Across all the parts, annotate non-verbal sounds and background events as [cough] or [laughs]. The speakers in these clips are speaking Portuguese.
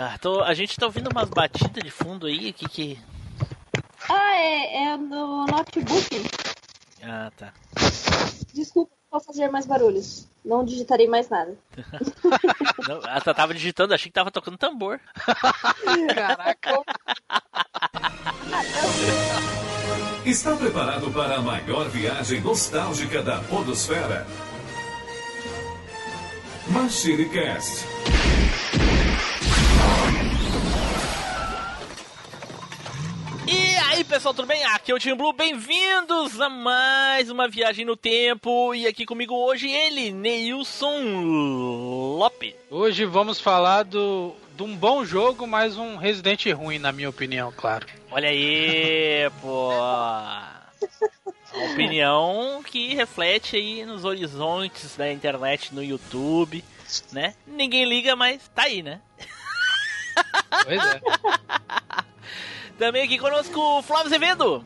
Ah, tô, a gente tá ouvindo umas batidas de fundo aí, que que... Ah, é, é no notebook. Ah, tá. Desculpa, vou fazer mais barulhos. Não digitarei mais nada. [laughs] Não, ah, tá- tava digitando, achei que tava tocando tambor. Caraca. [laughs] Está preparado para a maior viagem nostálgica da Podosfera? MachineCast. E pessoal, tudo bem? Aqui é o Team Blue, bem-vindos a mais uma viagem no tempo. E aqui comigo hoje ele, Neilson Lopes. Hoje vamos falar do, de um bom jogo, mas um Resident ruim, na minha opinião, claro. Olha aí, pô. Opinião que reflete aí nos horizontes da internet, no YouTube, né? Ninguém liga, mas tá aí, né? Pois é. [laughs] Também aqui conosco o Flávio Azevedo.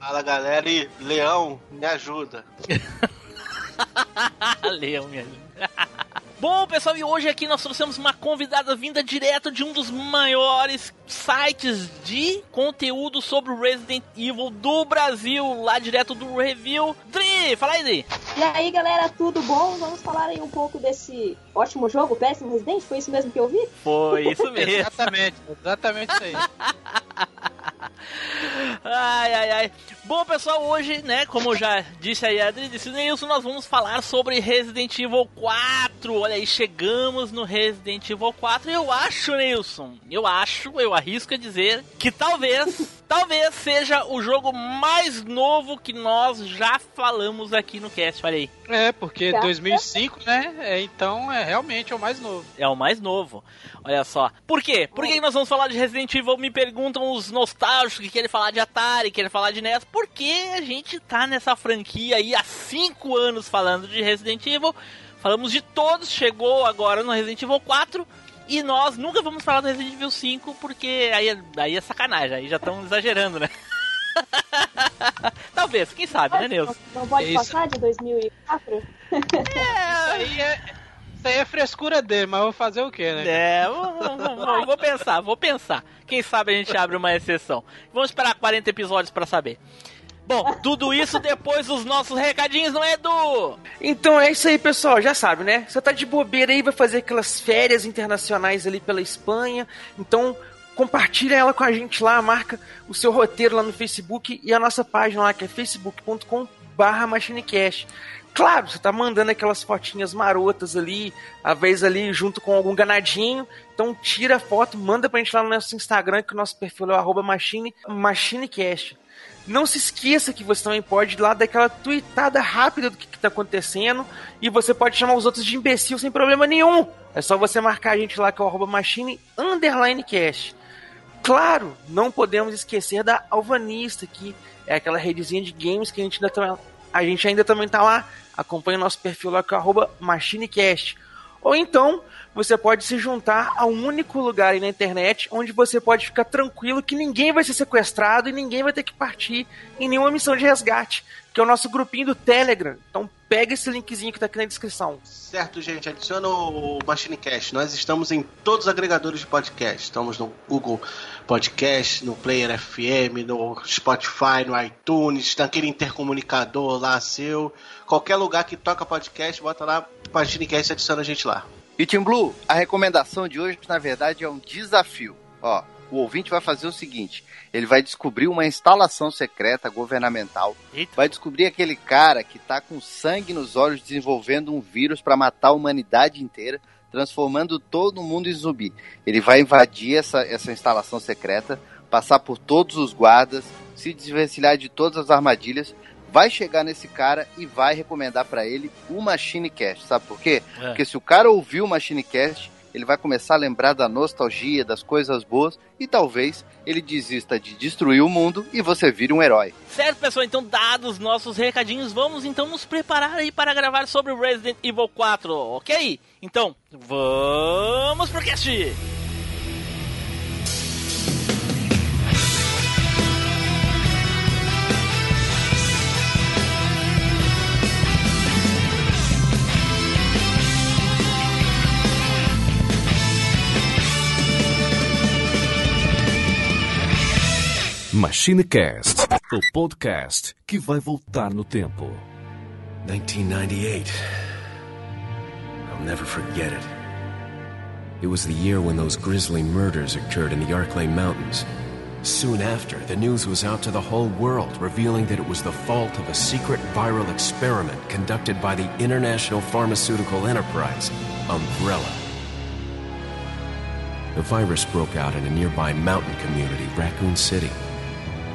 Fala galera e Leão, me ajuda. [laughs] [laughs] Leão, minha [laughs] Bom, pessoal, e hoje aqui nós trouxemos uma convidada vinda direto de um dos maiores sites de conteúdo sobre Resident Evil do Brasil, lá direto do review. Dri, fala aí, Dri. E aí, galera, tudo bom? Vamos falar aí um pouco desse ótimo jogo, Péssimo Resident? Foi isso mesmo que eu vi? Foi isso mesmo. Exatamente, exatamente isso aí. [laughs] Ai, ai, ai. Bom, pessoal, hoje, né, como já disse aí a Adri, disse Nilson, nós vamos falar sobre Resident Evil 4. Olha aí, chegamos no Resident Evil 4. Eu acho, Nilson, eu acho, eu arrisco a dizer que talvez, talvez seja o jogo mais novo que nós já falamos aqui no cast. Olha aí. É, porque Tá. 2005, né? É, então é realmente é o mais novo. É o mais novo. Olha só. Por quê? Por que nós vamos falar de Resident Evil? Me perguntam os nostálgicos que querem falar de Atari, querem falar de NES. Porque a gente tá nessa franquia aí há 5 anos falando de Resident Evil. Falamos de todos, chegou agora no Resident Evil 4. E nós nunca vamos falar do Resident Evil 5 porque aí é, aí é sacanagem, aí já estão exagerando, né? [laughs] Talvez, quem sabe, né, Nilson? Não, não pode Isso. passar de 2004? Isso [laughs] aí é, isso aí é frescura dele, mas vou fazer o quê, né? É, vou, vou- vou- vou pensar, vou pensar. Quem sabe a gente abre uma exceção. Vamos esperar 40 episódios pra saber. Bom, tudo isso depois dos nossos recadinhos, não é, Edu? Então é isso aí, pessoal. Já sabe, né? Você tá de bobeira aí, vai fazer aquelas férias internacionais ali pela Espanha. Então compartilha ela com a gente lá, marca o seu roteiro lá no Facebook e a nossa página lá que é facebook.com barra machinecast. Claro, você tá mandando aquelas fotinhas marotas ali, às vezes ali junto com algum ganadinho. Então tira a foto, manda pra gente lá no nosso Instagram, que o nosso perfil é o arroba machine, machinecast. Não se esqueça que você também pode ir lá dar aquela tweetada rápida do que, está acontecendo e você pode chamar os outros de imbecil sem problema nenhum. É só você marcar a gente lá que é o arroba machine underline cast. Claro, não podemos esquecer da Alvanista, que é aquela redezinha de games que a gente ainda, tam- a gente ainda também tá lá. Acompanhe o nosso perfil lá que é o arroba machinecast. Ou então, você pode se juntar a um único lugar aí na internet onde você pode ficar tranquilo que ninguém vai ser sequestrado e ninguém vai ter que partir em nenhuma missão de resgate, que é o nosso grupinho do Telegram. Então pega esse linkzinho que tá aqui na descrição. Certo, gente, adiciona o MachineCast. Nós estamos em todos os agregadores de podcast. Estamos no Google Podcast, no Player FM, no Spotify, no iTunes, naquele intercomunicador lá seu. Qualquer lugar que toca podcast, bota lá MachineCast e adiciona a gente lá. E Team Blue, a recomendação de hoje, na verdade, é um desafio. Ó, o ouvinte vai fazer o seguinte: ele vai descobrir uma instalação secreta governamental, Eita. vai descobrir aquele cara que tá com sangue nos olhos desenvolvendo um vírus para matar a humanidade inteira, transformando todo mundo em zumbi. Ele vai invadir essa, essa instalação secreta, passar por todos os guardas, se desvencilhar de todas as armadilhas, vai chegar nesse cara e vai recomendar para ele o Machine Cast. Sabe por quê? É. Porque se o cara ouvir o Machine Cast, ele vai começar a lembrar da nostalgia, das coisas boas e talvez ele desista de destruir o mundo e você vire um herói. Certo, pessoal, então dados nossos recadinhos, vamos então nos preparar aí para gravar sobre o Resident Evil 4, ok? Então, vamos pro cast! MachineCast, o podcast que vai voltar no tempo. 1998. I'll never forget it. It was the year when those grisly murders occurred in the Arklay Mountains. Soon after, the news was out to the whole world, revealing that it was the fault of a secret viral experiment conducted by the international pharmaceutical enterprise, Umbrella. The virus broke out in a nearby mountain community, Raccoon City,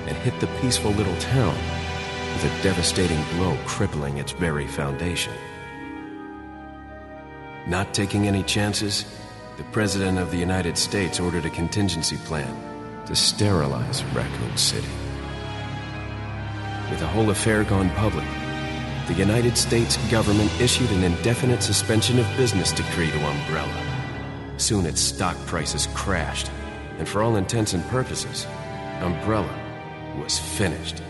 and hit the peaceful little town with a devastating blow crippling its very foundation. Not taking any chances, the President of the United States ordered a contingency plan to sterilize Raccoon City. With the whole affair gone public, the United States government issued an indefinite suspension of business decree to Umbrella. Soon its stock prices crashed, and for all intents and purposes, Umbrella was finished.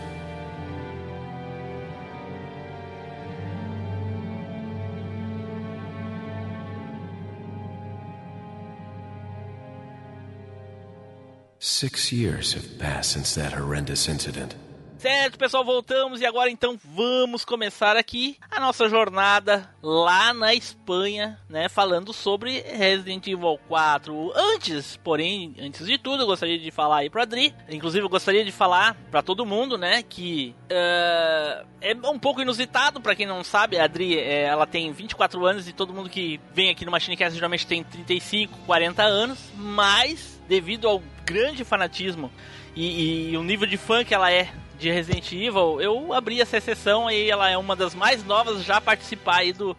Six years have passed since that horrendous incident. Certo, pessoal, voltamos e agora então vamos começar aqui a nossa jornada lá na Espanha, né, falando sobre Resident Evil 4. Antes, porém, antes de tudo, eu gostaria de falar aí pro Adri, inclusive eu gostaria de falar para todo mundo, né, que uh, é um pouco inusitado para quem não sabe, a Adri, é, ela tem 24 anos e todo mundo que vem aqui no Machinecast geralmente tem 35, 40 anos, mas devido ao grande fanatismo e, e o nível de fã que ela é de Resident Evil, eu abri essa exceção e ela é uma das mais novas já participar aí do,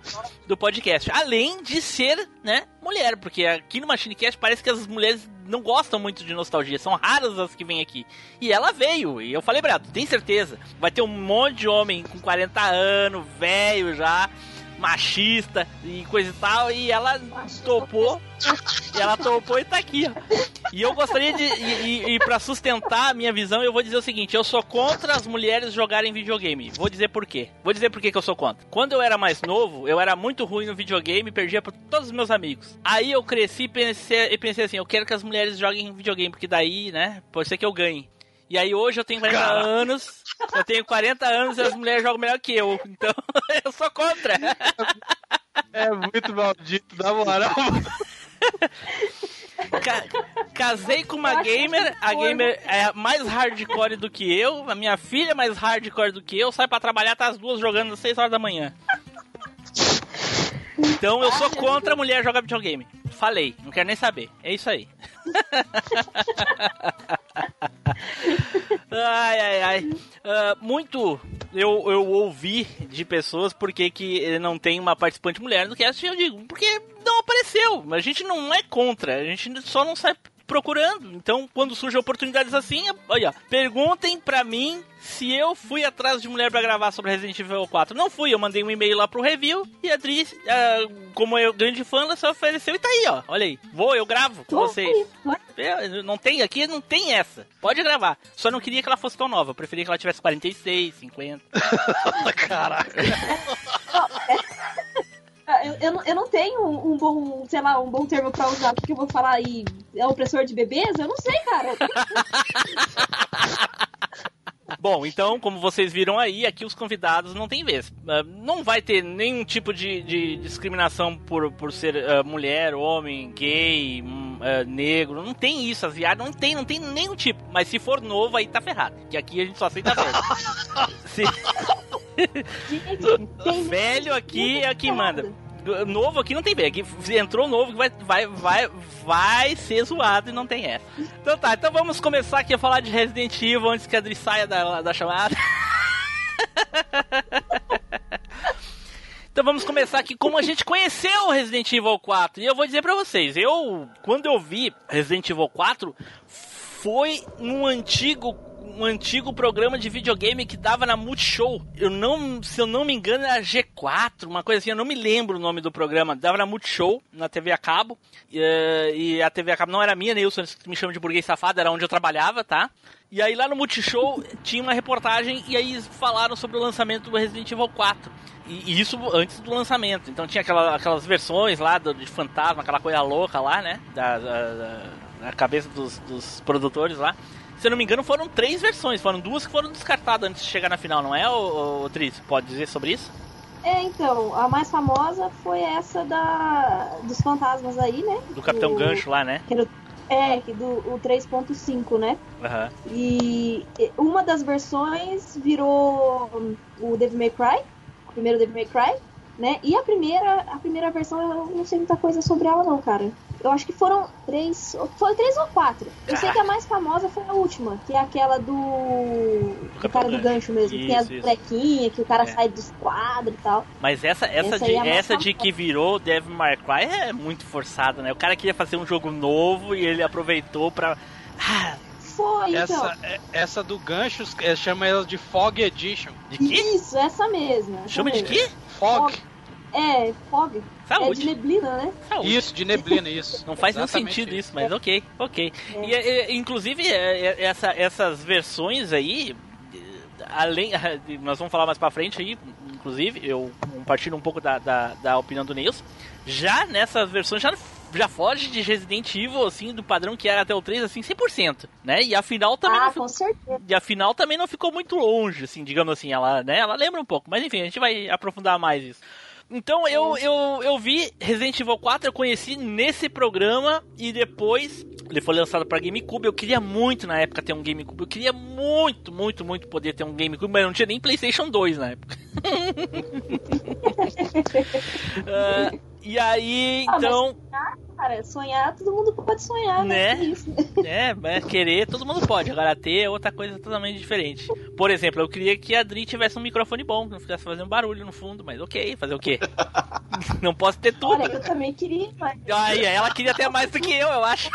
do podcast. Além de ser, né, mulher, porque aqui no Machinecast parece que as mulheres não gostam muito de nostalgia, são raras as que vêm aqui. E ela veio, e eu falei ela, tem certeza, vai ter um monte de homem com 40 anos, velho já, machista e coisa e tal, e ela topou. E ela topou e tá aqui, ó. E eu gostaria de. E, e, e pra sustentar a minha visão, eu vou dizer o seguinte: eu sou contra as mulheres jogarem videogame. Vou dizer por quê. Vou dizer por quê que eu sou contra. Quando eu era mais novo, eu era muito ruim no videogame perdia por todos os meus amigos. Aí eu cresci e pensei, e pensei assim: eu quero que as mulheres joguem videogame, porque daí, né, pode ser que eu ganhe. E aí hoje eu tenho 40 Cara. anos, eu tenho 40 anos e as mulheres jogam melhor que eu. Então [laughs] eu sou contra. É muito maldito, na moral. Ca casei com uma gamer, a gamer é mais hardcore do que eu, a minha filha é mais hardcore do que eu, sai para trabalhar, tá as duas jogando às 6 horas da manhã. Então eu sou contra a mulher jogar videogame. Falei, não quero nem saber. É isso aí. [laughs] ai, ai, ai. Uh, muito eu, eu ouvi de pessoas porque que não tem uma participante mulher no cast. Eu digo, porque não apareceu. A gente não é contra, a gente só não sai procurando. Então, quando surgem oportunidades assim, olha, perguntem pra mim se eu fui atrás de mulher para gravar sobre Resident Evil 4. Não fui, eu mandei um e-mail lá pro review e a Adri, uh, como eu grande fã, ela se ofereceu e tá aí, ó. Olha aí, vou, eu gravo com vocês. não tem, aqui não tem essa. Pode gravar. Só não queria que ela fosse tão nova, eu preferia que ela tivesse 46, 50. [laughs] Caraca. [laughs] Eu, eu, não, eu não tenho um bom, sei lá, um bom termo pra usar, porque eu vou falar aí, é opressor de bebês? Eu não sei, cara. [laughs] Bom, então, como vocês viram aí, aqui os convidados não tem vez. Uh, não vai ter nenhum tipo de, de discriminação por, por ser uh, mulher, homem, gay, uh, negro. Não tem isso, asiático, não tem, não tem nenhum tipo. Mas se for novo, aí tá ferrado. Que aqui a gente só aceita [laughs] velho. se... velho aqui é quem manda novo aqui não tem bem. Aqui entrou novo que vai, vai, vai, vai ser zoado e não tem essa. Então tá, então vamos começar aqui a falar de Resident Evil antes que a Adri saia da, da chamada. [laughs] Então vamos começar aqui como a gente conheceu o Resident Evil 4. E eu vou dizer para vocês, eu quando eu vi Resident Evil 4 foi num antigo um antigo programa de videogame que dava na Multishow. Eu não, se eu não me engano, era G4, uma coisa assim, eu não me lembro o nome do programa. Dava na Multishow, na TV a cabo. E, eh, e a TV a cabo não era minha, Nilson, me chama de burguês safado, era onde eu trabalhava, tá? E aí lá no Multishow tinha uma reportagem e aí falaram sobre o lançamento do Resident Evil 4. E, e isso antes do lançamento. Então tinha aquela, aquelas versões lá do, de fantasma, aquela coisa louca lá, né? Da, da, da cabeça dos, dos produtores lá Se eu não me engano, foram três versões. Foram duas que foram descartadas antes de chegar na final, não é, ô, ô Tris? Pode dizer sobre isso? É, então, a mais famosa foi essa da dos fantasmas aí, né? Do Capitão O- Gancho lá, né? que era o- É, que do o 3.5, né? Aham. E uma das versões virou o Devil May Cry, o primeiro Devil May Cry, né? E a primeira, a primeira versão eu não sei muita coisa sobre ela não, cara. Eu acho que foram três, foi três ou quatro. Eu sei que a mais famosa foi a última, que é aquela do do cara do Gancho. mesmo, que tem as Isso, isso. brequinhas, que o cara É. sai dos quadros e tal. Mas essa, essa, Essa de, é a essa de que virou Devil May Cry é muito forçado, né? O cara queria fazer um jogo novo e ele aproveitou pra. Ah, Foi, então. Essa, é- essa do gancho, é, chama ela de Fog Edition. de quê? Isso, essa mesma. essa Chama de mesma. quê? Fog? É, fog. É de Saúde. neblina, né? Saúde. Isso, de neblina, isso. Não faz nenhum sentido isso, mas ok, ok. É. E, é, inclusive, é, é, essa- essas versões aí, além. [laughs] Nós vamos falar mais pra frente aí, inclusive, eu compartilho um pouco da, da, da opinião do Neils. Já nessas versões, já, já foge de Resident Evil, assim, do padrão que era até o 3, assim, 100%, né? E a final também ah, não ficou com certeza. e a final também não ficou muito longe, assim, digamos assim, ela, né, ela lembra um pouco, mas enfim, a gente vai aprofundar mais isso. Então eu, eu, eu vi Resident Evil 4, eu conheci nesse programa e depois ele foi lançado para GameCube. Eu queria muito na época ter um GameCube, eu queria muito, muito, muito poder ter um GameCube, mas não tinha nem PlayStation 2 na época. [laughs] [laughs] Ah, e aí, Ah, então, Cara, sonhar, todo mundo pode sonhar, Né? né? Isso. [laughs] É, mas querer todo mundo pode. Agora ter é outra coisa totalmente diferente. Por exemplo, eu queria que a Dri tivesse um microfone bom, que não fizesse fazendo barulho no fundo, mas ok, fazer o quê? [laughs] não posso ter tudo. Olha, eu também queria, mas Aí, ela queria até mais do que eu, eu acho.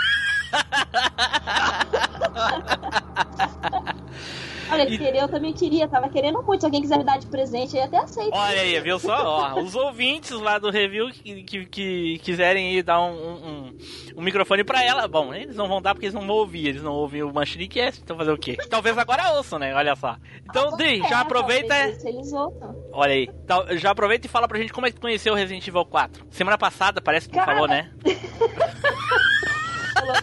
[laughs] olha, E- querer eu também queria, tava querendo muito. Se alguém quiser me dar de presente, aí até aceito. Olha aí, viu só? Ó, os ouvintes lá do review que, que, que quiserem ir dar um, um, um- microfone pra ela, bom, eles não vão dar porque eles não vão ouvir, eles não ouvem o Machinecast, então fazer o quê? Talvez agora ouçam, né? Olha só. Então, Dri, já aproveita. eles ouçam. Olha aí, Então, já aproveita e fala pra gente como é que tu conheceu o Resident Evil 4. Semana passada, parece que tu Cara. falou, né? [laughs]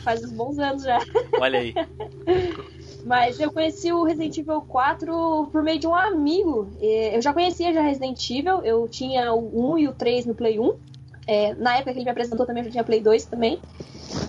Faz uns bons anos já. Olha aí. [laughs] Mas eu conheci o Resident Evil 4 por meio de um amigo. Eu já conhecia já Resident Evil, eu tinha o 1 e o 3 no Play 1. É, na época que ele me apresentou também, eu já tinha Play 2 também.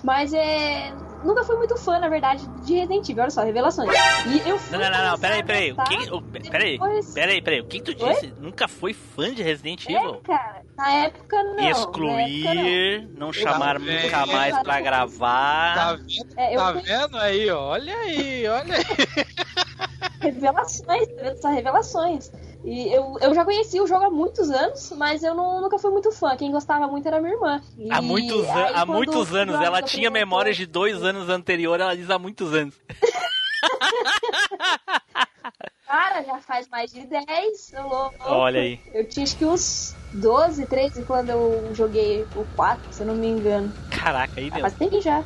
Mas é. Nunca fui muito fã, na verdade, de Resident Evil. Olha só, revelações. E eu fui Não, não, não, não, peraí, peraí. O que, o, peraí, depois- peraí, peraí. O que tu Oi? disse? Nunca foi fã de Resident É, Evil? cara, na época não. na época, Excluir, não chamar vendo? nunca mais pra gravar. Tá vendo? não. É, eu Tá fui vendo aí? Olha aí, olha aí. [laughs] revelações, tá vendo? Só revelações. E eu, eu já conheci o jogo há muitos anos, mas eu não- nunca fui muito fã. Quem gostava muito era minha irmã. E Há muitos, aí, há quando muitos anos. Ela tinha memórias de dois anos anterior, ela diz há muitos anos. [laughs] Cara, já faz mais de 10, eu louco. Olha aí. Eu tinha acho que uns 12, 13 quando eu joguei o 4, se eu não me engano. Caraca, aí Ah, deu. Faz tempo já,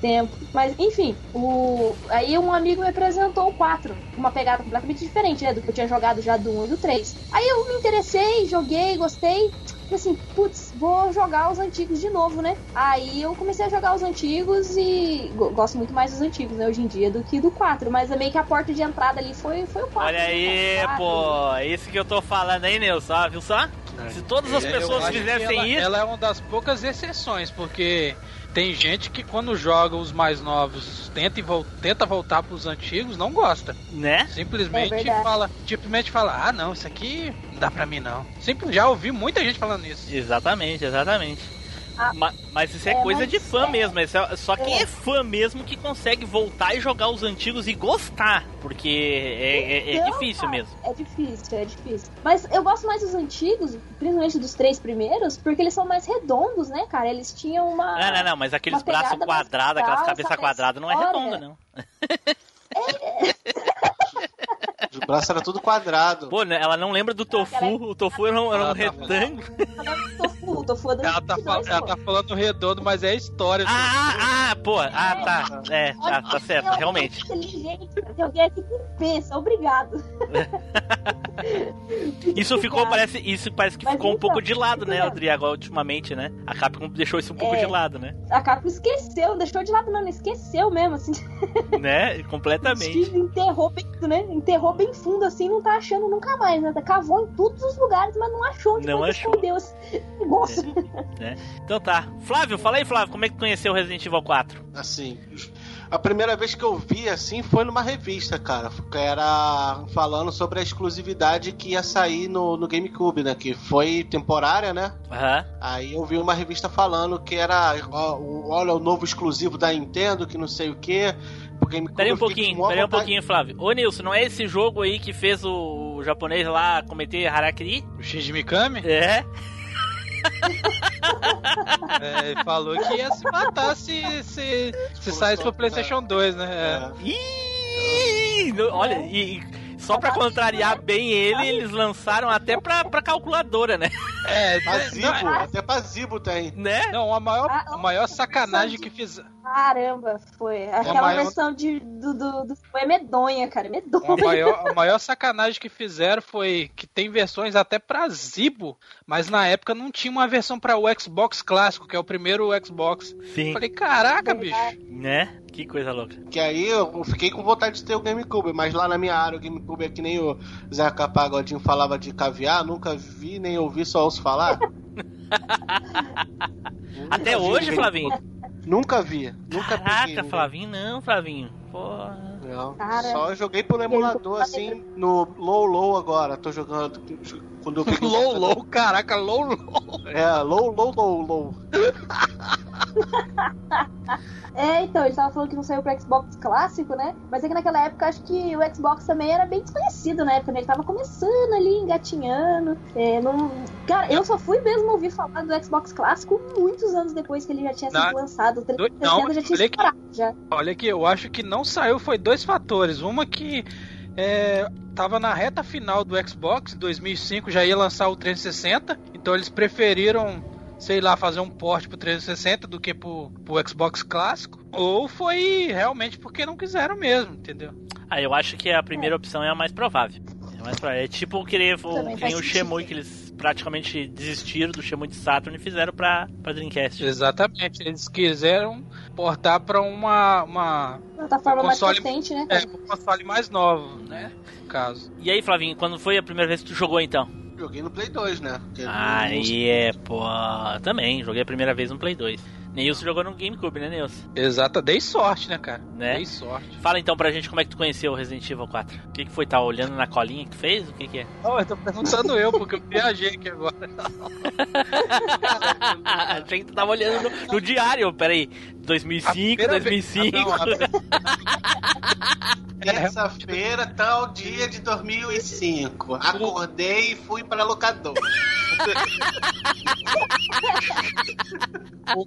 tempo. Mas enfim, o... aí um amigo me apresentou o 4, uma pegada completamente diferente, né? Do que eu tinha jogado já do 1 e do 3. Aí eu me interessei, joguei, gostei. Falei assim, putz, vou jogar os antigos de novo, né? Aí eu comecei a jogar os antigos e go- gosto muito mais dos antigos, né, hoje em dia, do que do 4. Mas é meio que a porta de entrada ali foi, foi o 4. Olha aí, né? pô. É isso que eu tô falando aí, Nilson. ó, Viu só? Se todas as É, pessoas fizessem ela, isso. Ela é uma das poucas exceções, porque tem gente que quando joga os mais novos tenta, e vol- tenta voltar pros antigos, não gosta. Né? Simplesmente É fala, simplesmente fala, ah não, isso aqui não dá pra mim não. Sempre já ouvi muita gente falando isso. Exatamente, exatamente. Ah, Ma- mas isso é, é, coisa de fã é- mesmo. É- só quem é. é fã mesmo que consegue voltar e jogar os antigos e gostar. Porque é, é- é Então, difícil mesmo. É difícil, é difícil. Mas eu gosto mais dos antigos, principalmente dos três primeiros, porque eles são mais redondos, né, cara? Eles tinham uma. Não, não, não, mas aqueles braços quadrados, aquelas cabeças quadradas não é redonda, não. [laughs] Os braços eram tudo quadrado. Pô, né, ela não lembra do tofu. ela é- O tofu era um, era um Ah, tá retângulo. Tofu, tofu é do Ela tá, fal- ela tá falando redondo, mas é a história. Ah, ah, pô, ah, tá. É, tá, tá certo, Eu- realmente. Tem alguém aqui que pensa, obrigado. [laughs] Isso ficou, parece, isso parece que Mas ficou um então, pouco de lado, né, então. Adri, agora ultimamente, né? A Capcom deixou isso um pouco É. de lado, né? A Capcom esqueceu, não deixou de lado, não, não esqueceu mesmo, assim. Né? Completamente. Enterrou né? Enterrou bem fundo, assim, não tá achando nunca mais, né? Cavou em todos os lugares, mas não achou onde Não achou. escondeu esse [laughs] negócio. Então tá. Flávio, fala aí, Flávio, como é que tu conheceu o Resident Evil 4? Assim, a primeira vez que eu vi assim foi numa revista, cara. Que era falando sobre a exclusividade que ia sair no, no GameCube, né? Que foi temporária, né? Aham. Aí eu vi uma revista falando que era, ó, olha, o novo exclusivo da Nintendo, que não sei o que. Pro GameCube. Peraí um pouquinho, peraí um pouquinho, Flávio. Ô Nilson, não é esse jogo aí que fez o, o japonês lá cometer Harakiri? O Shinji Mikami É? [laughs] é, ele falou que ia se matar se, se, se saísse pro PlayStation 2, né? É. Ih, no- olha, e, só pra contrariar bem ele, eles lançaram até pra, pra calculadora, né? É, Pra Zibo, até pra Zibo tem. Né? não, a maior, Ah, a maior sacanagem que fiz. Caramba, foi. Aquela maior- versão de, do, do, do- Foi medonha, cara. A Medonha. maior, a maior sacanagem que fizeram foi que tem versões até pra Zibo, mas na época não tinha uma versão pra o Xbox clássico, que é o primeiro Xbox. Sim. Falei, caraca, bicho. Né? Que coisa louca. Que aí eu fiquei com vontade de ter o GameCube, mas lá na minha área o GameCube é que nem o Zeca Pagodinho falava de caviar, nunca vi nem ouvi, só ouço falar. [laughs] Até hoje, Flavinho? Nunca vi, nunca. Caraca, Flavinho, não, Flavinho. Porra. Não, Cara, só joguei pelo emulador, assim, no low low agora. Tô jogando quando eu [laughs] peguei Low, low, caraca, low, low. É, low low low low. [laughs] É, então, ele tava falando que não saiu pro Xbox clássico, né? Mas é que naquela época acho que o Xbox também era bem desconhecido na época, né? Ele tava começando ali, engatinhando. É, não... Cara, eu só fui mesmo ouvir falar do Xbox clássico muitos anos depois que ele já tinha sido Não, lançado. O 360 não, já tinha olha que- já. Olha aqui, eu acho que não saiu, foi dois fatores. Uma que é, tava na reta final do Xbox, em 2005 já ia lançar o 360, então eles preferiram, sei lá, fazer um port pro 360 do que pro, pro Xbox clássico. Ou foi realmente porque não quiseram mesmo, entendeu? Ah, eu acho que a primeira opção é a mais provável. É, mais provável. é tipo querer o, que nem o. Shemui, que eles praticamente desistiram do Shemui de Saturn e fizeram pra, pra Dreamcast. Exatamente, eles quiseram portar pra uma, uma Plataforma mais Console- potente, né? é, um console mais novo, né? No caso. E aí, Flavinho, quando foi a primeira vez que tu jogou então? Joguei no Play 2, né? Porque Aí é, pô. Também, joguei a primeira vez no Play 2. Neilson jogou no GameCube, né, Neilson? Exata, dei sorte, né, cara? Né? Dei sorte. Fala então pra gente como é que tu conheceu o Resident Evil 4. O que, que foi? Tá olhando na colinha que tu fez? O que, que é? Não, eu tô perguntando eu, porque eu viajei aqui agora. [laughs] Achei que tu tava olhando no, no diário, peraí. 2005, primeira vez- 2005. Ah, Terça-feira, [laughs] tal dia de 2005. Acordei e fui pra locadora. [laughs] o,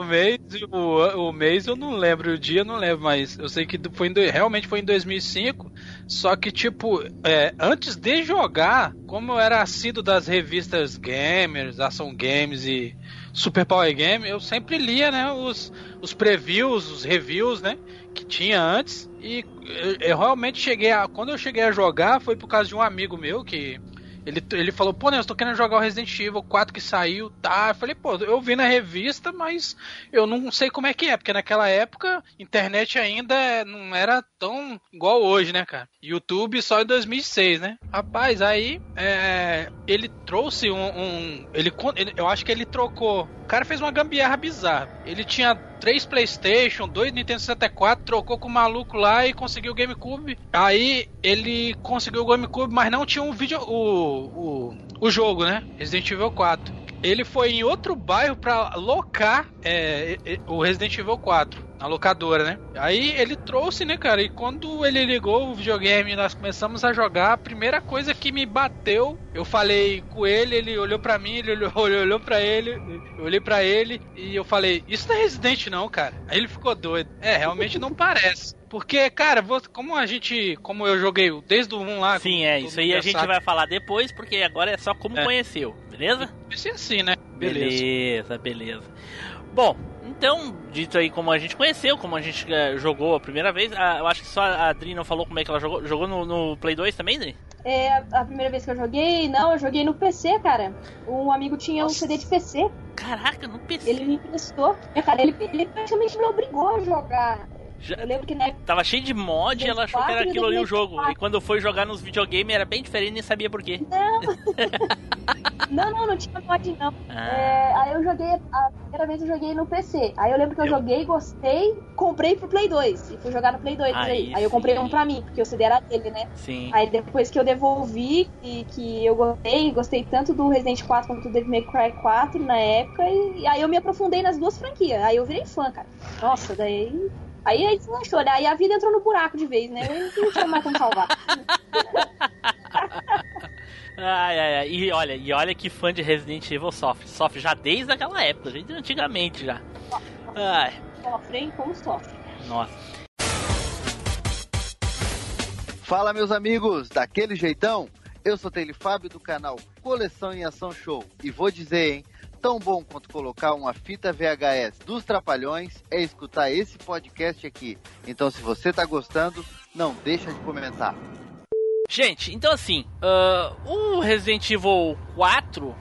o mês o, o mês eu não lembro, o dia eu não lembro, mas eu sei que foi em realmente foi em 2005. Só que, tipo, é, antes de jogar, como eu era assíduo das revistas Gamers, Ação Games e Super Power Game, eu sempre lia, né, os, os previews, os reviews, né, que tinha antes. E eu, eu realmente cheguei a. Quando eu cheguei a jogar, foi por causa de um amigo meu que. Ele, ele falou, pô, Nelson, tô querendo jogar o Resident Evil 4 que saiu, tá? Eu falei, pô, eu vi na revista, mas eu não sei como é que é, porque naquela época internet ainda não era tão igual hoje, né, cara? YouTube só em 2006, né? Rapaz, aí é, ele trouxe um, um- ele, ele- eu acho que ele trocou. O cara fez uma gambiarra bizarra. Ele tinha três PlayStation, dois Nintendo 64, trocou com o maluco lá e conseguiu o GameCube. Aí ele conseguiu o GameCube, mas não tinha um vídeo, o, o, o jogo, né? Resident Evil 4. Ele foi em outro bairro pra locar é, o Resident Evil 4 na locadora, né? Aí ele trouxe, né, cara? E quando ele ligou o videogame nós começamos a jogar, a primeira coisa que me bateu, eu falei com ele, ele olhou pra mim, ele olhou, [laughs] olhou para ele, eu olhei pra ele e eu falei: "Isso não é Resident não, cara". Aí ele ficou doido. É, realmente não parece. Porque, cara, como a gente, como eu joguei desde o 1 lá, Sim, é. Isso aí a gente sabe, vai falar depois, porque agora é só como É. conheceu, beleza? vai ser assim, né? Beleza. Beleza, beleza. Bom, Então, dito aí como a gente conheceu, como a gente eh, jogou a primeira vez, ah, eu acho que só a Adri não falou como é que ela jogou. Jogou no, no Play 2 também, Adri? É a, a primeira vez que eu joguei, não, eu joguei no PC, cara. Um amigo tinha um CD de PC, Caraca, no PC. ele me emprestou. É, cara, ele, ele praticamente me obrigou a jogar. Já- Eu lembro que na época. Tava cheio de mod e ela achou que era 24 aquilo ali o jogo. 24. E quando foi jogar nos videogames era bem diferente e nem sabia por quê. [laughs] Não, não, não tinha mod não. Ah. É, aí eu joguei, a primeira vez eu joguei no PC. Aí eu lembro que eu, Eu- joguei, gostei, comprei pro Play 2. E fui jogar no Play 2 Aí aí. Aí eu comprei um pra mim, porque o CD era dele, né? Sim. Aí depois que eu devolvi, e que eu gostei, gostei tanto do Resident 4 quanto do Devil May Cry 4 na época, e, e aí eu me aprofundei nas duas franquias. Aí eu virei fã, cara. Nossa, daí. Aí aí deslanchou, né? Aí a vida entrou no buraco de vez, né? Eu não tinha mais como salvar. [laughs] Ai, ai, ai. E olha, e olha que fã de Resident Evil sofre. Sofre já desde aquela época, gente antigamente já. Ai, Sofre, hein? Como sofre. nossa. Fala, meus amigos, daquele jeitão? Eu sou Tele Fábio do canal Coleção em Ação Show e vou dizer, hein? Tão bom quanto colocar uma fita VHS dos Trapalhões é escutar esse podcast aqui. Então, se você tá gostando, não deixa de comentar. Gente, então assim, ah, o Resident Evil 4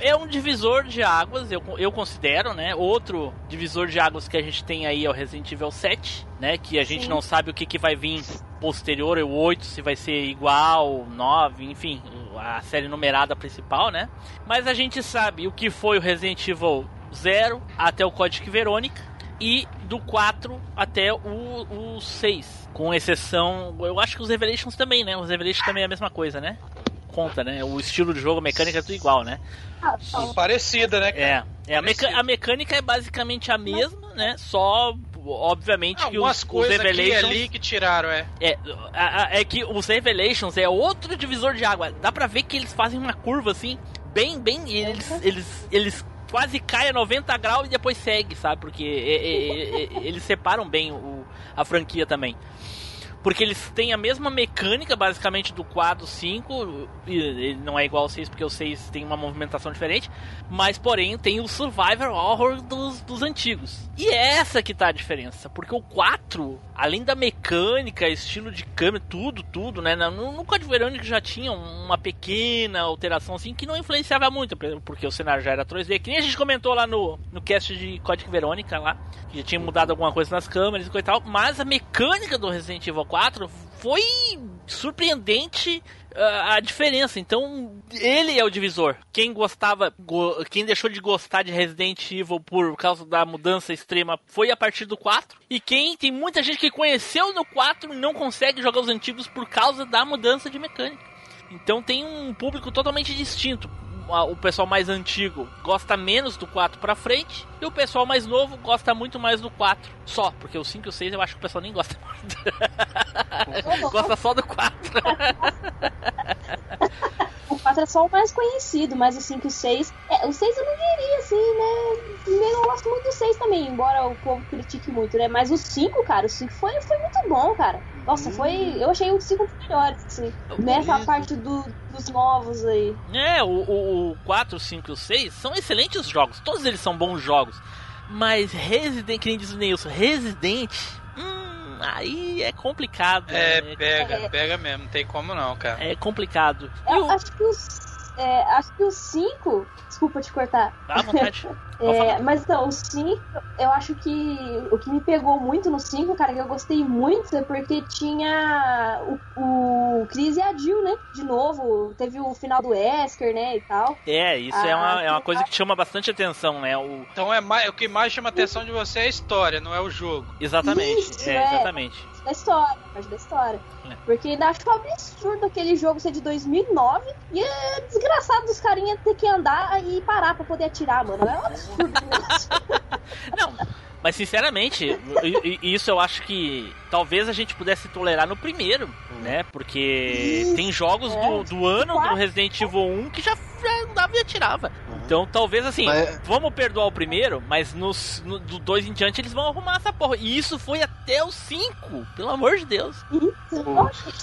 é um divisor de águas, eu, eu considero, né? Outro divisor de águas que a gente tem aí é o Resident Evil 7, né? Que a gente Sim. não sabe o que, que vai vir posterior, o 8, se vai ser igual, 9, enfim, a série numerada principal, né? Mas a gente sabe o que foi o Resident Evil 0 até o Código Verônica e do 4 até o, o 6. Com exceção, eu acho que os Revelations também, né? Os Revelations também é a mesma coisa, né? Conta, né? O estilo de jogo, a mecânica é tudo igual, né? Ah, só- Parecida, né? cara? É, é a, meca- a mecânica é basicamente a mesma, né? Só, obviamente, que Algumas os, os Revelations... ali que tiraram, é. É, a- a- é que os Revelations é outro divisor de água. Dá pra ver que eles fazem uma curva assim, bem, bem. e Eles, eles, eles quase caem a 90 graus e depois segue, sabe? Porque é, é, é, eles separam bem o, a franquia também. Porque eles têm a mesma mecânica, basicamente, do 4, 5. E ele não é igual ao 6, porque o 6 tem uma movimentação diferente. Mas, porém, tem o Survivor Horror dos, dos antigos. E é essa que tá a diferença. Porque o 4, além da mecânica, estilo de câmera, tudo, tudo, né? No, no Código Verônica já tinha uma pequena alteração, assim, que não influenciava muito. Porque o cenário já era 3D. Que nem a gente comentou lá no, no cast de Código Verônica, lá. Que já tinha mudado alguma coisa nas câmeras e coisa e tal. Mas a mecânica do Resident Evil 4 foi surpreendente a diferença. Então, ele é o divisor. Quem gostava, go- quem deixou de gostar de Resident Evil por causa da mudança extrema foi a partir do 4. E quem tem muita gente que conheceu no 4 e não consegue jogar os antigos por causa da mudança de mecânica. Então tem um público totalmente distinto. O pessoal mais antigo gosta menos do 4 pra frente e o pessoal mais novo gosta muito mais do 4. Só, porque o 5 e o 6 eu acho que o pessoal nem gosta muito. [laughs] gosta só do 4. [laughs] O 4 é só o mais conhecido, mas o 5 e o 6. É, o 6 eu não diria assim, né? Eu não gosto muito do 6 também, embora o povo critique muito, né? Mas o 5, cara, o 5 foi, foi muito bom, cara. Nossa, foi. Eu achei o 5 melhores, assim. Nessa parte do- dos novos aí. É, o, o, o 4, o 5 e o 6 são excelentes jogos. Todos eles são bons jogos. Mas Resident, que nem diz o Nilson, Resident, hum, aí é complicado. É, né? pega, É. pega mesmo, não tem como não, cara. É complicado. Eu o- acho que os. É, acho que o 5. Desculpa te cortar. Dá vontade. [laughs] É, mas então, o 5, eu acho que o que me pegou muito no 5, cara, que eu gostei muito, é porque tinha o, o Chris e a Jill, né? De novo, teve o final do Wesker, né? E tal. É, isso é, Ah, uma, é uma coisa que chama bastante atenção, né? O, Então é mais, o que mais chama a atenção de você é a história, não é o jogo. exatamente. Isso, é, é. exatamente. Da história, parte da história. É. Porque ainda acho um absurdo aquele jogo ser de 2009 e é desgraçado dos carinhas ter que andar e parar pra poder atirar, mano. É um absurdo. né? [laughs] Não, mas sinceramente, isso eu acho que talvez a gente pudesse tolerar no primeiro, né? Porque Isso, tem jogos é. do, do ano do. Resident Evil 1 que já, já andava e atirava. Então talvez assim, Mas- vamos perdoar o primeiro, mas nos, no, do 2 em diante eles vão arrumar essa porra. E isso foi até o 5, pelo amor de Deus. Isso,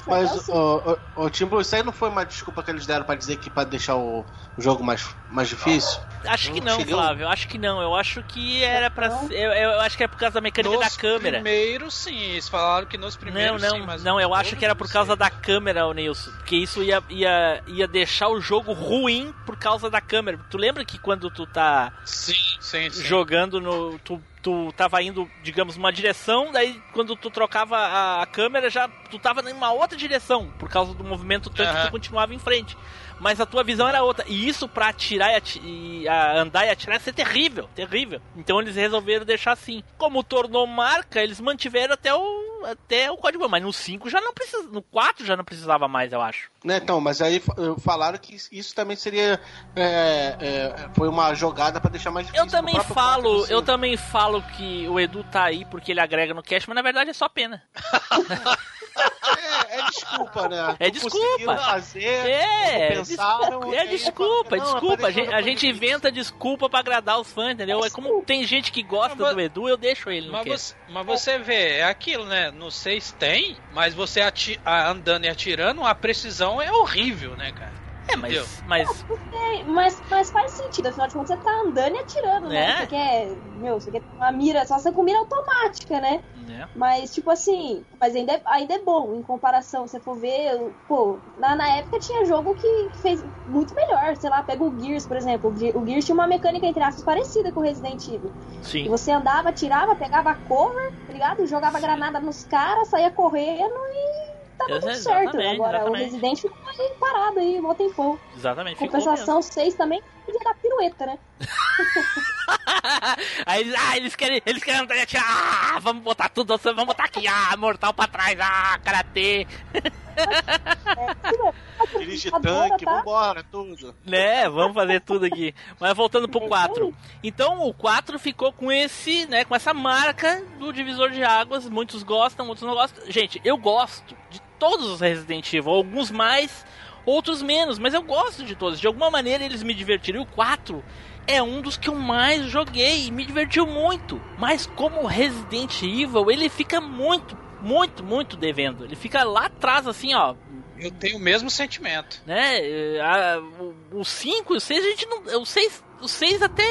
Mas, o, o, o Tim Blue, isso aí não foi uma desculpa que eles deram pra dizer que pra deixar o, o jogo mais, mais difícil? Acho que não, Chegou? Flávio. Acho que não. Eu acho que era pra. ser- Eu, eu acho que é por causa da mecânica Nos da câmera. primeiros, sim. Eles falaram que nos Não, primeiros, não, sim, mas não, eu acho que era por causa não da câmera, o Nilson. Porque isso ia, ia, ia deixar o jogo ruim por causa da câmera. Tu lembra que quando tu tá Sim, sim, sim. jogando no. Tu, tu tava indo, digamos, numa direção, daí quando tu trocava a, a câmera, já tu tava em uma outra direção, por causa do movimento tanto que tu continuava em frente. Mas a tua visão era outra. E isso pra atirar e, ati- e, a andar e atirar ia ser terrível, terrível. Então eles resolveram deixar assim. Como tornou marca, eles mantiveram até o até o código, mas no 5 já não precisa, no 4 já não precisava mais, eu acho. Né, então, mas aí fa- falaram que isso também seria. é, é, foi uma jogada pra deixar mais difícil. Eu também falo, eu também falo que o Edu tá aí porque ele agrega no cast, mas na verdade é só pena. [laughs] É, é desculpa, né? É Não desculpa. fazer. É, [laughs] não pensaram, desculpa, é desculpa, "Não, é desculpa. A gente, a inventa desculpa pra agradar os fãs, entendeu? É como tem gente que gosta Mas- do Edu, eu deixo ele no Mas você, mas você vê, é aquilo, né? No 6 tem, mas você ati- andando e atirando, a precisão é horrível, né, cara? É, mas, mas É, mas, mas faz sentido, afinal de contas você tá andando e atirando, né? É. Você quer, meu, você quer uma mira, só você com mira automática, né? né? Mas, tipo assim, mas ainda é, ainda é bom, em comparação, se você for ver, pô, na, na época tinha jogo que fez muito melhor, sei lá, pega o Gears, por exemplo, o Ge- o Gears tinha uma mecânica, entre aspas, parecida com o Resident Evil. E Sim. você andava, atirava, pegava cover, tá ligado? Jogava granada nos caras, saía correndo e tava tudo certo. Exatamente, Agora, exatamente. o Resident ficou aí parado aí, mó tempão. Exatamente. ficou mesmo. Compensação 6 também podia dar pirueta, né? [laughs] Aí eles, ah, eles querem, eles querem. Ah, vamos botar tudo, vamos botar aqui, ah, mortal pra trás, ah, karatê. Dirige Adora, tanque, tá? vambora, tudo. Né, vamos fazer tudo aqui. Mas voltando pro 4. Então o 4 ficou com esse, né, com essa marca do divisor de águas. Muitos gostam, muitos não gostam. Gente, eu gosto todos os Resident Evil, alguns mais, outros menos, mas eu gosto de todos. De alguma maneira eles me divertiram. E o 4 é um dos que eu mais joguei e me divertiu muito. Mas como Resident Evil, ele fica muito, muito, muito devendo. Ele fica lá atrás assim, ó, Eu tenho o mesmo sentimento. né? a- o- o 5 e o 6 a gente não. O 6, o 6 até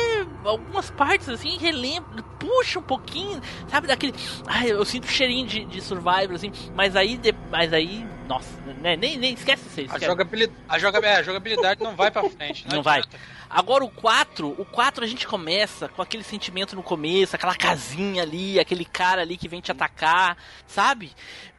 algumas partes assim relembra, puxa um pouquinho, sabe? Daquele. Ai, eu sinto cheirinho de, de survival, assim, mas aí. de- mas aí. Nossa, né? Nem, nem esquece o 6. A jogabilidade, a joga- é, a jogabilidade não vai pra frente. Não vai. adianta. Agora o 4, o 4 a gente começa com aquele sentimento no começo, aquela casinha ali, aquele cara ali que vem te atacar, sabe?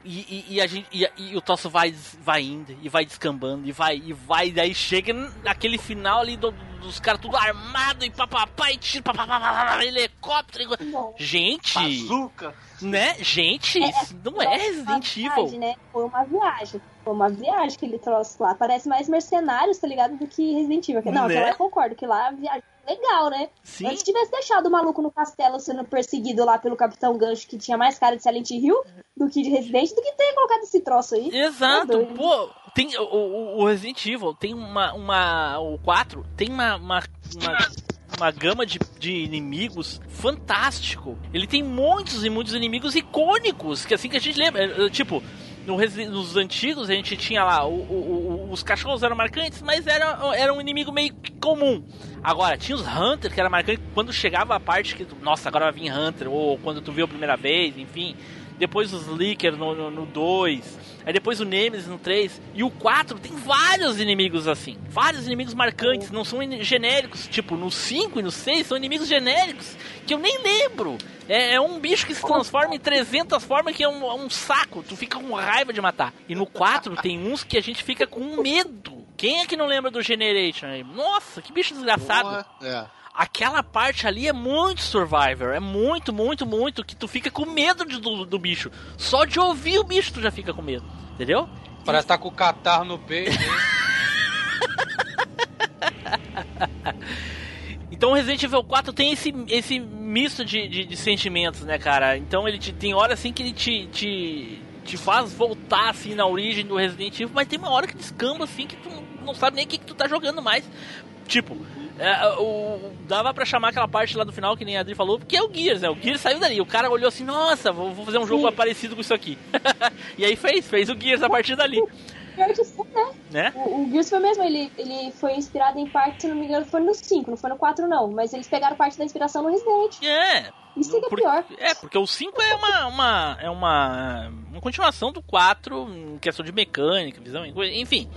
E, e- e a gente, e, e o troço vai, vai indo, e vai descambando, e vai, e vai, e daí chega naquele final ali do- dos caras tudo armado, e papapá, e tiro, papapá, helicóptero. Bom, Gente, Bazuca. né? Gente, isso não é Resident uma viagem, Evil. Né? Foi uma viagem. Foi uma viagem que ele trouxe lá. Parece mais mercenários, tá ligado? Do que Resident Evil. Não, Né? eu concordo que lá a viagem é legal, né? Sim. Antes tivesse deixado o maluco no castelo sendo perseguido lá pelo Capitão Gancho, que tinha mais cara de Silent Hill do que de Resident, do que ter colocado esse troço aí. Exato, doido. pô, tem o, o, o Resident Evil tem uma, uma o 4 tem uma uma, uma, uma gama de, de inimigos fantástico. Ele tem muitos e muitos inimigos icônicos, que assim que a gente lembra, É, é, tipo no nos antigos a gente tinha lá o- o- o- os cachorros eram marcantes, mas era, era um inimigo meio comum. Agora, tinha os Hunter que era marcante quando chegava a parte que, nossa, agora vai vir Hunter, ou quando tu viu a primeira vez, enfim. Depois os Licker no 2. aí depois o Nemesis no 3. E o 4 tem vários inimigos assim. Vários inimigos marcantes. Não são genéricos. Tipo, no 5 e no 6 são inimigos genéricos. Que eu nem lembro. É, é um bicho que se transforma em 300 formas que é um, é um saco. Tu fica com raiva de matar. E no 4 tem uns que a gente fica com medo. Quem é que não lembra do Generation aí? Nossa, que bicho desgraçado. Porra, É. Aquela parte ali é muito Survivor. É muito, muito, muito. Que tu fica com medo de- do, do bicho. Só de ouvir o bicho tu já fica com medo. Entendeu? Parece estar com o catarro no peito. [laughs] Então Resident Evil 4 tem esse, esse misto de, de, de sentimentos, né, cara? Então ele te, tem hora assim que ele te, te, te faz voltar assim na origem do Resident Evil, mas tem uma hora que descamba assim que tu não- não sabe nem o que, que tu tá jogando mais. Tipo, É, o, dava pra chamar aquela parte lá do final, que nem a Adri falou, porque é o Gears, né? O Gears saiu dali. O cara olhou assim, nossa, vou, vou fazer um jogo Sim. parecido com isso aqui. [laughs] e aí fez, fez o Gears a partir dali. Pior que né? Né? O, o Gears foi mesmo, ele, ele foi inspirado em parte, se não me engano, foi no 5, não foi no 4 não. Mas eles pegaram parte da inspiração no Resident. É, Isso é Por- pior. É, porque o 5 é uma, uma, é uma, uma continuação do 4 em questão de mecânica, visão, enfim,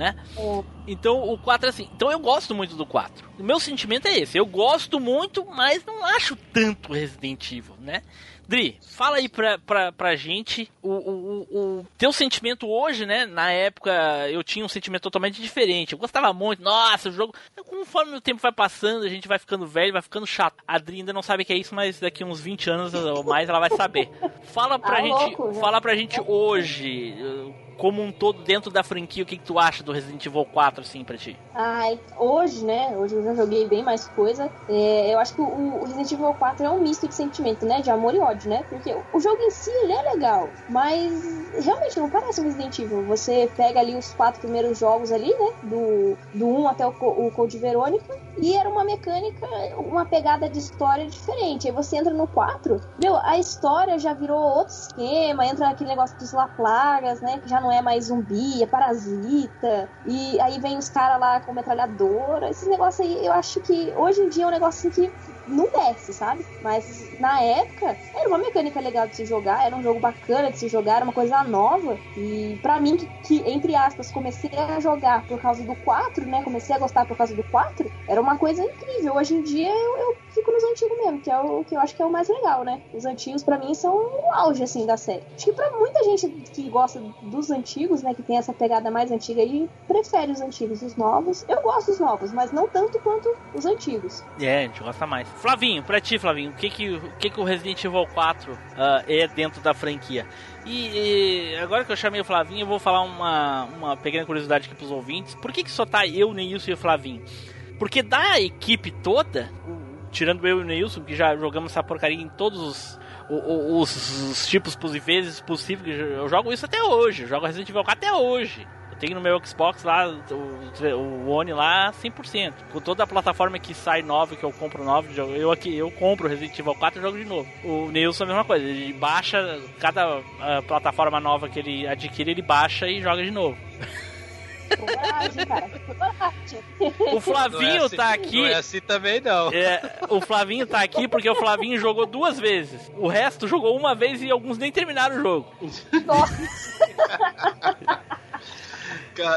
né? É. Então o 4 é assim. Então eu gosto muito do 4. O meu sentimento é esse. Eu gosto muito, mas não acho tanto Resident Evil, né? Dri, fala aí pra, pra, pra gente o, o, o, teu sentimento hoje, né? Na época eu tinha um sentimento totalmente diferente. Eu gostava muito, nossa, o jogo. Conforme o tempo vai passando, a gente vai ficando velho, vai ficando chato. A Dri ainda não sabe o que é isso, mas daqui uns 20 anos ou mais ela vai saber. Fala pra Ah, gente. louco, fala pra gente hoje, como um todo, dentro da franquia, o que, que tu acha do Resident Evil 4, assim, pra ti? Ai, hoje, né? Hoje eu já joguei bem mais coisa. É, eu acho que o, o Resident Evil 4 é um misto de sentimento, né? De amor e ódio, né? Porque o, jogo em si, ele é legal. Mas realmente não parece um Resident Evil. Você pega ali os quatro primeiros jogos ali, né? Do, do 1 até o, o Code Verônica. E era uma mecânica, uma pegada de história diferente. Aí você entra no 4, meu, a história já virou outro esquema. Entra aquele negócio dos Laplagas, né? Que já não é mais zumbi, é parasita. E aí vem os caras lá com metralhadora. Esses negócios aí, eu acho que hoje em dia é um negócio assim que não desce, sabe? Mas na época era uma mecânica legal de se jogar, era um jogo bacana de se jogar, era uma coisa nova. E pra mim, que, que, entre aspas, comecei a jogar por causa do 4, né? Comecei a gostar por causa do 4, era uma coisa incrível. Hoje em dia eu, eu fico nos antigos mesmo, que é o que eu acho que é o mais legal, né? Os antigos pra mim são o auge, assim, da série. Acho que pra muita gente que gosta dos antigos, né? Que tem essa pegada mais antiga aí, prefere os antigos, os novos. Eu gosto dos novos, mas não tanto quanto os antigos. É, a gente gosta mais. Flavinho, pra ti, Flavinho, o que que o, que que o Resident Evil 4 ah, é dentro da franquia? E, e agora que eu chamei o Flavinho, eu vou falar uma, uma pequena curiosidade aqui pros ouvintes. Por que que só tá eu, Neilson e o Flavinho? Porque da equipe toda, tirando eu e o Neilson, que já jogamos essa porcaria em todos os, os, os tipos pos- vezes possíveis, eu jogo isso até hoje, jogo Resident Evil 4 até hoje. Tenho no meu Xbox lá, o, o One lá, 100%. Com toda a plataforma que sai nova, que eu compro nova, eu aqui, eu compro Resident Evil 4 e jogo de novo. O Nilson é a mesma coisa, ele baixa, cada ah, plataforma nova que ele adquire, ele baixa e joga de novo. Coragem, cara. Coragem. O Não é Flavinho assim- tá aqui. Não é assim também, não. É, o Flavinho tá aqui porque o Flavinho jogou duas vezes. O resto jogou uma vez e alguns nem terminaram o jogo. Ca-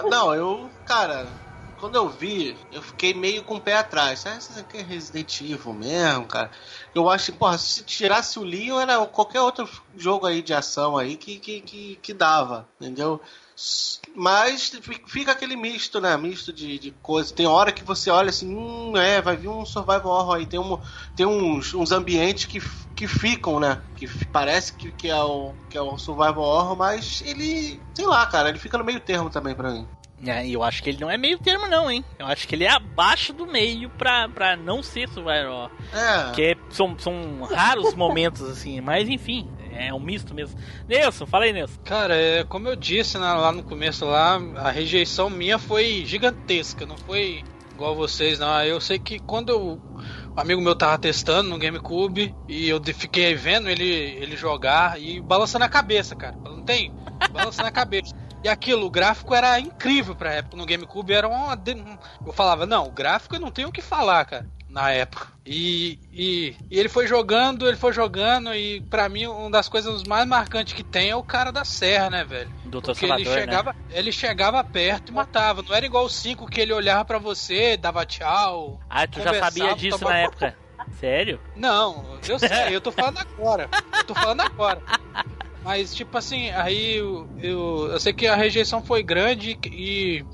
Não, eu, cara, quando eu vi, eu fiquei meio com o pé atrás. Ah, isso aqui é Resident Evil mesmo, cara. Eu acho que, porra, se tirasse o Leon, era qualquer outro jogo aí de ação aí que, que, que, que dava, entendeu? Mas fi- fica aquele misto, né? Misto de, de coisas. Tem hora que você olha assim, hum, é, vai vir um survival horror aí. Tem, um, tem uns, uns ambientes que, que ficam, né? Que parece que, que, é o, que é o survival horror, mas ele, sei lá, cara, ele fica no meio termo também pra mim. É, e eu acho que ele não é meio termo, não, hein? Eu acho que ele é abaixo do meio pra, pra não ser survival. É. Que é- são, são raros [laughs] momentos, assim, mas enfim, é um misto mesmo. Nelson, fala aí, Nelson. Cara, é, como eu disse né, lá no começo lá, a rejeição minha foi gigantesca, não foi igual vocês, não. Eu sei que quando eu- um amigo meu tava testando no GameCube e eu fiquei vendo ele, ele jogar e balançando a cabeça, cara. Não tem? Balançando a cabeça. E aquilo, o gráfico era incrível pra época. No GameCube era uma. Eu falava, não, o gráfico eu não tenho o que falar, cara. Na época. E, e, e ele foi jogando, ele foi jogando, e pra mim, uma das coisas mais marcantes que tem é o cara da serra, né, velho? Doutor Porque ele Salvador, né? chegava, ele chegava perto e matava. Não era igual o 5 que ele olhava pra você, dava tchau. Ah, tu já sabia disso tomava- na época? [laughs] Sério? Não, eu sei, eu tô falando [laughs] agora. Eu tô falando agora. Mas, tipo assim, aí eu, eu, eu sei que a rejeição foi grande e,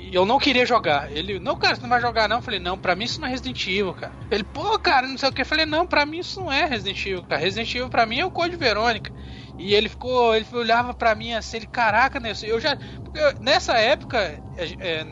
e eu não queria jogar. Ele, não, cara, você não vai jogar não. Eu falei, não, pra mim isso não é Resident Evil, cara. Ele, pô, cara, não sei o que. Eu falei, não, pra mim isso não é Resident Evil, cara. Resident Evil pra mim é o Code Verônica. E ele ficou, ele olhava pra mim assim, ele, caraca, Nelson, eu já. eu- nessa época, é, é,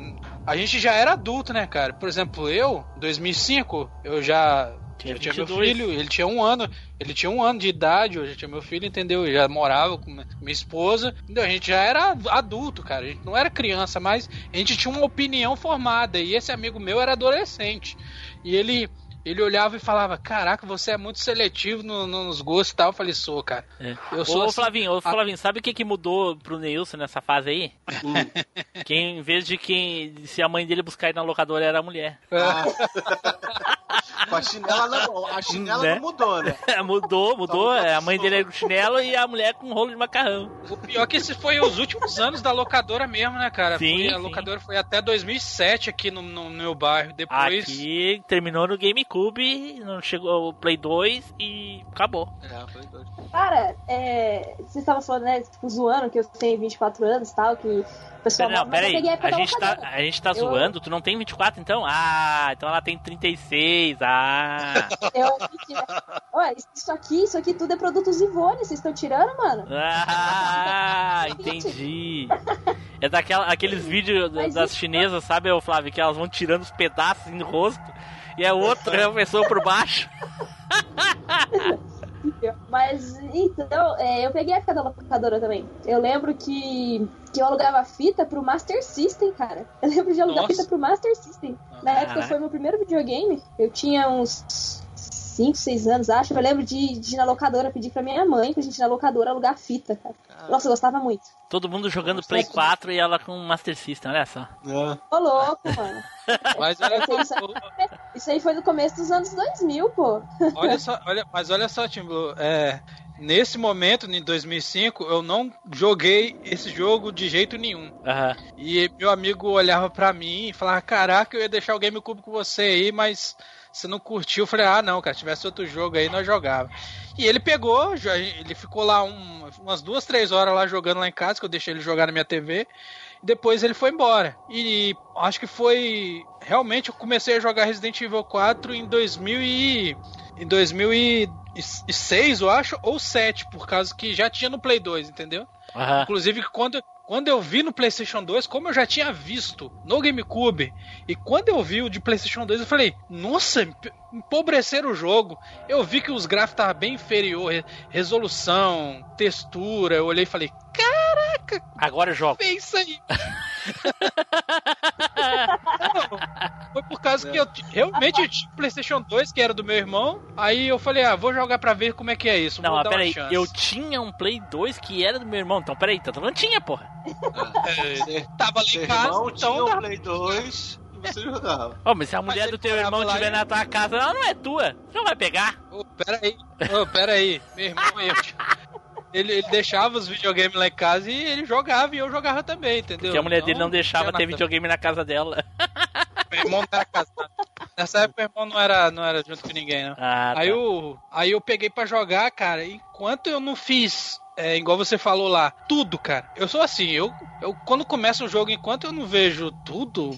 a gente já era adulto, né, cara? Por exemplo, eu, 2005, eu já Tinha Eu tinha meu 22. filho, ele tinha um ano, ele tinha um ano de idade, já tinha meu filho, entendeu? Eu já morava com minha esposa, entendeu? A gente já era adulto, cara, a gente não era criança, mas a gente tinha uma opinião formada, e esse amigo meu era adolescente, e ele... Ele olhava e falava, caraca, você é muito seletivo no- no- nos gostos e tal. Eu falei, sou, cara. É. Eu sou Ô, assim- Flavinho, ô. Flavinho, sabe o que, que mudou pro Neilson nessa fase aí? Hum. [laughs] Que em vez de quem se a mãe dele buscar ele na locadora era a mulher. Ah. [laughs] Com a chinela não, a chinela Né? não mudou, né? [laughs] mudou, mudou. É, A mãe dele era com chinelo e a mulher com rolo de macarrão. O pior é que esse foi os últimos anos da locadora mesmo, né, cara? Sim, Foi- a sim. locadora foi até 2007 aqui no, no meu bairro. Depois. Aqui terminou no GameCube, não chegou o Play 2 e acabou. É, foi doido. Cara, é, vocês estavam falando, né, tipo, zoando que eu tenho 24 anos e tal, que o pessoal... Não, mas eu peraí, época a gente, tá, a gente tá Eu- zoando, tu não tem 24 então? Ah, então ela tem 36, ah. Eu, Olha, isso aqui, isso aqui tudo é produtos Ivone, vocês estão tirando, mano? Ah, [laughs] entendi. É daquela, aqueles vídeos Mas das isso- chinesas, sabe, Flávio, que elas vão tirando os pedaços no rosto e a outra é pessoa por baixo. [laughs] Mas, então, é, eu peguei a época da locadora também. Eu lembro que, que eu alugava fita pro Master System, cara. Eu lembro de alugar Nossa. fita pro Master System. Na época foi meu primeiro videogame. Eu tinha uns 5, 6 anos, acho. Eu lembro de, de ir na locadora pedir pra minha mãe pra gente ir na locadora alugar fita, cara. Nossa, eu gostava muito. Todo mundo jogando Play 4 e ela com Master System, olha só. É. Ô, louco, mano. [laughs] Mas olha Isso aí, só, isso aí foi no começo dos anos 2000, pô. olha [laughs] só, olha, mas olha só, Timbu, é, nesse momento, em 2005, eu não joguei esse jogo de jeito nenhum. Aham. E meu amigo olhava pra mim e falava: Caraca, eu ia deixar o GameCube com você aí, mas você não curtiu. Eu falei: Ah, não, cara, se tivesse outro jogo aí, nós jogava. E ele pegou, ele ficou lá um- umas duas, três horas lá jogando lá em casa, que eu deixei ele jogar na minha TV. E depois ele foi embora. E acho que foi. Realmente eu comecei a jogar Resident Evil 4 em 2000 e. Em 2006, eu acho, ou 7, por causa que já tinha no Play 2, entendeu? Aham. Inclusive, quando, quando eu vi no PlayStation 2, como eu já tinha visto no GameCube, e quando eu vi o de PlayStation 2, eu falei: Nossa, emp- empobreceram o jogo. Eu vi que os gráficos estavam bem inferior, re- resolução, textura. Eu olhei e falei: Caraca, Agora eu jogo. isso aí. [laughs] Não, Foi por causa que eu realmente eu tinha o PlayStation 2, que era do meu irmão. Aí eu falei: Ah, vou jogar pra ver como é que é isso. Não, mas peraí, eu tinha um Play 2 que era do meu irmão. Então, peraí, então não tinha, porra. É, tava lá Seu em casa, irmão tinha então o dá- Play 2 e você jogava. Ô, mas se a Mas mulher ele do teu irmão estiver na tua casa, ela não é tua. Você não vai pegar. Ô, peraí, ô, peraí, meu irmão, eu, ele, ele deixava os videogames lá em casa e ele jogava e eu jogava também, entendeu? Porque a mulher Então, dele não deixava tinha ter videogame na casa dela. Meu irmão não era casado. Nessa época, meu irmão não era, não era junto com ninguém, não. Ah, tá. Aí, eu, aí eu peguei pra jogar, cara, enquanto eu não fiz. É, igual você falou lá, tudo, cara. Eu sou assim, eu, eu quando começa um jogo, enquanto eu não vejo tudo,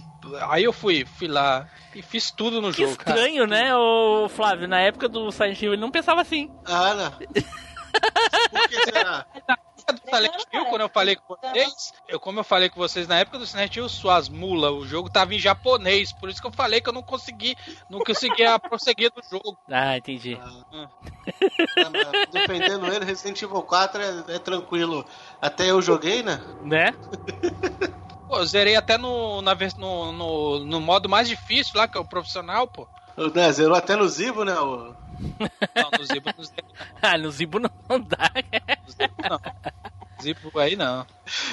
aí eu fui, fui lá e fiz tudo no Que jogo, cara. estranho, né, ô Flávio? Na época do Silent Hill ele não pensava assim. Ah, não. [laughs] Por que será? do Silent Hill, quando eu falei com vocês, eu, como eu falei com vocês na época do Silent Hill, suas mulas, o jogo tava em japonês, por isso que eu falei que eu não consegui, não conseguia prosseguir do jogo. Ah, entendi. Ah, Dependendo dele, Resident Evil 4 é, é tranquilo. Até eu joguei, né? Né? [laughs] Pô, eu zerei até no, na, no, no, no modo mais difícil lá, que é o profissional, pô. O- Né, zerou até no Zibo, né? O... Não, no Zibo, no Zibo, [laughs] Ah, no Zibo não dá. no Zibo não. Zibo aí não.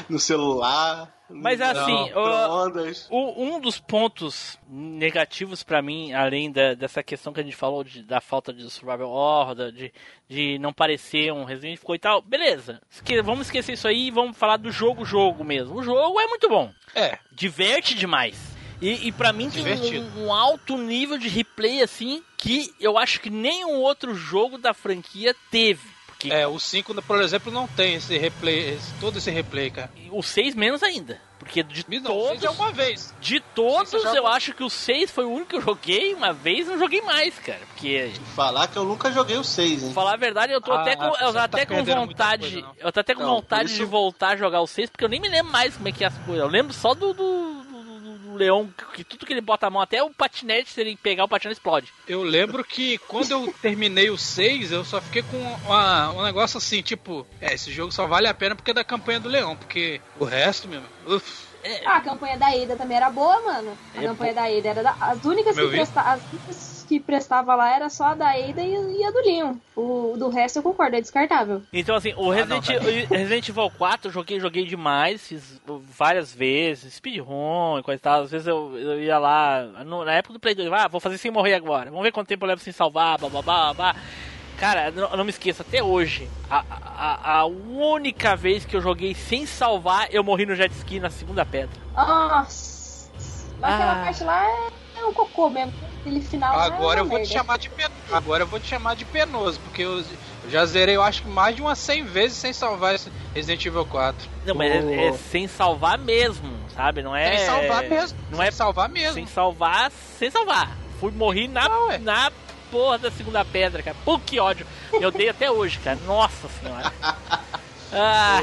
no celular. Mas assim, micro-ondas. O- um dos pontos negativos pra mim, além da- dessa questão que a gente falou de- da falta de survival horror, da- de, de não parecer um Resident Evil e tal, beleza. Esque- vamos esquecer isso aí e vamos falar do jogo, jogo mesmo. O jogo é muito bom, É, diverte demais. E, e para mim tem um, um alto nível de replay assim que eu acho que nenhum outro jogo da franquia teve. Porque é, o 5, por exemplo, não tem esse replay, esse- todo esse replay, cara. o 6 menos ainda. Porque de Não, todos, seis é uma vez. De todos, eu acho que o 6 foi o único que eu joguei uma vez não joguei mais, cara. Porque, Falar que eu nunca joguei o 6, hein? falar a verdade, eu tô Ah, até com, eu tô tá até com vontade. coisa, eu tô até com Não, vontade isso- de voltar a jogar o 6, porque eu nem me lembro mais como é que é as coisas. Eu lembro só do- do leão que tudo que ele bota a mão, até o patinete, se ele pegar o patinete explode. Eu lembro que quando eu terminei o 6, eu só fiquei com uma- um negócio assim, tipo, é, esse jogo só vale a pena porque é da campanha do leão, porque o resto, meu, uf, Ah, a campanha da Ada também era boa, mano. A É campanha da Ada era da... As únicas Meu que vi. Que prestava lá era só a da Ada e, e a do Leon. O do resto eu concordo, é descartável. Então, assim, o Ah, não, Resident, o [laughs] Resident Evil 4 eu joguei, joguei demais, fiz várias vezes, speedrun e coisa e tal. Às vezes eu, eu ia lá, no- na época do Play 2, ah, vou fazer sem morrer agora, vamos ver quanto tempo eu levo sem salvar, blá blá blá blá. Cara, não, não me esqueça, até hoje, a, a, a única vez que eu joguei sem salvar, eu morri no jet ski na segunda pedra. Nossa! Aquela Ah. parte lá é, é um cocô mesmo. Aquele final agora eu vou te chamar de penoso. Agora eu vou te chamar de penoso, porque eu, eu já zerei, eu acho que mais de umas 100 vezes sem salvar esse Resident Evil 4. Não, mas é, é sem salvar mesmo, sabe? Não é. Sem salvar mesmo. Não sem é salvar mesmo. Sem salvar, sem salvar. Fui morrer na, Não, na porra da segunda pedra, cara. Pô, que ódio. Eu dei até hoje, cara. Nossa senhora. Ah,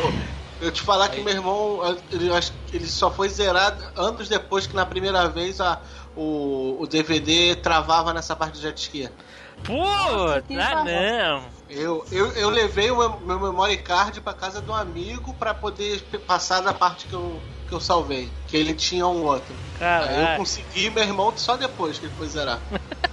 Eu te falar que meu irmão, ele, ele só foi zerado anos depois que na primeira vez a, o, o DVD travava nessa parte do jet ski. pô, ah, não. Eu, eu, eu levei o meu, meu memory card pra casa um amigo pra poder passar da parte que eu, que eu salvei. Que ele tinha um outro. Aí eu consegui meu irmão só depois que ele foi zerar.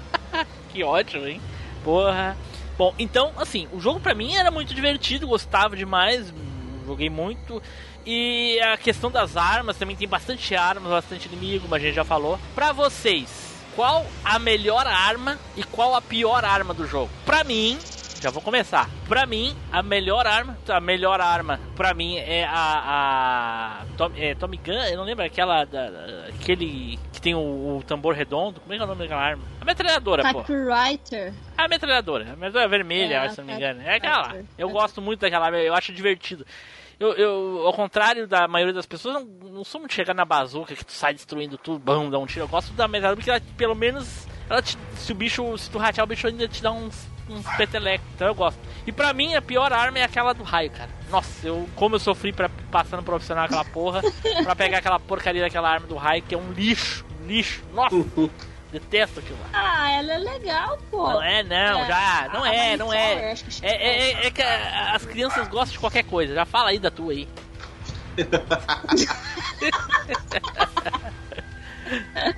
[laughs] que ótimo, hein? Porra. Bom, então, assim, o jogo pra mim era muito divertido, gostava demais, hum, joguei muito. E a questão das armas, também tem bastante armas, bastante inimigo, mas a gente já falou. Pra vocês, qual a melhor arma e qual a pior arma do jogo? Pra mim, já vou começar. Pra mim, a melhor arma, a melhor arma pra mim é a, a Tom, é, Tommy Gun, eu não lembro aquela da, da- aquele que tem o, o tambor redondo, como é que é o nome daquela arma? A metralhadora, pô. Typewriter. A metralhadora, a metralhadora vermelha, É, se não me engano. É aquela. Eu gosto muito daquela arma, eu acho divertido. Eu, eu, ao contrário da maioria das pessoas, não, não sou muito chegar na bazuca que tu sai destruindo tudo, bam, dá um tiro. Eu gosto da metralhadora porque ela, pelo menos, ela te- se o bicho, se tu ratear o bicho ainda te dá uns, uns petelecos. Então eu gosto. E pra mim, a pior arma é aquela do raio, cara. Nossa, eu, como eu sofri pra, passando profissional aquela porra, pra pegar aquela porcaria daquela arma do raio, que é um lixo, lixo. Nossa, [laughs] detesto aquilo lá. Ah, ela é legal, pô. Não é, não, É, já, não a é, não é. É, é, é- é que a- as crianças gostam de qualquer coisa. Já fala aí da tua aí. [laughs]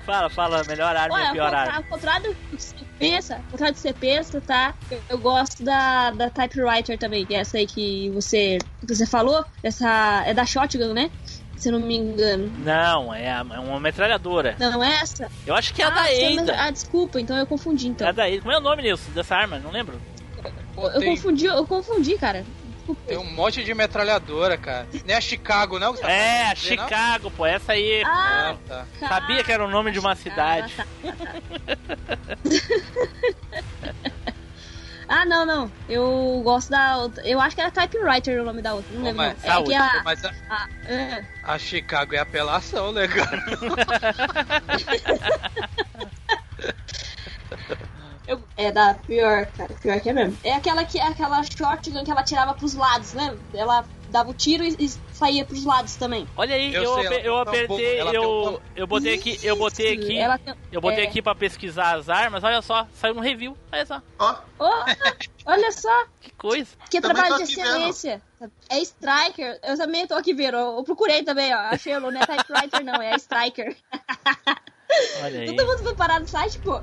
fala, fala, melhor arma Olha, pior arma. ao contrário do que você pensa, ao contrário do que você pensa, tá? Eu, eu gosto da, da Typewriter também, que é essa aí que você, que você falou. Essa é da Shotgun, né? Se eu não me engano. Não, é, a- é uma metralhadora. Não é essa? Eu acho que é a ah, da Ada. ah, desculpa, então eu confundi É então. a da Ada. Como é o nome Nilson, dessa arma? Não lembro. Eu Tem, confundi, eu confundi, cara. tem um monte de metralhadora, cara. Nem a Chicago, não? que você tá É, a dizer, não? Chicago, pô, essa aí. Ah, Ah, tá. Sabia que era o nome de uma cidade. [laughs] Ah, não, não. Eu gosto da outra. Eu acho que era Typewriter o nome da outra. Não Ô, lembro. mas- não. É a, Mas a, a- é. a Chicago é apelação, né, cara? [laughs] [laughs] Eu- é da pior, cara. Pior que é mesmo. É aquela que aquela shotgun que ela tirava pros lados, lembra? Ela dava o tiro e, e saía pros lados também. Olha aí, eu, Eu sei, eu um apertei, um eu, eu botei aqui, eu botei aqui. Ela tem- Eu botei é. aqui pra pesquisar as armas, olha só, saiu no review, olha só, Ó, Oh, olha só, que coisa. que Também trabalho de vendo. excelência. É Striker. Eu também tô aqui vendo. Eu procurei também, ó. Achei, não é Typewriter, não. É Striker. [laughs] Olha aí. Todo mundo foi parar no site, pô.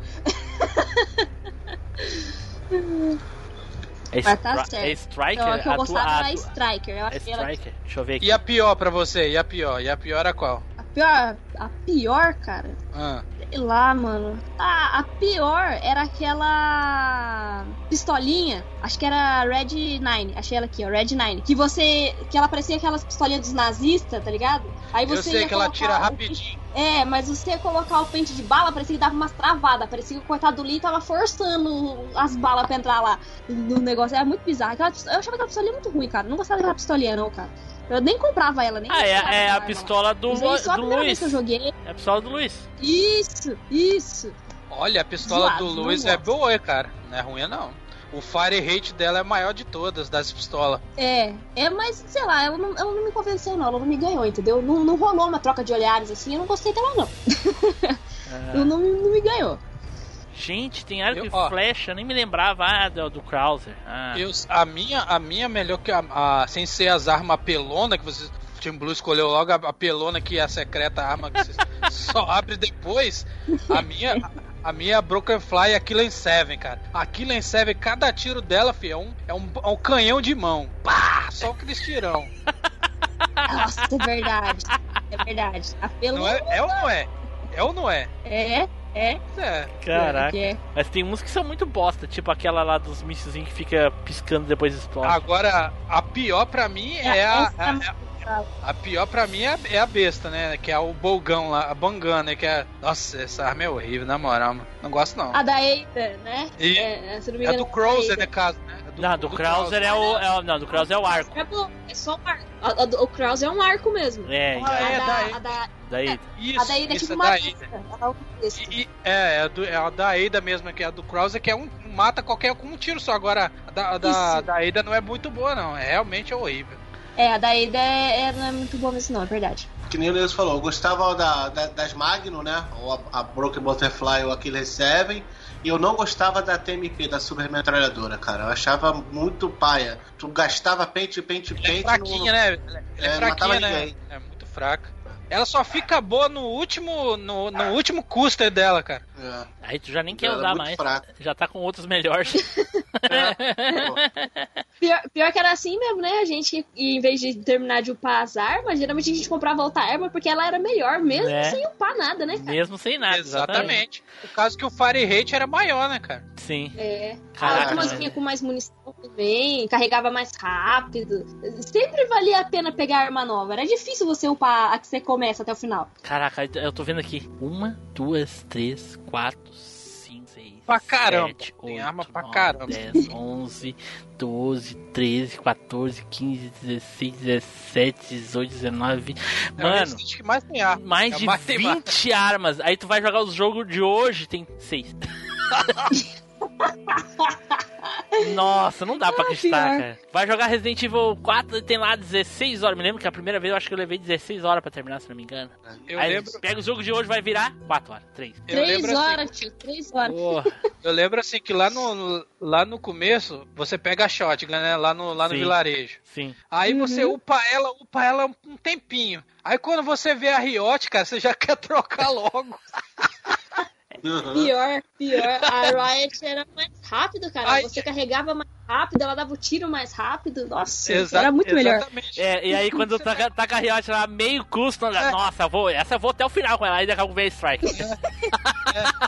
É, Mas tá certo. é Striker? Então, a que eu gostava a era Striker. Eu É achei ela Striker? Deixa eu ver aqui. E a pior pra você? E a pior? E a pior é qual? A pior. A pior, cara. Ah, Sei lá, mano. Ah, a pior era aquela pistolinha. Acho que era Red 9. Achei ela aqui, ó. Red 9. Que você. Que ela parecia aquelas pistolinhas dos nazistas, tá ligado? Aí eu você sei ia que ela tira rapidinho. É, mas você ia colocar o pente de bala, parecia que dava umas travadas. Parecia que o coitado do Lee tava forçando as balas pra entrar lá no negócio. Era muito bizarro. Aquela eu achava aquela pistolinha muito ruim, cara. Não gostava daquela pistolinha, não, cara. Eu nem comprava ela, nem Ah, é, é a pistola do, Usei só a do primeira Luiz. vez que eu joguei. É a pistola do Luiz. Isso, isso. Olha, a pistola Zoado, do Luiz é boa, cara. Não é ruim, não. o fire rate dela é maior de todas, das pistolas. É, é, mas sei lá, ela não, ela não me convenceu, não. Ela não me ganhou, entendeu? Não, não rolou uma troca de olhares assim, eu não gostei dela, não. [laughs] Eu não, não me ganhou. Gente, tem arco Eu- e ó. flecha, eu nem me lembrava ah, do, do Krauser. Ah. Eu, a minha, a minha melhor que a, a- sem ser as armas pelona que você o Team Blue escolheu logo a, a pelona que é a secreta a arma que você [laughs] só abre depois. A minha a minha Broken Fly é a Seven, cara. A Killing Seven, cada tiro dela, fi, é um, é um, é um canhão de mão. Pá! Só aqueles tirão. Nossa, é verdade. É verdade. A pelo Não é, é ou não é? É ou não é? é, é. É. Caraca. É. Mas tem uns que são muito bosta, tipo aquela lá dos mísselzinhos que fica piscando depois explode. Agora, a pior pra mim é é a- legal. A pior pra mim é a, é a besta, né? Que é o bolgão lá, a bangana, né? Que é. Nossa, essa arma é horrível, na moral, mano. Não gosto não. A da Ada, né? E- É, se não me É a engano, do Krauser, né, caso, né? É não, do, Krauser é o, é o. Não, do Krauser é o arco. É bom, é só um arco. A- a do- o Krauser é um arco mesmo. É, Ah, a, é, da, daí. a, da, daí. Isso, a da Ada é tipo é uma da. Ela é um. E- e- é, é a, do, é a da Ada mesmo, que é a do Krauser, que é um. mata qualquer com um tiro só. Agora, a da, a da, da Ada não é muito boa, não. É realmente horrível. É, a da Ada é, é- não é muito boa mesmo, não, é verdade. Que nem o Nelson falou, eu gostava da, da- das Magnum, né? Ou a, a Broken Butterfly ou a Killer Seven. E eu não gostava da TMP, da Super Metralhadora, cara. Eu achava muito paia. Tu gastava pente, pente, Ela é pente. fraquinha, no- né? Ela é, É, fraquinha, né? ninguém. É muito fraca. Ela só fica boa no último. no, no último custer dela, cara. É. Aí tu já nem quer Ela é usar mais. fraca. Já tá com outros melhores. [laughs] Pior, pior que era assim mesmo, né? A gente, em vez de terminar de upar as armas, geralmente a gente comprava outra arma porque ela era melhor, mesmo É. sem upar nada, né, cara? Mesmo sem nada. Exatamente. Por causa que o Fire Rate era maior, né, cara? Sim. É. Caraca, mas- vinha com mais munição também, carregava mais rápido. Sempre valia a pena pegar arma nova. Era difícil você upar a que você começa até o final. Caraca, eu tô vendo aqui. Uma, duas, três, quatro, cinco, seis. Pra caramba. sete, Tem oito, arma pra nove, caramba. 10, 11, 12, 13, 14, 15, 16, 17, 18, 19, 20. É o Mano, Resident que mais tem arma. mais É de tem 20 armas. Aí tu vai jogar os jogos de hoje, tem 6. [laughs] Nossa, não dá pra acreditar, pior. cara. Vai jogar Resident Evil 4 e tem lá 16 horas. Me lembro que a primeira vez eu acho que eu levei 16 horas pra terminar, se não me engano. Eu Aí lembro, pega o jogo de hoje, vai virar 4 horas, 3. eu três lembro assim, horas, tio. Três horas. eu lembro assim que lá no, no- lá no começo você pega a shotgun, né? Lá no, lá no Sim. vilarejo. Sim. Aí você upa ela, upa ela um tempinho. Aí quando você vê a Riot, cara, você já [laughs] quer trocar logo. Uhum. Pior, pior. A [laughs] Riot era mais rápido, cara. Ai, você carregava mais rápido, ela dava o tiro mais rápido. Nossa, Exa- era muito melhor. Exatamente. É, e aí quando tá, tá com a Riot lá, meio custo, É. nossa, eu vou, essa eu vou até o final com ela, aí daqui a pouco vem a Strike. É,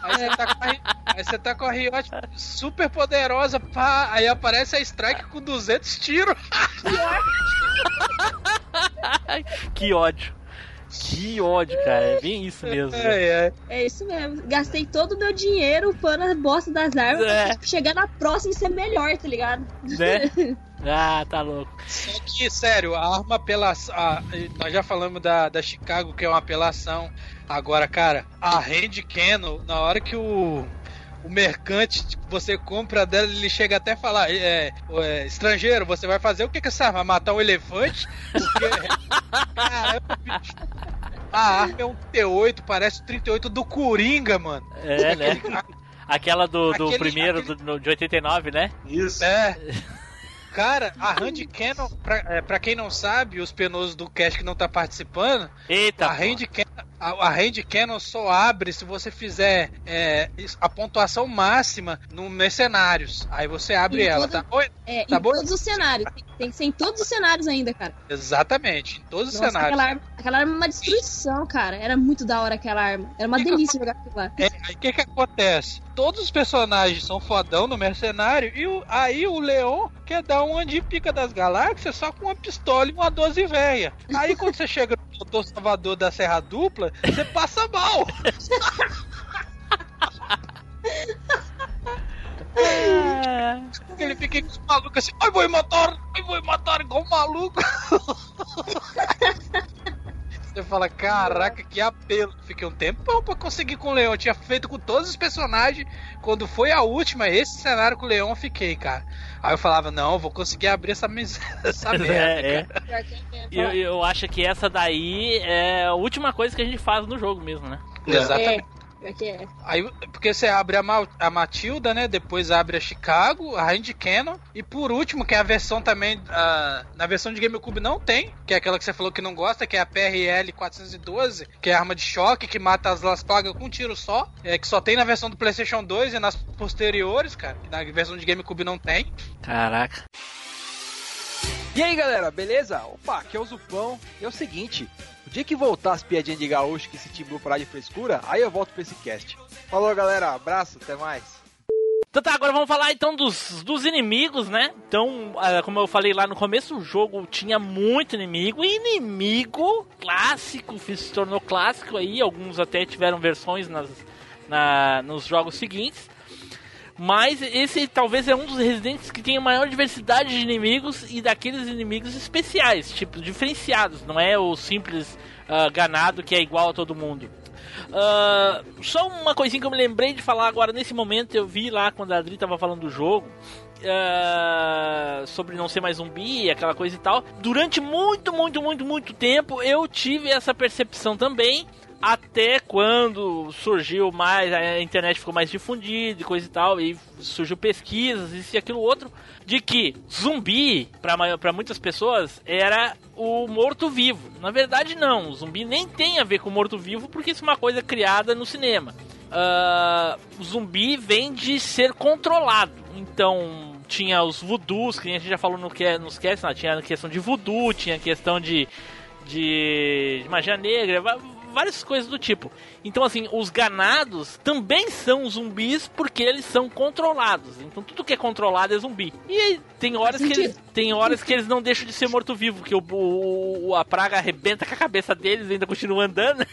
aí, você tá com a, aí você tá com a Riot super poderosa, pá, aí aparece a Strike com 200 tiros. [laughs] que ódio. Que ódio, cara. É bem isso mesmo. [laughs] É, é. É isso mesmo. Gastei todo o meu dinheiro upando a bosta das armas É. pra chegar na próxima e ser melhor, tá ligado? Né? [laughs] Ah, tá louco. Só que, sério, a arma apelação. a- nós já falamos da, da Chicago, que é uma apelação. Agora, cara, a Hand Cannon, na hora que o. O mercante, tipo, você compra dela, ele chega até a falar: é, é, estrangeiro, você vai fazer o que com essa arma? Matar um elefante? Porque. [laughs] Caramba, bicho. A arma é um T8, parece o 38 do Coringa, mano. É, né? [laughs] Aquela do, do Aquele- primeiro, aquele- do, no- de 89, né? Isso. É. [laughs] Cara, a Hand Cannon, pra, é, pra quem não sabe, os penosos do cast que não tá participando, Eita. a Hand Cannon, a, a Hand Cannon só abre se você fizer é, a pontuação máxima no Mercenários. Aí você abre E ela, tudo- tá? Oi? É, Tá em bom? todos os cenários. Tem, tem que ser em todos os cenários ainda, cara. Exatamente, em todos os Nossa, cenários. aquela arma, aquela arma é uma destruição, cara. Era muito da hora aquela arma. Era uma Que que delícia jogar aquilo lá. É, aí o que que acontece? Todos os personagens são fodão no mercenário e o- aí o Leon quer dar um de pica das galáxias só com uma pistola e uma 12 véia. Aí quando você [laughs] chega no Doutor Salvador da Serra Dupla, você passa mal. [laughs] Ah, Ele fica com os malucos assim, ai vou matar, ai vou matar igual um maluco. [laughs] Você fala, caraca, que apelo. Fiquei um tempão pra conseguir com o Leão. Eu tinha feito com todos os personagens. Quando foi a última, esse cenário com o Leão, eu fiquei, cara. Aí eu falava, não, eu vou conseguir abrir essa, mis- [laughs] essa merda. É, cara. é. Eu, eu acho que essa daí é a última coisa que a gente faz no jogo mesmo, né? Exatamente. Que é. Aí, porque você abre a, Ma- a Matilda, né? Depois abre a Chicago, a Hand Cannon. E por último, que é a versão também. a- na versão de GameCube não tem, que é aquela que você falou que não gosta, que é a PRL 412, que é a arma de choque que mata as Las Plagas com um tiro só. É, que só tem na versão do PlayStation 2 e nas posteriores, cara. Que na versão de GameCube não tem. Caraca. E aí galera, beleza? Opa, aqui é o Zupão. E é o seguinte: o dia que voltar as piadinhas de gaúcho que esse timbu parar de frescura, aí eu volto pra esse cast. Falou galera, abraço, até mais. Então tá, agora vamos falar então dos, dos inimigos, né? Então, ah, como eu falei lá no começo, o jogo tinha muito inimigo. Inimigo clássico, se tornou clássico aí. Alguns até tiveram versões nas, na, nos jogos seguintes. Mas esse talvez é um dos Residentes que tem a maior diversidade de inimigos e daqueles inimigos especiais, tipo, diferenciados. Não é o simples ah, ganado que é igual a todo mundo. Ah, só uma coisinha que eu me lembrei de falar agora nesse momento, eu vi lá quando a Adri tava falando do jogo. ah, sobre não ser mais zumbi, aquela coisa e tal. Durante muito, muito, muito, muito tempo eu tive essa percepção também. Até quando surgiu mais, a internet ficou mais difundida e coisa e tal, e surgiu pesquisas, isso e aquilo outro, de que zumbi, para muitas pessoas, era o morto-vivo. Na verdade, não, o zumbi nem tem a ver com morto-vivo, porque isso é uma coisa criada no cinema. Ah, o zumbi vem de ser controlado. Então, tinha os voodoos, que a gente já falou no que nos não, tinha a questão de voodoo, tinha a questão de, de, magia negra, várias coisas do tipo. Então, assim, os ganados também são zumbis porque eles são controlados. Então, tudo que é controlado é zumbi. E tem horas que eles, tem horas que eles não deixam de ser morto-vivo, que o, o- a praga arrebenta com a cabeça deles e ainda continua andando. [laughs]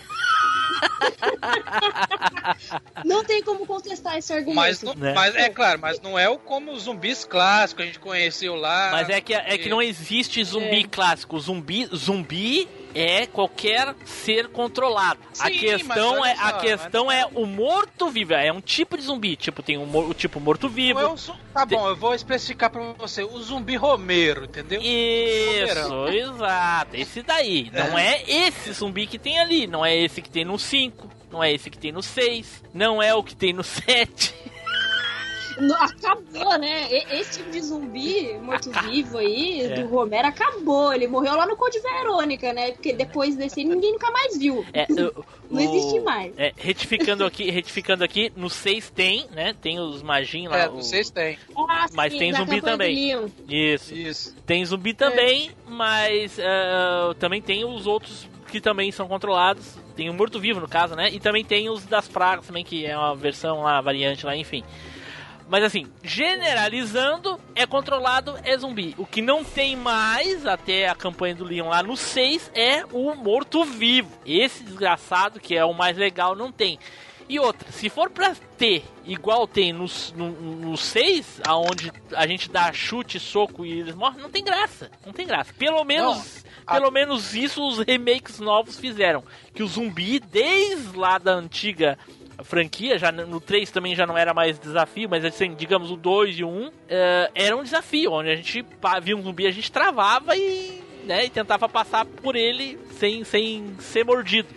Não tem como contestar esse argumento. Mas, não- Né? mas é claro, mas não é o como os zumbis clássicos a gente conheceu lá. Mas é que, é que não existe zumbi clássico. Zumbi, zumbi é qualquer ser controlado. a Sim, questão mas olha é a só, questão é o morto-vivo. É um tipo de zumbi. Tipo, tem um o tipo morto-vivo. Não é Tá bom, eu vou especificar pra você. O zumbi Romero, entendeu? Isso, exato. Esse daí. Não é esse zumbi que tem ali. Não é esse que tem no 5. Não é esse que tem no 6. Não é o que tem no [laughs] 7. No- Acabou, né? Esse tipo de zumbi morto-vivo aí, [laughs] É. do Romero, acabou. Ele morreu lá no Code Verônica, né? Porque depois desse aí ninguém nunca mais viu. É, o- [laughs] Não existe mais. É, retificando aqui, retificando aqui, no 6 tem, né? Tem os magin lá. É, o- vocês têm. Ah, Mas sim, tem da zumbi também. Isso. Isso. Tem zumbi também, mas ah, também tem os outros que também são controlados. Tem o morto-vivo, no caso, né? E também tem os das pragas também, que é uma versão lá, variante lá, enfim. Mas assim, generalizando, é controlado, é zumbi. O que não tem mais, até a campanha do Leon lá no 6, é o morto-vivo. Esse desgraçado, que é o mais legal, não tem. E outra, se for pra ter igual tem no 6, no, no seis, aonde a gente dá chute, soco e eles morrem, não tem graça. Não tem graça. Pelo menos, pelo menos isso os remakes novos fizeram. Que o zumbi, desde lá da antiga franquia, já no 3 também já não era mais desafio, mas assim, digamos o 2 e o 1, eh, era um desafio, onde a gente via um zumbi, a gente travava e, né, e tentava passar por ele sem, sem ser mordido.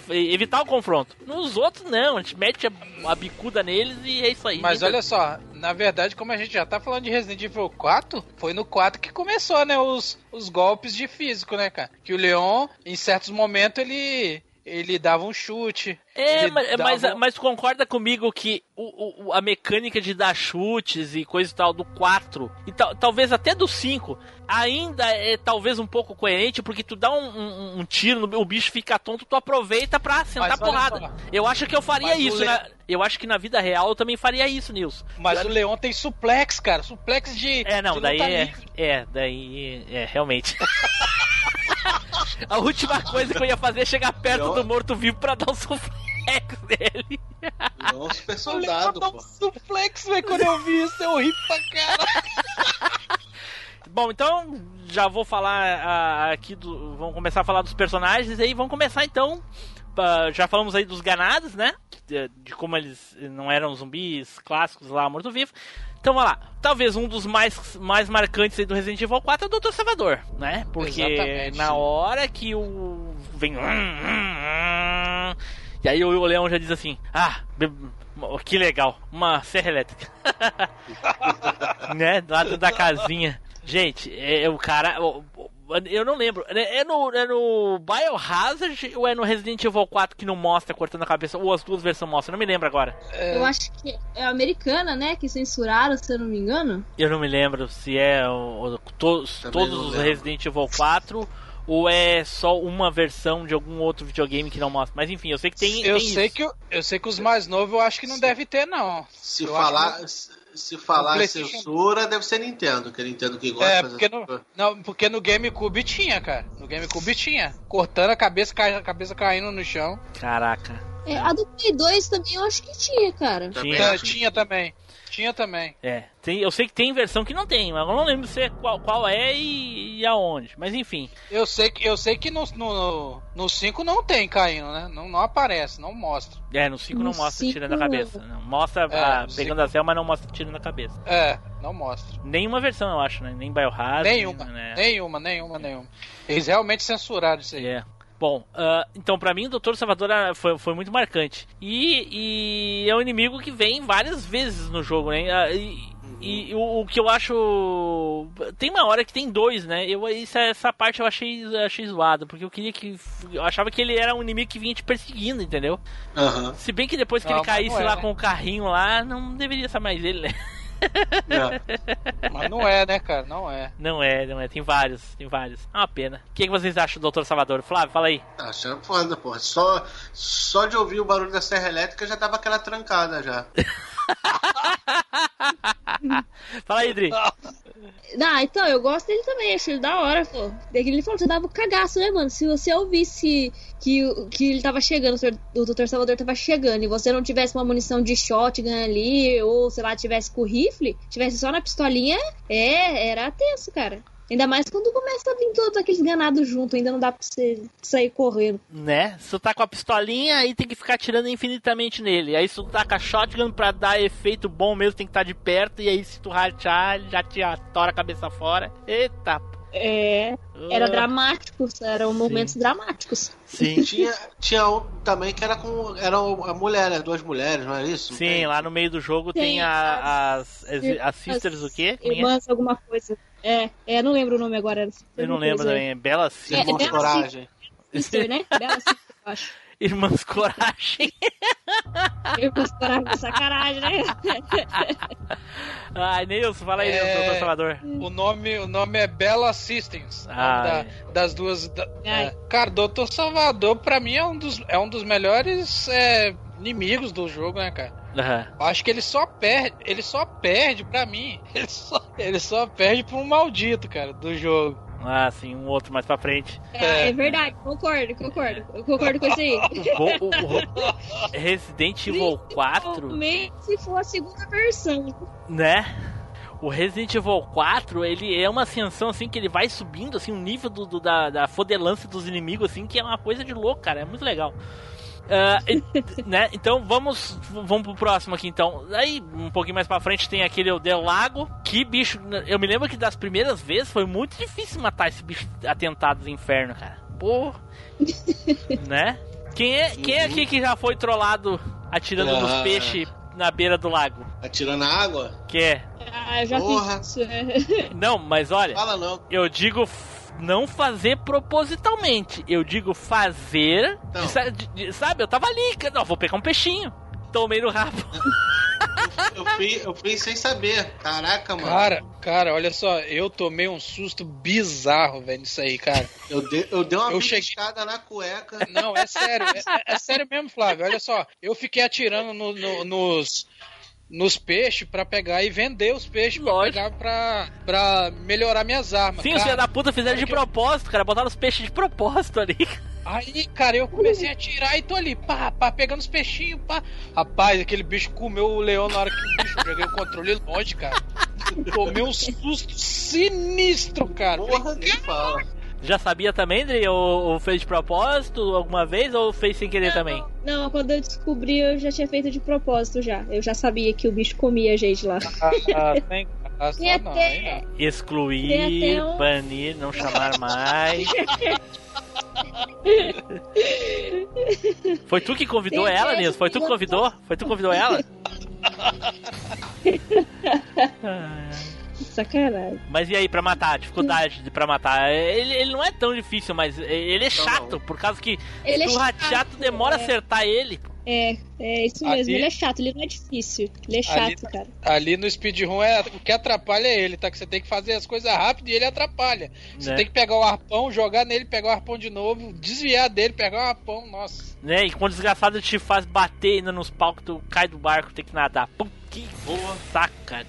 Pra evitar o confronto. Nos outros, não, a gente mete a, a bicuda neles e é isso aí. Mas olha só, na verdade, como a gente já tá falando de Resident Evil 4, foi no 4 que começou, né, os, os golpes de físico, né, cara? Que o Leon, em certos momentos, ele ele dava um chute. É, mas, dava mas, mas concorda comigo que o, o- a mecânica de dar chutes e coisa e tal do 4, e tal, talvez até do 5, ainda é talvez um pouco coerente, porque tu dá um, um- um tiro, no- o bicho fica tonto, tu aproveita pra sentar Mas porrada. Eu acho que eu faria Mas isso, Le- né? Eu acho que na vida real eu também faria isso, Nilson. Mas o Leon tem suplex, cara. Suplex de. É, não, de daí é. livre. É, daí. É, realmente. [laughs] A última coisa que eu ia fazer é chegar perto Eu- do morto-vivo pra dar um suplex nele. Não, um super soldado, Leon dá pô. um suplex, velho. Quando eu vi isso, eu ri pra cara. Bom, então já vou falar ah, aqui do. Vamos começar a falar dos personagens aí. Vamos começar então. ah, já falamos aí dos ganados, né? De, de como eles não eram zumbis clássicos lá, morto-vivo. Então vamos lá. Talvez um dos mais, mais marcantes aí do Resident Evil 4 é o Dr. Salvador, né? Porque Exatamente, na hora que o. vem. E aí o Leão já diz assim: Ah, que legal, uma serra elétrica. [laughs] né? Do lado da casinha. Gente, é, é o cara. o- o- Eu não lembro. É é no, é no Biohazard ou é no Resident Evil 4 que não mostra cortando a cabeça? Ou as duas versões mostram? Eu não me lembro agora. Eu acho que é americana, né? Que censuraram, se eu não me engano. Eu não me lembro se é o, o- todos, todos os lembro. Resident Evil 4 ou é só uma versão de algum outro videogame que não mostra. Mas enfim, eu sei que tem. eu tem sei isso. que o- eu sei que os mais novos eu acho que não deve ter não. Se Eu falar, acho se- falar em censura, deve ser Nintendo, que é Nintendo que gosta É, de fazer porque no, não, porque no GameCube tinha, cara. No GameCube tinha. Cortando a cabeça, cai- a cabeça caindo no chão. Caraca. É, a do Play 2 também eu acho que tinha, cara. Também Tinha. Tinha também. Tinha também. É, tem, eu sei que tem versão que não tem, mas eu não lembro se é qual, qual é e, e aonde. Mas enfim, Eu sei que, eu sei que no 5 no, no 5 não tem caindo, né? Não, não aparece, não mostra. é, no 5 não mostra cinco tirando a cabeça. Não, mostra É, a- pegando cinco. a céu, mas não mostra tirando a cabeça. É, não mostra. Nenhuma versão, eu acho, né? Nem Biohazard. Nenhuma, né? nenhuma, nenhuma, nenhuma. Eles realmente censuraram isso aí. É. Bom, ah, então pra mim o Dr. Salvador ah, foi, foi muito marcante. E, e é um inimigo que vem várias vezes no jogo, né? Ah, E, e o, o que eu acho. Tem uma hora que tem dois, né? Eu, isso, essa parte eu achei, achei zoada, porque eu queria que. Eu achava que ele era um inimigo que vinha te perseguindo, entendeu? Aham. Se bem que depois que Não, ele mas caísse é, lá né? com o carrinho lá, não deveria ser mais ele, né? [laughs] É. Mas não é, né, cara? Não é. Não é, não é. Tem vários, tem vários. É uma pena. O que, que vocês acham do Dr. Salvador? Flávio, fala aí. Tá Achando foda, porra. Só, só de ouvir o barulho da serra elétrica já tava aquela trancada já. [laughs] Fala aí, Dri. Ah, então, eu gosto dele também, acho ele da hora, pô. Que ele falou, você dava um cagaço, né, mano? Se você ouvisse que, que ele tava chegando, o Dr. Salvador tava chegando, e você não tivesse uma munição de shotgun ali, ou sei lá, tivesse com rifle, tivesse só na pistolinha, é, era tenso, cara. Ainda mais quando começa a vir todos aqueles ganados junto, ainda não dá pra você sair correndo. né? Se tu tá com a pistolinha, aí tem que ficar atirando infinitamente nele. Aí se tu tá com a shotgun pra dar efeito bom mesmo, tem que estar de perto. E aí se tu rachar, ele já te atora a cabeça fora. Eita. É, era Ah, dramático, eram momentos dramáticos. Sim. Tinha, tinha um também que era com. Era a mulher, né? Duas mulheres, não era isso? Sim, lá no meio do jogo tem, Tem a- as, as, as sisters o quê? Como é? Irmãs, alguma coisa. É, é, não lembro o nome agora. Eu não lembro também. Bela É, Sisters. Irmãos é Coragem. Sister, né? [laughs] Bela Sister, eu acho. Irmãs Coragem. [laughs] Irmãs Coragem, sacanagem, né? [laughs] Ai, Nilson, fala aí, É. doutor Salvador. O nome, o nome é Bella nome Ah, da- é. das duas. da- é. Cara, Doutor Salvador, pra mim, é um dos, é um dos melhores é, inimigos do jogo, né, cara? Eu Acho que ele só perde. Ele só perde pra mim. [laughs] Ele só, ele só perde pra um maldito, cara, do jogo. Ah, sim, um outro mais pra frente. É, é verdade, concordo, concordo. Eu concordo com isso aí. O, o- o Resident Evil 4. Principalmente se for a segunda versão. né? O Resident Evil 4, ele é uma ascensão assim que ele vai subindo assim um nível do, do- da, da fodelância dos inimigos assim que é uma coisa de louco, cara, é muito legal. E- né? Então vamos vamos pro próximo aqui então. Aí um pouquinho mais pra frente tem aquele o Del Lago, que bicho, eu me lembro que das primeiras vezes foi muito difícil matar esse bicho atentado do inferno, cara. Pô, [laughs] né? Quem é, quem é aqui que já foi trollado atirando nos Ah. peixes na beira do lago? Atirando na água? Que é? Ah, eu já Porra. fiz isso. é. Não, mas olha, Fala não. eu digo não fazer propositalmente. Eu digo fazer. Então. de de- de- sabe, eu tava ali, não, vou pegar um peixinho. Tomei no rabo. Eu fui, eu fui sem saber. Caraca, mano. Cara, cara, olha só, eu tomei um susto bizarro, velho, nisso aí, cara. Eu, dei, eu dei uma Eu cheguei- na cueca. Não, é sério, é, é sério mesmo, Flávio. Olha só, eu fiquei atirando no- no- nos, nos peixes pra pegar e vender os peixes pra Lógico. pegar pra, pra melhorar minhas armas. Sim, os cara. filhos da puta fizeram de porque- propósito, cara. Botaram os peixes de propósito ali. Aí, cara, eu comecei a atirar e tô ali, pá, pá, pegando os peixinhos, pá. Rapaz, aquele bicho comeu o leão na hora que o bicho joguei o controle longe, cara. Tomei um susto sinistro, cara. Porra, nem fala. Já sabia também, Dri? Ou, ou fez de propósito alguma vez ou fez sem querer também? Não, quando eu descobri, eu já tinha feito de propósito já. Eu já sabia que o bicho comia a gente lá. Ah, [laughs] tem graça, não, até- não. Excluir, um- banir, não chamar mais. [laughs] Foi tu que convidou Tem ela, Nilson? Foi tu que convidou? Foi tu que convidou ela? [laughs] Sacanagem. Mas e aí, pra matar? Dificuldade de pra matar? Ele, ele não é tão difícil, mas ele é chato, por causa que Ele é o rateato demora a é. acertar ele. É, é isso Ali- mesmo. Ele é chato, ele não é difícil. Ele é Ali- chato, cara. Ali no speedrun é o que atrapalha é ele, tá? Que você tem que fazer as coisas rápido e ele atrapalha. Você Né? tem que pegar o arpão, jogar nele, pegar o arpão de novo, desviar dele, pegar o arpão, nossa. Né? E quando o desgraçado te faz bater ainda nos palcos, tu cai do barco, tem que nadar. Pum, que Boa. saca.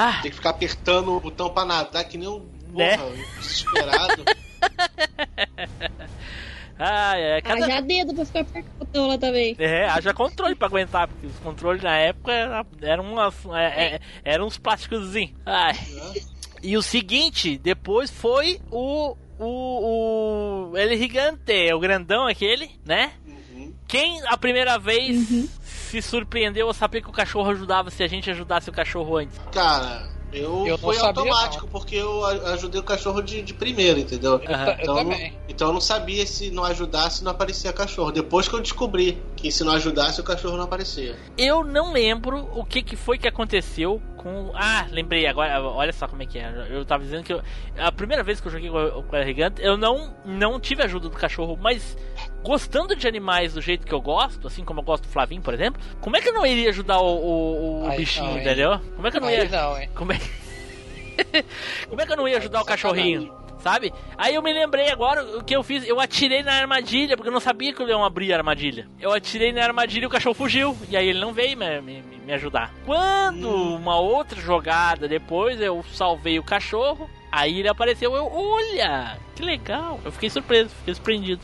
Ah, Tem que ficar apertando o botão pra nadar que nem um Né? porra, desesperado. [laughs] ah, é. Cada... Haja dedo pra ficar perto do botão lá também. É, haja controle pra aguentar, porque os controles na época era- eram umas. É, é, eram uns plásticozinhos. Ai. E o seguinte, depois foi o. O. O. El Gigante, o grandão aquele, né? Uhum. Quem a primeira vez Uhum. Se surpreendeu a saber que o cachorro ajudava se a gente ajudasse o cachorro antes? Cara, eu, Eu não foi automático, porque eu ajudei o cachorro de, de primeiro, entendeu? Eu Então, eu não, também. então eu não sabia se não ajudasse não aparecia cachorro. Depois que eu descobri que se não ajudasse o cachorro não aparecia. Eu não lembro o que, que foi que aconteceu com. Ah, lembrei agora. Olha só como é que é. Eu tava dizendo que eu- a primeira vez que eu joguei com o Gigante, eu não, não tive ajuda do cachorro, mas gostando de animais do jeito que eu gosto, assim como eu gosto do Flavinho, por exemplo, como é que eu não iria ajudar o, o- o Aí bichinho, não, entendeu? Como é que eu não Aí ia. não? Como é [laughs] Como é que eu não ia ajudar o cachorrinho? Sabe? Aí eu me lembrei agora o que eu fiz. Eu atirei na armadilha, porque eu não sabia que o leão abria a armadilha. Eu atirei na armadilha e o cachorro fugiu. E aí ele não veio me, me, me ajudar. Quando uma outra jogada depois eu salvei o cachorro, aí ele apareceu. Eu, olha, que legal. Eu fiquei surpreso, fiquei surpreendido.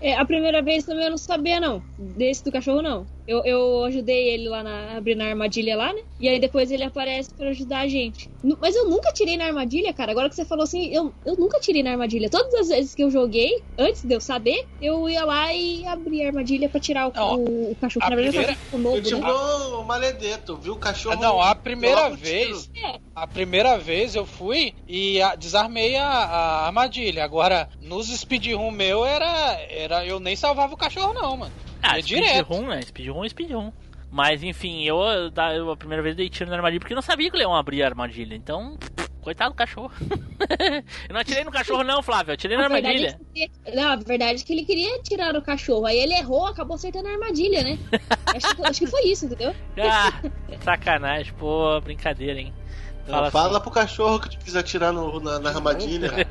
É, a primeira vez também eu não sabia, não. Desse do cachorro, não. Eu, eu ajudei ele lá na abrir na armadilha lá, né? E aí depois ele aparece pra ajudar a gente. Mas eu nunca tirei na armadilha, cara. Agora que você falou assim, eu, eu nunca tirei na armadilha. Todas as vezes que eu joguei, antes de eu saber, eu ia lá e abria a armadilha pra tirar o, Não, o, o cachorro. a Na verdade, primeira- o novo, né? o maledeto, viu o cachorro. Ah, não, a primeira vez. É, A primeira vez eu fui e a- desarmei a, a armadilha. Agora, nos speedrun meu era, era. Eu nem salvava o cachorro, não, mano. Ah, É speedrun, né? Speedrun é speedrun. Mas enfim, eu, eu, a primeira vez dei tiro na armadilha porque não sabia que o leão abria a armadilha. Então, coitado do cachorro. [laughs] eu não atirei no cachorro, não, Flávio. Eu atirei na a verdade, armadilha. é que, não, a verdade é que ele queria tirar o cachorro. Aí ele errou, acabou acertando a armadilha, né? [laughs] acho, que, acho que foi isso, entendeu? Ah, sacanagem, pô, brincadeira, hein? Fala, Fala fala assim. pro cachorro que tu quis atirar no, na, na armadilha. [laughs]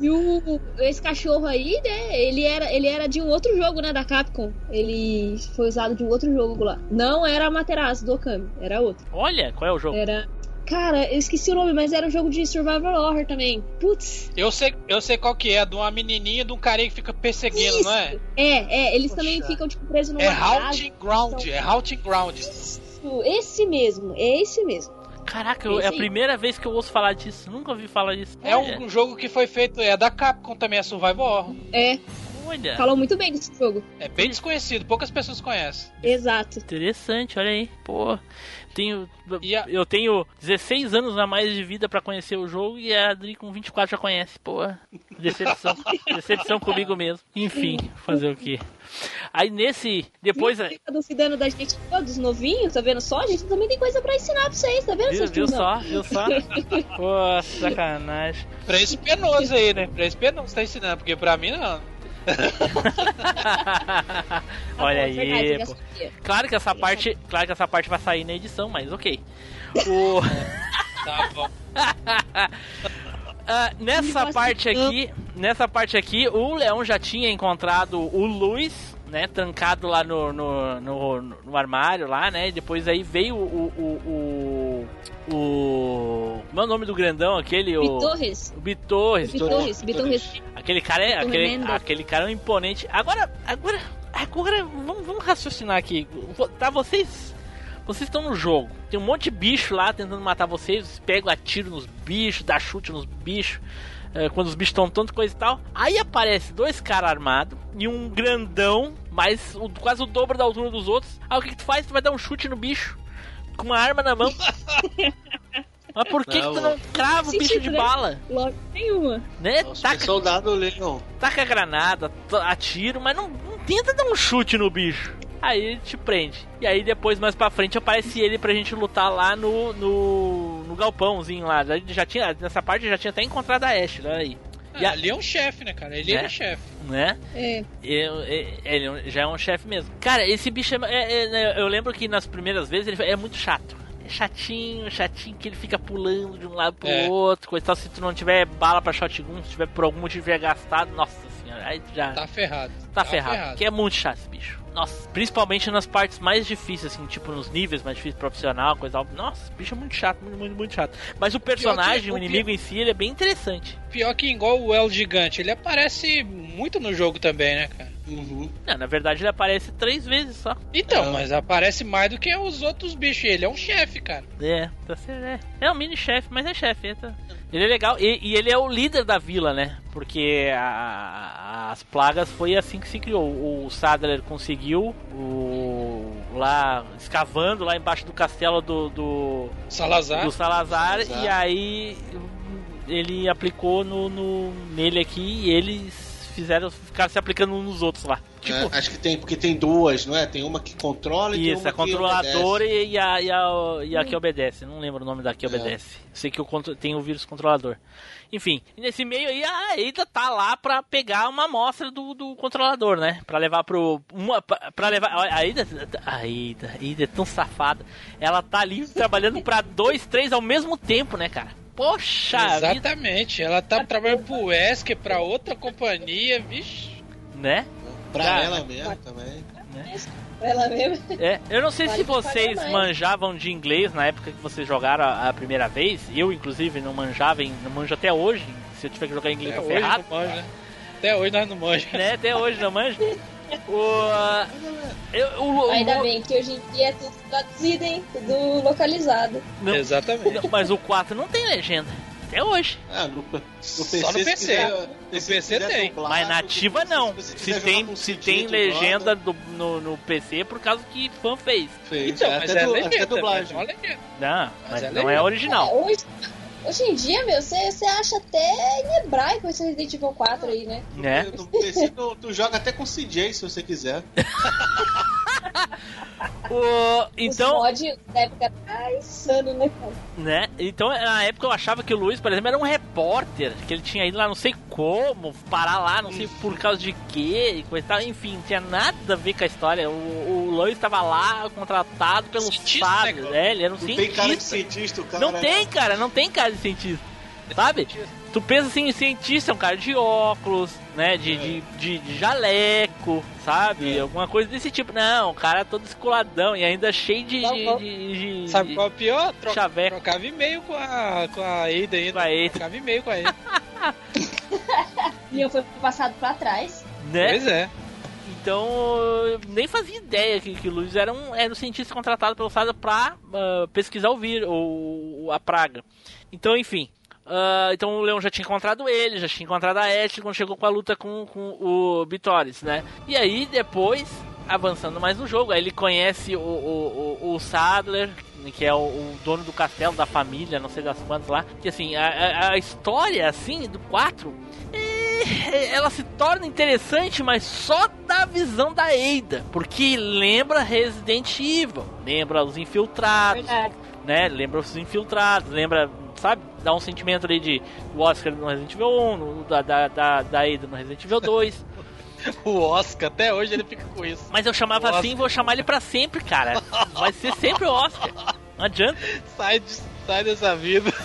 E o, esse cachorro aí, né? Ele era, ele era de um outro jogo, né? Da Capcom. Ele foi usado de um outro jogo lá. Não era a Materazzo do Okami, era outro. Olha, qual é o jogo? Era. Cara, eu esqueci o nome, mas era um jogo de survival horror também. Putz. Eu sei, eu sei qual que é, de uma menininha e de um carinha que fica perseguindo, Isso. não é? É, é, eles Poxa. também ficam tipo presos numa É. Haunting Ground, é Haunting Ground. Isso, esse mesmo, é esse mesmo. Caraca, eu- é a primeira vez que eu ouço falar disso. Nunca ouvi falar disso. É um, um jogo que foi feito, é da Capcom também, é Survival Horror. É, Olha, falou muito bem desse jogo. É bem desconhecido, poucas pessoas conhecem. Exato. interessante, olha aí. Pô, tenho, a- eu tenho 16 anos a mais de vida pra conhecer o jogo e a Adri com 24 já conhece. Pô, decepção. [laughs] decepção comigo mesmo. Enfim, fazer o quê? Aí nesse. Depois. Fica duvidando da gente, pô, dos novinhos, tá vendo só? A gente também tem coisa pra ensinar pra vocês, tá vendo, Viu, viu só? Viu só? [laughs] Pô, sacanagem. Pra esse penoso aí, né? Pra esse penoso tá ensinando, porque pra mim não. [laughs] Olha É verdade, aí, já pô. Claro que essa parte, claro que essa parte vai sair na edição, mas ok. O [laughs] Tá bom. Ah, nessa parte aqui, nessa parte aqui, o Leão já tinha encontrado o Luiz, né, trancado lá no, no, no, no armário lá, né? E depois aí veio o o o, o como é o nome do grandão aquele o Bitorres. o Bitorres. Bitorres, Bitorres. Aquele cara é Bitorres aquele, aquele cara é um imponente. Agora, agora, agora vamos, vamos raciocinar aqui. Pra vocês Vocês estão no jogo, tem um monte de bicho lá tentando matar vocês, vocês pegam, atiram nos bichos, dá chute nos bichos. é, Quando os bichos estão tanto coisa e tal, aí aparece dois caras armados e um grandão, mais o- quase o dobro da altura dos outros. Aí o que, que tu faz? Tu vai dar um chute no bicho com uma arma na mão. [laughs] Mas por que, Não, que tu não crava o bicho de bala? Logo nenhuma. Né? Super Taca, soldado Leão. taca granada, atira, mas não, não tenta dar um chute no bicho. Aí te prende. E aí depois, mais pra frente, aparece ele pra gente lutar lá no, no, no galpãozinho lá. Já- Já tinha, nessa parte já tinha até encontrado a Ashe, olha aí. E Ah, a- ali é um chefe, né, cara? Ele É. é, chefe. né? É. Ele é um- já é um chefe mesmo. Cara, esse bicho é, é- é- né, Eu lembro que nas primeiras vezes ele é muito chato. É chatinho, chatinho, que ele fica pulando de um lado pro É. outro. Coisa tal, se tu não tiver bala pra shotgun, se tiver por algum motivo tiver gastado, nossa senhora, aí tu já Tá ferrado. tá, ferrado. Que é muito chato esse bicho. Nossa, principalmente nas partes mais difíceis, assim, tipo nos níveis mais difíceis, profissional, coisa tal. Nossa, bicho é muito chato, muito, muito, muito chato. Mas o personagem, o o inimigo em si, ele é bem interessante. Pior que igual o El Gigante, ele aparece muito no jogo também, né, cara? Uhum. Não, na verdade ele aparece três vezes só. Então, mas aparece mais do que os outros bichos. Ele é um chefe, cara. É, tá certo. É, é um mini chefe, mas é chefe. é, tá- Ele é legal. E, e ele é o líder da vila, né? Porque a- as plagas foi assim que se criou. O Sadler conseguiu o lá escavando lá embaixo do castelo do, do, Salazar. do Salazar, Salazar. e aí ele aplicou no, no- nele aqui e eles fizeram ficaram se aplicando uns nos outros lá. Tipo, É, acho que tem, porque tem duas, não é? Tem uma que controla e tem Isso, uma a controladora que e a, e, a, e a que obedece. Não lembro o nome da que É. obedece. Sei que o tem o vírus controlador. Enfim, e nesse meio aí a Eida tá lá pra pegar uma amostra do, do controlador, né? Pra levar pro. Uma, pra pra levar. A Eida. A Eida, a Eida é tão safada. Ela tá ali trabalhando pra dois, três ao mesmo tempo, né, cara? Poxa vida, Exatamente. Ela tá trabalhando pro Wesker, pra outra companhia, vixe. né? Pra ela mesmo também. Ela mesmo. É, eu não sei Vale se vocês manjavam de inglês na época que vocês jogaram a, a primeira vez. Eu, inclusive, não manjava, em- não manjo até hoje. Se eu tiver que jogar inglês, Até hoje ferrado. não manja. Até hoje nós não manja. Né? Até hoje não manjo. [laughs] O, eu, o, o- Ainda bem que hoje em dia é tudo traduzido, hein? Tudo localizado. não, Exatamente. não, mas o 4 não tem legenda. Até hoje. Ah, no, no PC, Só no se PC. quiser- No se PC tem. dublado, Mas nativa não. Se quiser tem, se tem legenda do, no, no PC é por causa que fã fez. fez. Então, É mas até é du- legenda. até dublagem. mas é. Não, mas, é não é legenda. original. É, hoje, hoje em dia, meu, você você acha até em hebraico esse Resident Evil 4 aí, né? Né? No PC tu, tu joga até com CJ se você quiser. [laughs] [laughs] O, Os então, mods da época tá insano, né, cara? né? Então, na época eu achava que o Luiz, por exemplo, era um repórter, que ele tinha ido lá não sei como, parar lá, não sei por causa de quê, e coisa e tal. Enfim, não tinha nada a ver com a história. O, o Luiz estava lá, contratado pelo Cientista, Sábio, né, né? Ele era um Não tem cara de cientista. cientista, o cara. Não tem, cara, não tem cara de cientista. Sabe? Tu pensa assim, cientista é um cara de óculos, né? De, de, de, de jaleco, sabe? Alguma coisa desse tipo. Não, o cara é todo escoladão e ainda cheio de. Não, de, não. de- de- Sabe qual é o pior? Troca, Chaveco. trocava e-mail com a, com a Ada ainda. Com a Ada. Trocava e-mail com a Ada. Leon foi passado pra trás. né? Pois é. Então, eu nem fazia ideia que, que o Luiz era um, era um cientista contratado pelo SADA pra ah, pesquisar o vírus, ou a praga. Então, enfim. Ah, então o Leão já tinha encontrado ele, já tinha encontrado a Ashley quando chegou com a luta com, com o Bitores, né? E aí, depois, avançando mais no jogo, aí ele conhece o, o, o, o Sadler, que é o, o dono do castelo, da família, não sei das quantas lá. Que assim, a, a- história, assim, do 4 é, ela se torna interessante, mas só da visão da Ada, porque lembra Resident Evil, lembra os infiltrados, Verdade. né? Lembra os infiltrados, lembra, sabe? Dá um sentimento ali de o Oscar no Resident Evil 1, no- da, da, da, da Ada no Resident Evil 2. [laughs] O Oscar, até hoje ele fica com isso. Mas eu chamava assim, vou chamar ele pra sempre, cara. Vai ser sempre o Oscar. Não adianta. Sai, de- sai dessa vida. [laughs]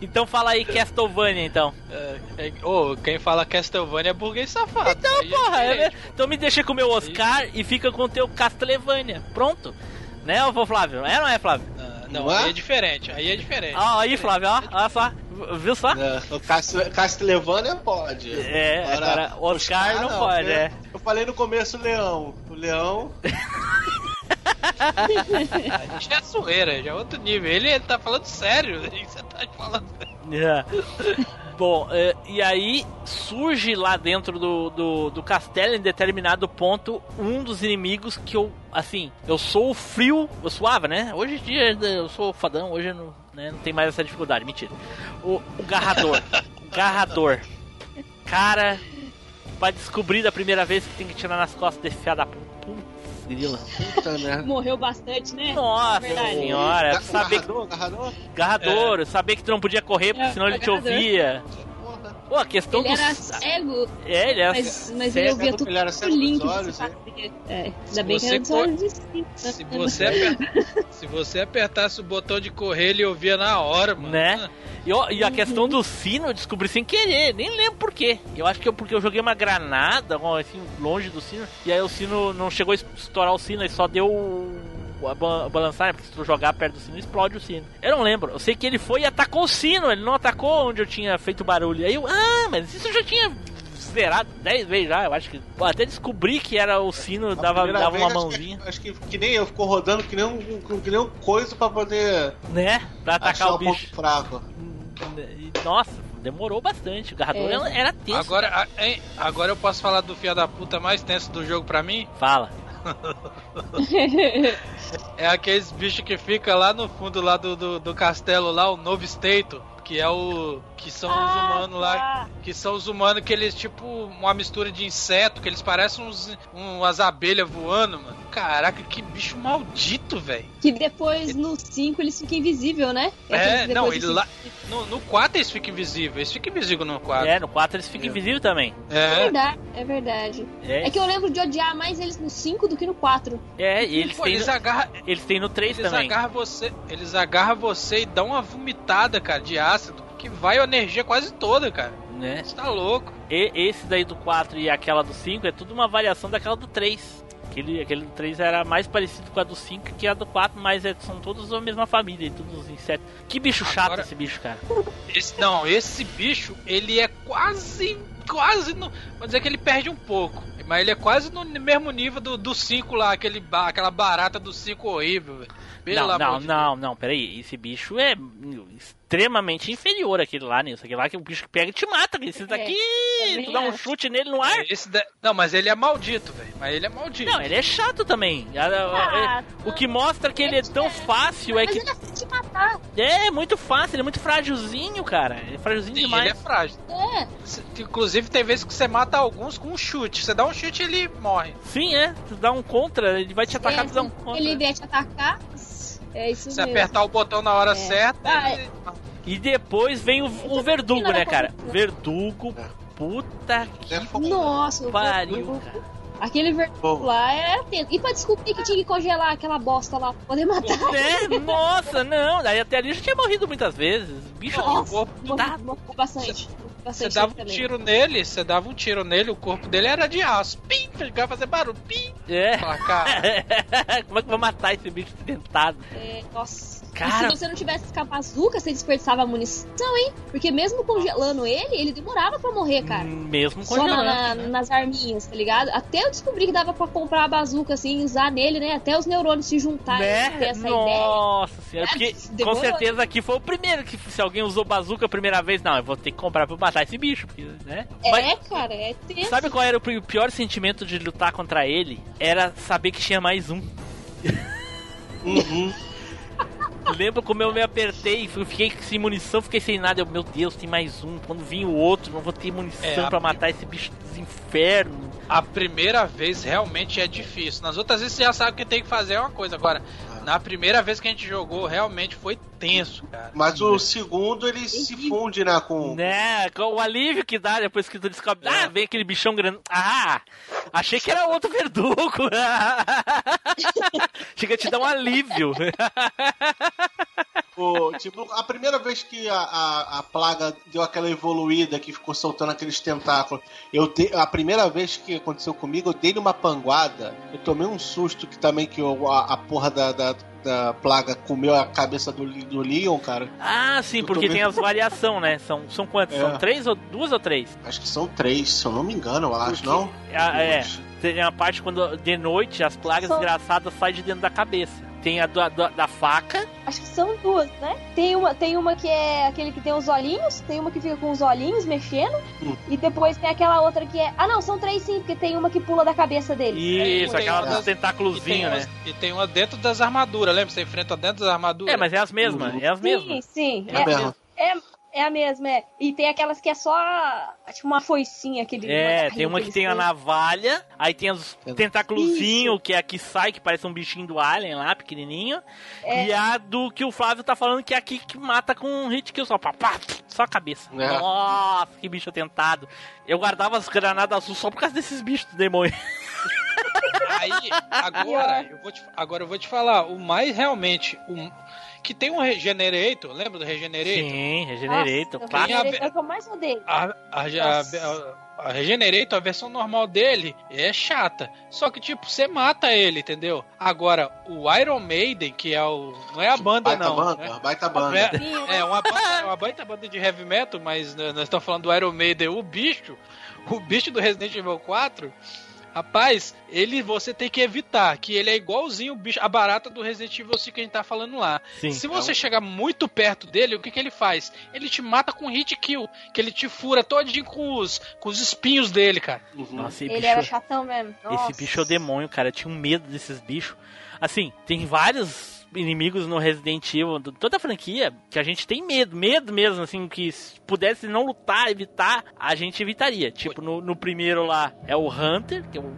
Então fala aí Castlevania, então. É, é, ô, quem fala Castlevania é burguês safado. Então, é porra, é- diferente. então me deixa com o meu Oscar e fica com o teu Castlevania. Pronto. Né, ô Flávio? É ou não é, Flávio? Ah, não, Não é? aí é diferente. Aí é diferente. Ó, aí, Flávio, ó, olha só. Viu só? É, o Castle- Castlevania pode. É, agora, Oscar não pode, eu- é. Eu falei no começo Leão. O Leão. [laughs] Já é zoeira, já é outro nível. Ele, ele tá falando sério. [laughs] Você tá falando. É. Bom, é, e aí surge lá dentro do, do, do castelo, em determinado ponto, um dos inimigos que eu, assim, eu sou frio, eu suava, né? Hoje em dia eu sou fadão, hoje não, né, não tem mais essa dificuldade, mentira. O, o garrador, o garrador. Cara, pra descobrir da primeira vez que tem que tirar nas costas desse fiado da puta. Grila. Puta merda. [laughs] Morreu bastante, né? Nossa Verdade. senhora, saber que Garrador, garrador? Saber que tu não podia correr, porque É, senão ele te garrador. ouvia. Pô, a questão Ele do. era cego, É, ele era. mas, mas cego, ele ouvia tudo ele era o cego dos que olhos, é. É, ainda Se bem que você era dos olhos distintos. né? Se você, se você apertasse o botão de correr, ele ouvia na hora, mano. Né? E, ó, e a questão do sino eu descobri sem querer, nem lembro por quê. Eu acho que é porque eu joguei uma granada, assim, longe do sino, e aí o sino não chegou a estourar o sino, ele só deu balançar, porque se tu jogar perto do sino, explode o sino. Eu não lembro, eu sei que ele foi e atacou o sino, ele não atacou onde eu tinha feito barulho. Aí eu, ah, mas isso eu já tinha zerado 10 vezes já, eu acho que. Pô, até descobri que era o sino, A dava, dava uma vez, acho mãozinha, Que, acho que, que nem eu, ficou rodando que nem um, que nem um coisa pra poder né? Pra atacar achar o bicho. fraco. E, Nossa, demorou bastante. O garrador É. era- tenso. Agora, a- hein, agora eu posso falar do fia da puta mais tenso do jogo pra mim? Fala. É aqueles bichos que fica lá no fundo lá do, do, do castelo lá, o Novo Esteito, que é o. que são os Ah, humanos lá. tá. Que são os humanos que eles, tipo, uma mistura de inseto, que eles parecem uns, umas abelhas voando, mano. Caraca, que bicho maldito, velho. Que depois no 5 eles ficam invisíveis, né? É, que não, ele eles lá. No, no 4 eles ficam invisíveis, eles ficam invisíveis no 4. É, no 4 eles ficam invisíveis também. É É. verdade, é verdade. É, É que eu lembro de odiar mais eles no 5 do que no 4. é e eles Pô, têm, eles no, agarram, eles têm no 3 eles também. agarram você, eles agarram você e dão uma vomitada, cara, de ácido, que vai a energia quase toda, cara. Né? Você tá louco. E, esse daí do 4 e aquela do 5 é tudo uma variação daquela do 3. Aquele, aquele do 3 era mais parecido com a do 5 que a do 4, mas é- são todos da mesma família, e todos os insetos. Que bicho chato Agora- esse bicho, cara. Esse, não, esse bicho, ele é quase, quase no, vou dizer que ele perde um pouco, mas ele é quase no mesmo nível do, do 5 lá, aquele, aquela barata do 5 horrível, velho. Pelo não, não, de não, não, peraí. Esse bicho é extremamente inferior àquele lá, nisso. Aquele lá que o bicho pega e te mata. Esse daqui, também tu dá um chute nele no ar. Deus. Esse da- não, mas ele é maldito, velho. Mas ele é maldito. Não, ele é chato também. A- a- Ah, O que mostra que ele é tão fácil é que. ele é. É, muito fácil, ele é muito frágilzinho, cara. Ele é frágilzinho Sim, demais. ele é frágil. É. Inclusive, tem vezes que você mata alguns com um chute. Você dá um chute e ele morre. Sim, é. Tu dá um contra, ele vai te atacar, é, tu dá um contra. ele vier te atacar, é isso Se mesmo. apertar o botão na hora É. certa, Ah, ele... E depois vem o, o verdugo, né, cara? Verdugo, É. puta que É. Nossa, o pariu, cara. Aquele verdugo lá era tenso. E pra descobrir que tinha que congelar aquela bosta lá pra poder matar. Né? Nossa, não. Daí até ali já tinha morrido muitas vezes. Bicho, Nossa, corpo morri- tá- morri bastante. Morri Você dava um também. tiro nele, você dava um tiro nele, o corpo dele era de aço. Pim! Ficava fazer barulho. Pim! É. [laughs] Como é que eu vou matar esse bicho dentado? É, nossa. Cara- E se você não tivesse com a bazuca, você desperdiçava a munição, hein? Porque mesmo congelando ele, ele demorava pra morrer, cara. Mesmo Só na- congelando. na- né? nas arminhas, tá ligado? Até eu descobri que dava pra comprar a bazuca assim, usar nele, né? Até os neurônios se juntarem e ter Né? essa ideia. Nossa senhora, É, porque com demorou. certeza aqui foi o primeiro que se alguém usou bazuca a primeira vez, não, eu vou ter que comprar pra matar esse bicho, porque, né? É, Mas cara, é tenso. sabe qual era o pi- pior sentimento de lutar contra ele? Era saber que tinha mais um. Uhum. Lembro como eu me apertei, fiquei sem munição, fiquei sem nada. Eu, meu Deus, tem mais um. Quando vir o outro, não vou ter munição É, a- pra matar esse bicho dos infernos. a primeira vez realmente é difícil. Nas outras vezes você já sabe o que tem que fazer é uma coisa. Agora, na primeira vez que a gente jogou, realmente foi tenso, cara. Mas o segundo ele se funde né, com. Né, com o alívio que dá depois que tu descobre. Ah, vem aquele bichão grande. Ah, achei que era outro verdugo. [laughs] Chega a te dar um alívio. [laughs] O, tipo, a primeira vez que a, a, a plaga deu aquela evoluída que ficou soltando aqueles tentáculos, eu dei, a primeira vez que aconteceu comigo, eu dei uma panguada, eu tomei um susto que também que eu, a, a porra da, da, da plaga comeu a cabeça do, do Leon, cara. Ah, sim, Eu porque tem as variação, né? São, são quantas? É. São três ou duas ou três? Acho que são três, se eu não me engano, eu acho, Porque- não? Ah, é. Tem a parte quando de noite as plagas São- desgraçadas saem de dentro da cabeça. Tem a da, da, da faca. Acho que são duas, né? Tem uma, tem uma que é aquele que tem os olhinhos, tem uma que fica com os olhinhos mexendo, Hum. e depois tem aquela outra que é. Ah, não, são três sim, porque tem uma que pula da cabeça dele. Isso, tem aquela dos tentáculozinhos, né? E tem uma dentro das armaduras, lembra? Você enfrenta dentro das armaduras. É, mas é as mesmas, é as Sim, mesmas. sim. É mesmo. É, é a mesma, é. E tem aquelas que é só. Tipo uma foicinha, aquele. É, tem uma que tem a navalha, aí tem os tentáculozinhos, que é a que sai, que parece um bichinho do Alien lá, pequenininho. É. E a do que o Flávio tá falando, que é aqui que mata com um hit kill só, pá, pá, só a cabeça. É. Nossa, que bicho tentado. Eu guardava as granadas azul só por causa desses bichos do demônio. Aí, agora eu, vou te, agora eu vou te falar, o mais realmente. O, que tem um Regenerator, lembra do Regenerator? Sim, regenerito, Nossa, claro. Regenerator é o que eu mais odeio. A, a, a, a, a Regenerator, a versão normal dele, é chata. Só que, tipo, você mata ele, entendeu? Agora, o Iron Maiden, que é o. Não é a banda, Baita não. banda, né? baita banda. É, é uma, banda, uma baita banda de heavy metal, mas né, nós estamos falando do Iron Maiden, o bicho, o bicho do Resident Evil 4. Rapaz, ele você tem que evitar, que ele é igualzinho o bicho, a barata do Resident Evil 5 que a gente tá falando lá. Sim. Se você chegar muito perto dele, o que, que ele faz? Ele te mata com hit kill, que ele te fura todinho com os, com os espinhos dele, cara. Uhum. Nossa, esse Ele bicho, era chatão mesmo. esse Nossa. bicho é o demônio, cara. Eu tinha um medo desses bichos. Assim, tem vários inimigos no Resident Evil, de toda a franquia, que a gente tem medo, medo mesmo, assim, que se pudesse não lutar, evitar, a gente evitaria. Tipo, no, no primeiro lá é o Hunter, que eu,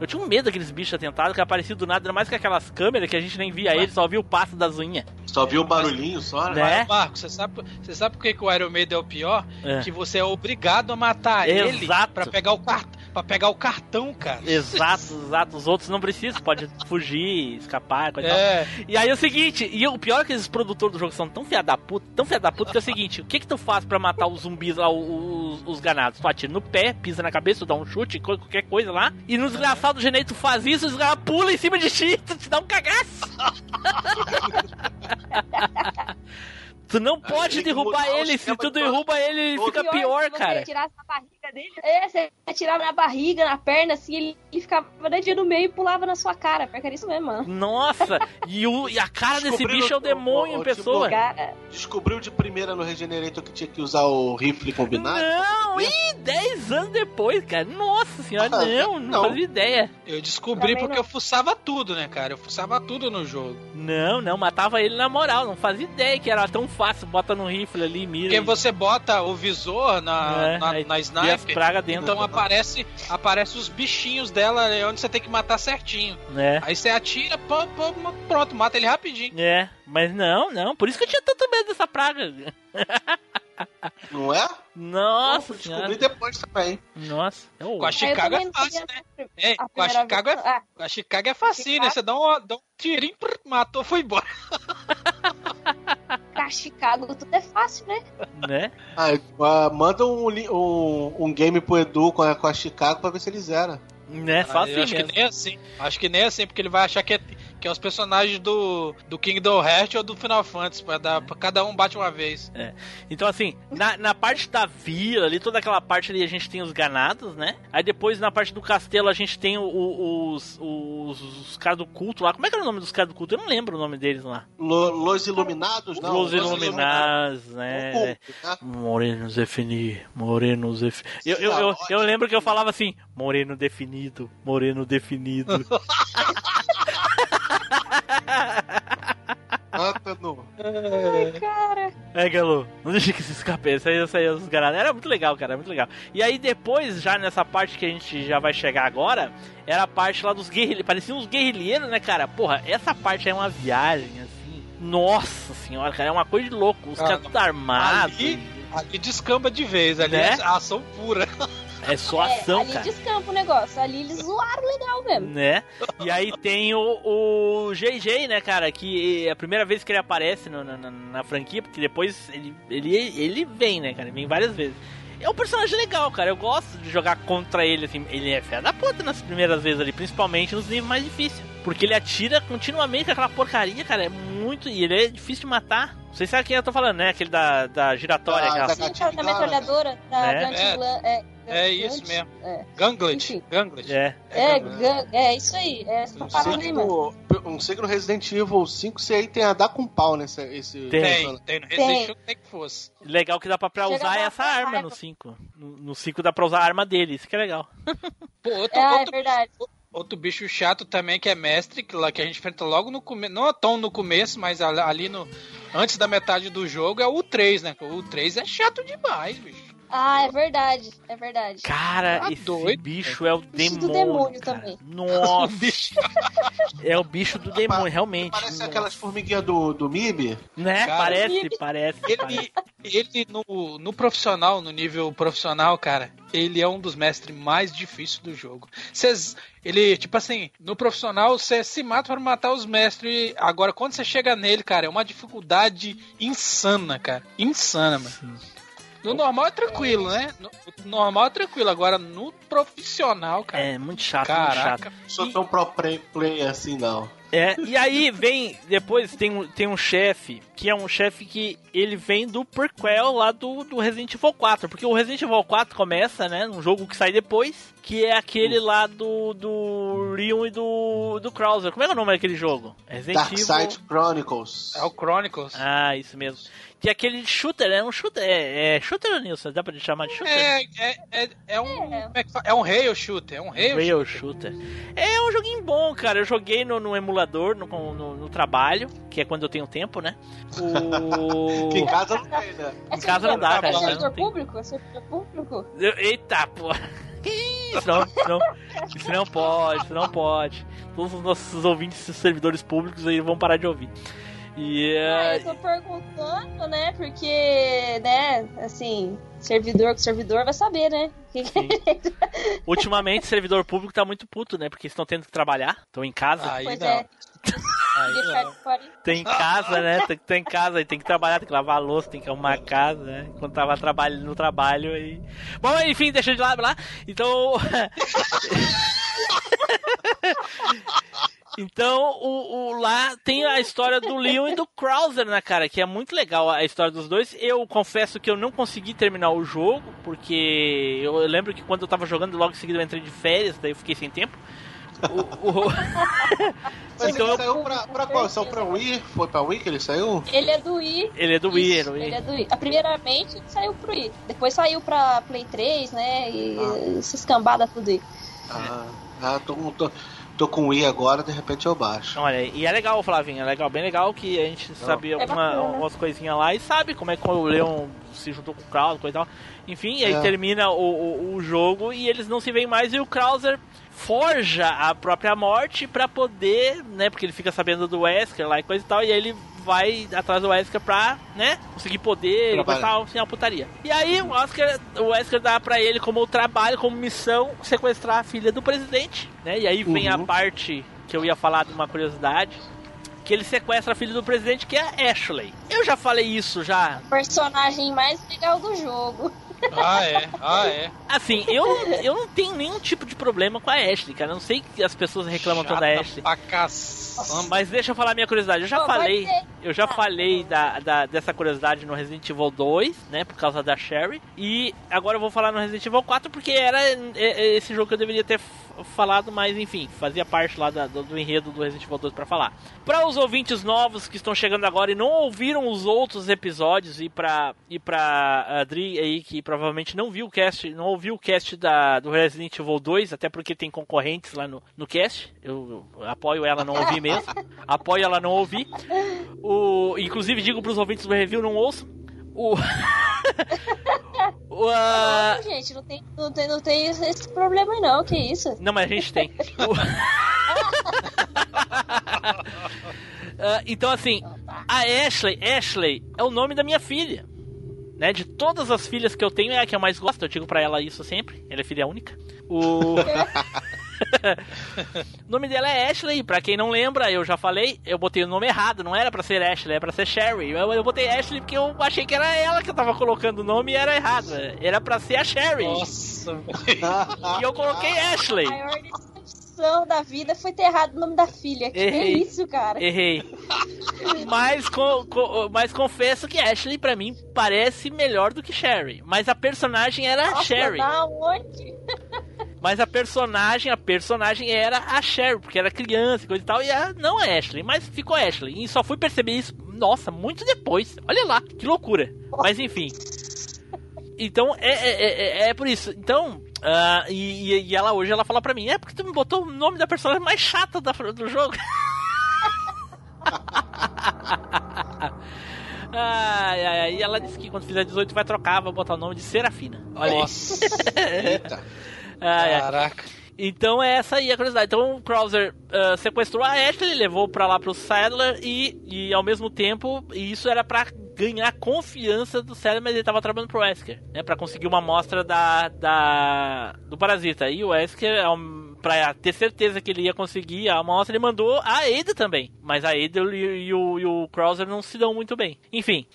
eu tinha um medo daqueles bichos atentados que apareciam do nada, ainda mais com aquelas câmeras que a gente nem via eles, só via o passo das unhas. Só viu o barulhinho só, né? Né? Marcos, você sabe, você sabe por que, que o Iron Maiden é o pior? É. Que você é obrigado a matar ele Exato. pra pegar o cart... para pegar o cartão, cara. Exato, exato. Os outros não precisam, pode fugir, escapar, coisa e tal. É, E aí é o seguinte, e o pior é que esses produtores do jogo são tão fia da puta, tão fia da puta que é o seguinte, o que que tu faz pra matar os zumbis lá, os, os ganados? Tu atira no pé, pisa na cabeça, tu dá um chute, qualquer coisa lá, e no desgraçado do Geneito tu faz isso, o desgraçado pula em cima de ti, [laughs] tu te dá um cagaço. [laughs] tu não pode tem que derrubar ele, se tu de derruba ele, ele fica Pior pior, se você cara. atirasse na barriga dele. É, você atirava na barriga, na perna, assim, ele, ele ficava no meio e pulava na sua cara. Pior que era isso mesmo, mano. Nossa, e, o, e a cara desse bicho é o demônio o- em o pessoa. Cara, Descobriu de primeira no Regenerator que tinha que usar o rifle combinado? Não, ih, 10 anos depois, cara. Nossa senhora, Ah, não, não, não. fazia ideia. eu descobri Também porque não. eu fuçava tudo, né, cara? Eu fuçava tudo no jogo. Não, não, matava ele na moral, não fazia ideia que era tão fácil, bota no rifle ali, mira. Porque e- você bota o visor na, É, na, na e as sniper, pragas dentro, então aparece, aparece os bichinhos dela é onde você tem que matar certinho. né? Aí você atira, pô, pô, pronto, mata ele rapidinho. É, mas não, não, por isso que eu tinha tanto medo dessa praga. [laughs] Não é? Nossa Eu senhora, descobri depois também. nossa. Eu- Com a Chicago é fácil, né? a É, com a Chicago é. Ah, com a Chicago é facinho, né? Você dá um, dá um tirinho, matou, foi embora. [laughs] pra Chicago tudo é fácil, né? né? Ah, ah, manda um, um, um game pro Edu com a, com a Chicago pra ver se ele zera. Né, só Ah, eu acho mesmo. que nem assim. Acho que nem assim, porque ele vai achar que é, que é os personagens do, do Kingdom Hearts ou do Final Fantasy. Pra, dar, pra cada um bate uma vez. Então, assim, na, na parte da vila ali, toda aquela parte ali a gente tem os ganados, né? Aí depois na parte do castelo a gente tem o- o- os, os, os caras do culto lá. Como é que era o nome dos caras do culto? Eu não lembro o nome deles lá. Lo- Los Iluminados, não? Los Iluminados, O né? culto, né? Moreno defini, moreno. Eu, eu, eu, eu lembro que eu falava assim, moreno definido, moreno definido. [laughs] Canta no. Ai, cara. É, Galo, não deixa que se escape. Aí, essa aí, os. Era muito legal, cara, muito legal. E aí depois, já nessa parte que a gente já vai chegar agora, era a parte lá dos guerrilheiros. Pareciam uns guerrilheiros, né, cara? Porra, essa parte é uma viagem, assim. Nossa senhora, cara, é uma coisa de louco. Os Ah, caras tudo armados. Ali, ali descamba de vez, ali Né? é ação pura. [laughs] É só ação, ali cara. descampa o negócio. Ali eles zoaram legal mesmo. Né? E aí tem o, o GG, né, cara? Que é a primeira vez que ele aparece no- na, na- na franquia, porque depois ele, ele, ele vem, né, cara? Ele vem várias vezes. É um personagem legal, cara. Eu gosto de jogar contra ele, assim. Ele é fé da puta nas primeiras vezes ali, principalmente nos níveis mais difíceis. Porque ele atira continuamente com aquela porcaria, cara. É muito. E ele é difícil de matar. Vocês sabem quem eu tô falando, né? Aquele da, da giratória. Da- aquela- da Sim, da gala, metralhadora, da É. Gun É. É, É Gun- isso mesmo. É, Ganglet. Ganglet. É. é. Gun- é isso aí. É essa Um parada aí, mano. um signo Resident Evil 5, se aí tem a dar com pau nesse. Esse Tem. Tem, tem no Resident. Evil tem que fosse. Legal que dá pra, pra usar essa arma no 5. No, no 5 dá pra usar a arma dele, isso que é legal. [laughs] Pô, outro, é outro, verdade. outro bicho chato também que é mestre, que, lá, que a gente enfrenta logo no começo. Não é tão no começo, mas ali- ali no. Antes da metade do jogo é o 3, né? O 3 é chato demais, bicho. Ah, é verdade. É verdade. Cara, Tá esse doido, bicho é o Bicho do demônio. demônio cara. também. Nossa, bicho. é o bicho do demônio, realmente. Parece Nossa. aquelas formiguinhas do, do MIB. Né? Cara, parece, parece. parece. Ele, ele no, no profissional, no nível profissional, cara, ele é um dos mestres mais difíceis do jogo. Cês, ele, tipo assim, no profissional você se mata para matar os mestres. Agora, quando você chega nele, cara, é uma dificuldade insana, cara. Insana, mano. No normal é tranquilo, né? No, no normal é tranquilo. Agora, no profissional, cara. É muito chato, muito chato. Caraca. Não sou tão pro play- player assim, não. É, e aí vem, depois tem um, tem um chefe, que é um chefe que ele vem do prequel lá do, do Resident Evil 4, porque o Resident Evil 4 começa, né, num jogo que sai depois, que é aquele lá do, do Leon e do, do Krauser. Como é que é o nome daquele jogo? Resident Dark Evil... Side Chronicles. É o Chronicles. Ah, isso mesmo. Que é aquele shooter, é um shooter, é, é shooter, Nilson? Dá pra chamar de shooter? É, é, é, é um. é, fala? é um rail shooter. É um rail Rail Shooter. É um joguinho bom, cara. Eu joguei no, no emulador, no, no, no trabalho, que é quando eu tenho tempo, né? O... [laughs] Que em casa não tem, né? É Em casa não dá, servidor- cara, É servidor público? É servidor público? Eu- Eita, pô. [laughs] Isso não, isso não, isso não pode, isso não pode. Todos os nossos ouvintes e servidores públicos aí vão parar de ouvir. E Ah, eu tô perguntando, né? Porque, né, assim, servidor com servidor vai saber, né? [laughs] Ultimamente servidor público tá muito puto, né? Porque estão tendo que trabalhar, estão em casa. Aí Pois não. é. [laughs] Aí Deixar não. de fora. Tem em casa, né? [laughs] Tem que estar em casa, tem que trabalhar, tem que lavar a louça, tem que arrumar a casa, né? Quando tava trabalhando no trabalho aí. Bom, enfim, deixa de lado lá. Então. Então, o, o- lá tem a história do Leon e do Krauser, né, cara? Que é muito legal a história dos dois. Eu confesso que eu não consegui terminar o jogo, porque eu lembro que quando eu tava jogando, logo em seguida eu entrei de férias, daí eu fiquei sem tempo. O- o- [laughs] Mas Então ele eu- saiu pra, pra qual? Saiu pra Wii? Foi pra Wii que ele saiu? Ele é do Wii. Ele é do Wii, Isso, era o Wii. Ele é do Wii. Primeiramente, ele saiu pro Wii. Depois saiu pra Play 3, né? E Ah. essas cambadas tudo aí. Ah, ah tô, tô, tô com Wii agora, de repente eu baixo. Olha, e é legal, Flavinho, é legal, bem legal que a gente sabe alguma, bacana. algumas coisinhas lá e sabe como é que o Leon se juntou com o Krauser, coisa e tal. Enfim, e aí É. termina o, o, o jogo e eles não se veem mais e o Krauser forja a própria morte pra poder, né, porque ele fica sabendo do Wesker lá e coisa e tal, e aí ele vai atrás do Wesker pra, né, conseguir poder e tal, assim, uma putaria. E aí o Wesker, o Wesker dá pra ele como trabalho, como missão, sequestrar a filha do presidente, né, e aí vem a Uhum. parte que eu ia falar de uma curiosidade, que ele sequestra a filha do presidente, que é a Ashley. Eu já falei isso já. Personagem mais legal do jogo. Ah, é. Ah, é. Assim, eu, eu não tenho nenhum tipo de problema com a Ashley, cara. Eu não sei que as pessoas reclamam tanto da Chata Ashley. Pra caçamba. Mas deixa eu falar minha curiosidade. Eu já Pô, vai falei, ter. Eu já Ah. falei da, da- dessa curiosidade no Resident Evil 2, né? Por causa da Sherry. E agora eu vou falar no Resident Evil 4 porque era é, é, esse jogo que eu deveria ter falado, mas enfim, fazia parte lá da- do, do enredo do Resident Evil 2 pra falar. Para os ouvintes novos que estão chegando agora e não ouviram os outros episódios e pra, e pra Adri aí que provavelmente não viu o cast, não ouviu o cast da, do Resident Evil 2, até porque tem concorrentes lá no, no cast. Eu, eu apoio ela não ouvir mesmo. [laughs] apoio ela não ouvir. O, inclusive digo pros ouvintes do review não ouçam. O, [laughs] o, Não, gente, não tem, não, tem, não tem esse problema não, que isso? não, mas a gente tem. O- [laughs] Ah, então, assim, a Ashley, Ashley é o nome da minha filha. né? De todas as filhas que eu tenho, é a que eu mais gosto. Eu digo pra ela isso sempre. Ela é filha única. O. [laughs] [laughs] o nome dela é Ashley, pra quem não lembra, eu já falei, eu botei o nome errado, não era pra ser Ashley, era pra ser Sherry. Eu, eu botei Ashley porque eu achei que era ela que eu tava colocando o nome e era errado. Era pra ser a Sherry. Nossa, E eu coloquei Ashley. A maior decepção da vida foi ter errado o nome da filha. Que Errei. é isso, cara? Errei. [laughs] Mas, co- co- mas confesso que Ashley, pra mim, parece melhor do que Sherry. Mas a personagem era a Nossa, Sherry. Da onde? Mas a personagem, a personagem era a Sherry, porque era criança e coisa e tal, e a, não a Ashley, mas ficou Ashley. E só fui perceber isso, nossa, muito depois. Olha lá, que loucura. Mas enfim. Então, é, é, é, é por isso. Então, ah, e, e- e ela hoje ela fala pra mim, é porque tu me botou o nome da personagem mais chata da, do jogo. [laughs] Ai, ai, ai. E ela disse que quando fizer 18 vai trocar, vai botar o nome de Serafina. Olha aí. Nossa, [laughs] Eita. Ai, ai. caraca. Então é essa aí a curiosidade. Então o Krauser ah, sequestrou a Ashley, levou pra lá pro Sadler e, e ao mesmo tempo, e isso era pra ganhar confiança do Sadler, mas ele tava trabalhando pro Wesker, né? Pra conseguir uma amostra da, da, do parasita. E o Wesker, pra ter certeza que ele ia conseguir a amostra, ele mandou a Ada também. Mas a Ada e, e o, e o Krauser não se dão muito bem. Enfim.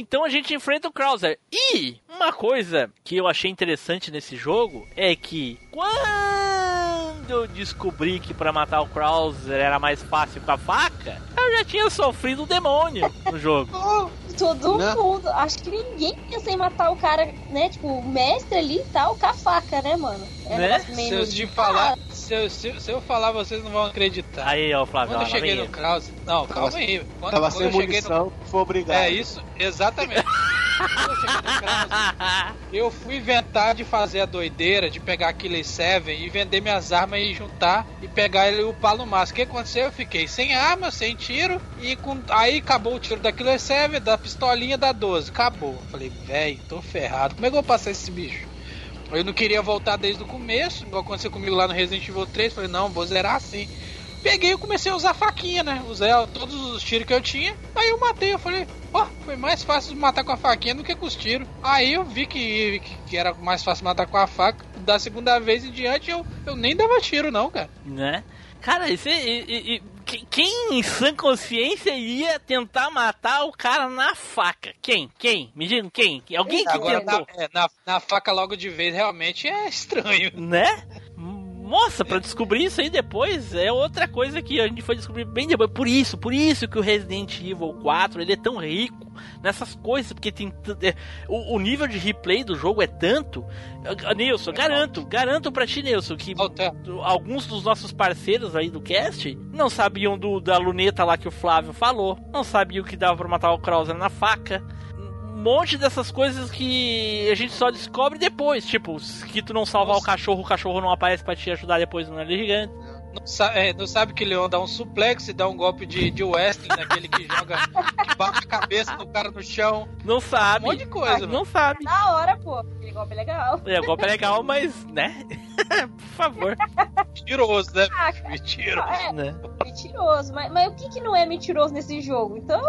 Então a gente enfrenta o Krauser. E uma coisa que eu achei interessante nesse jogo é que quando eu descobri que pra matar o Krauser era mais fácil com a faca, eu já tinha sofrido o demônio no jogo. [laughs] Todo Né? mundo. Acho que ninguém pensa em matar o cara, né? Tipo, o mestre ali e tal, com a faca, né, mano? É um Né? Se eu de- te falar, se eu, se, se eu falar, vocês não vão acreditar. Aí, ó, Flávio, Quando eu cheguei no. Krause. Não, calma aí. Quando, Tava quando sem eu cheguei no munição, foi obrigado. É isso, exatamente. [laughs] Quando eu cheguei no Krause, eu fui inventar de fazer a doideira de pegar aquele Seven e vender minhas armas e juntar e pegar ele e upar no máximo. O que aconteceu? Eu fiquei sem arma, sem tiro e com... aí acabou o tiro da Killer 7, da pistolinha da 12. Acabou. Eu Falei, velho, tô ferrado. Como é que eu vou passar esse bicho? Eu não queria voltar desde o começo, igual aconteceu comigo lá no Resident Evil 3. Falei, não, vou zerar assim. Peguei e comecei a usar faquinha, né? Usei todos os tiros que eu tinha. Aí eu matei, eu falei, ó, foi mais fácil matar com a faquinha do que com os tiros. Aí eu vi que, que, era mais fácil matar com a faca. Da segunda vez em diante eu, eu nem dava tiro, não, cara. né? Cara, e- e- e- que- quem em sã consciência iria tentar matar o cara na faca? Quem? Quem? Me digam quem? Alguém que Agora na, tentou? é, na, na faca logo de vez realmente é estranho. Né? Nossa, pra descobrir isso aí depois é outra coisa que a gente foi descobrir bem depois. Por isso, por isso que o Resident Evil 4 ele é tão rico nessas coisas, porque tem é, o, o nível de replay do jogo é tanto. Nilson, garanto, garanto pra ti, Nilson, que Volta. alguns dos nossos parceiros aí do cast não sabiam do, da luneta lá que o Flávio falou, não sabiam que dava pra matar o Krauser na faca. Um monte dessas coisas que a gente só descobre depois. Tipo, que tu não salvar o cachorro, o cachorro não aparece pra te ajudar depois no Nerd Gigante. Não, sa- é, não sabe que Leon dá um suplex e dá um golpe de, de wrestling naquele que joga, que bate a cabeça do cara no chão. Não sabe. Um monte de coisa, Ah, Não sabe. Da hora, pô. Aquele golpe é legal. É, o golpe é legal, mas, né? [laughs] Por favor. Mentiroso, né? Ah. Mentira. É, Né? mentiroso. Mas, mas o que, que não é mentiroso nesse jogo? Então,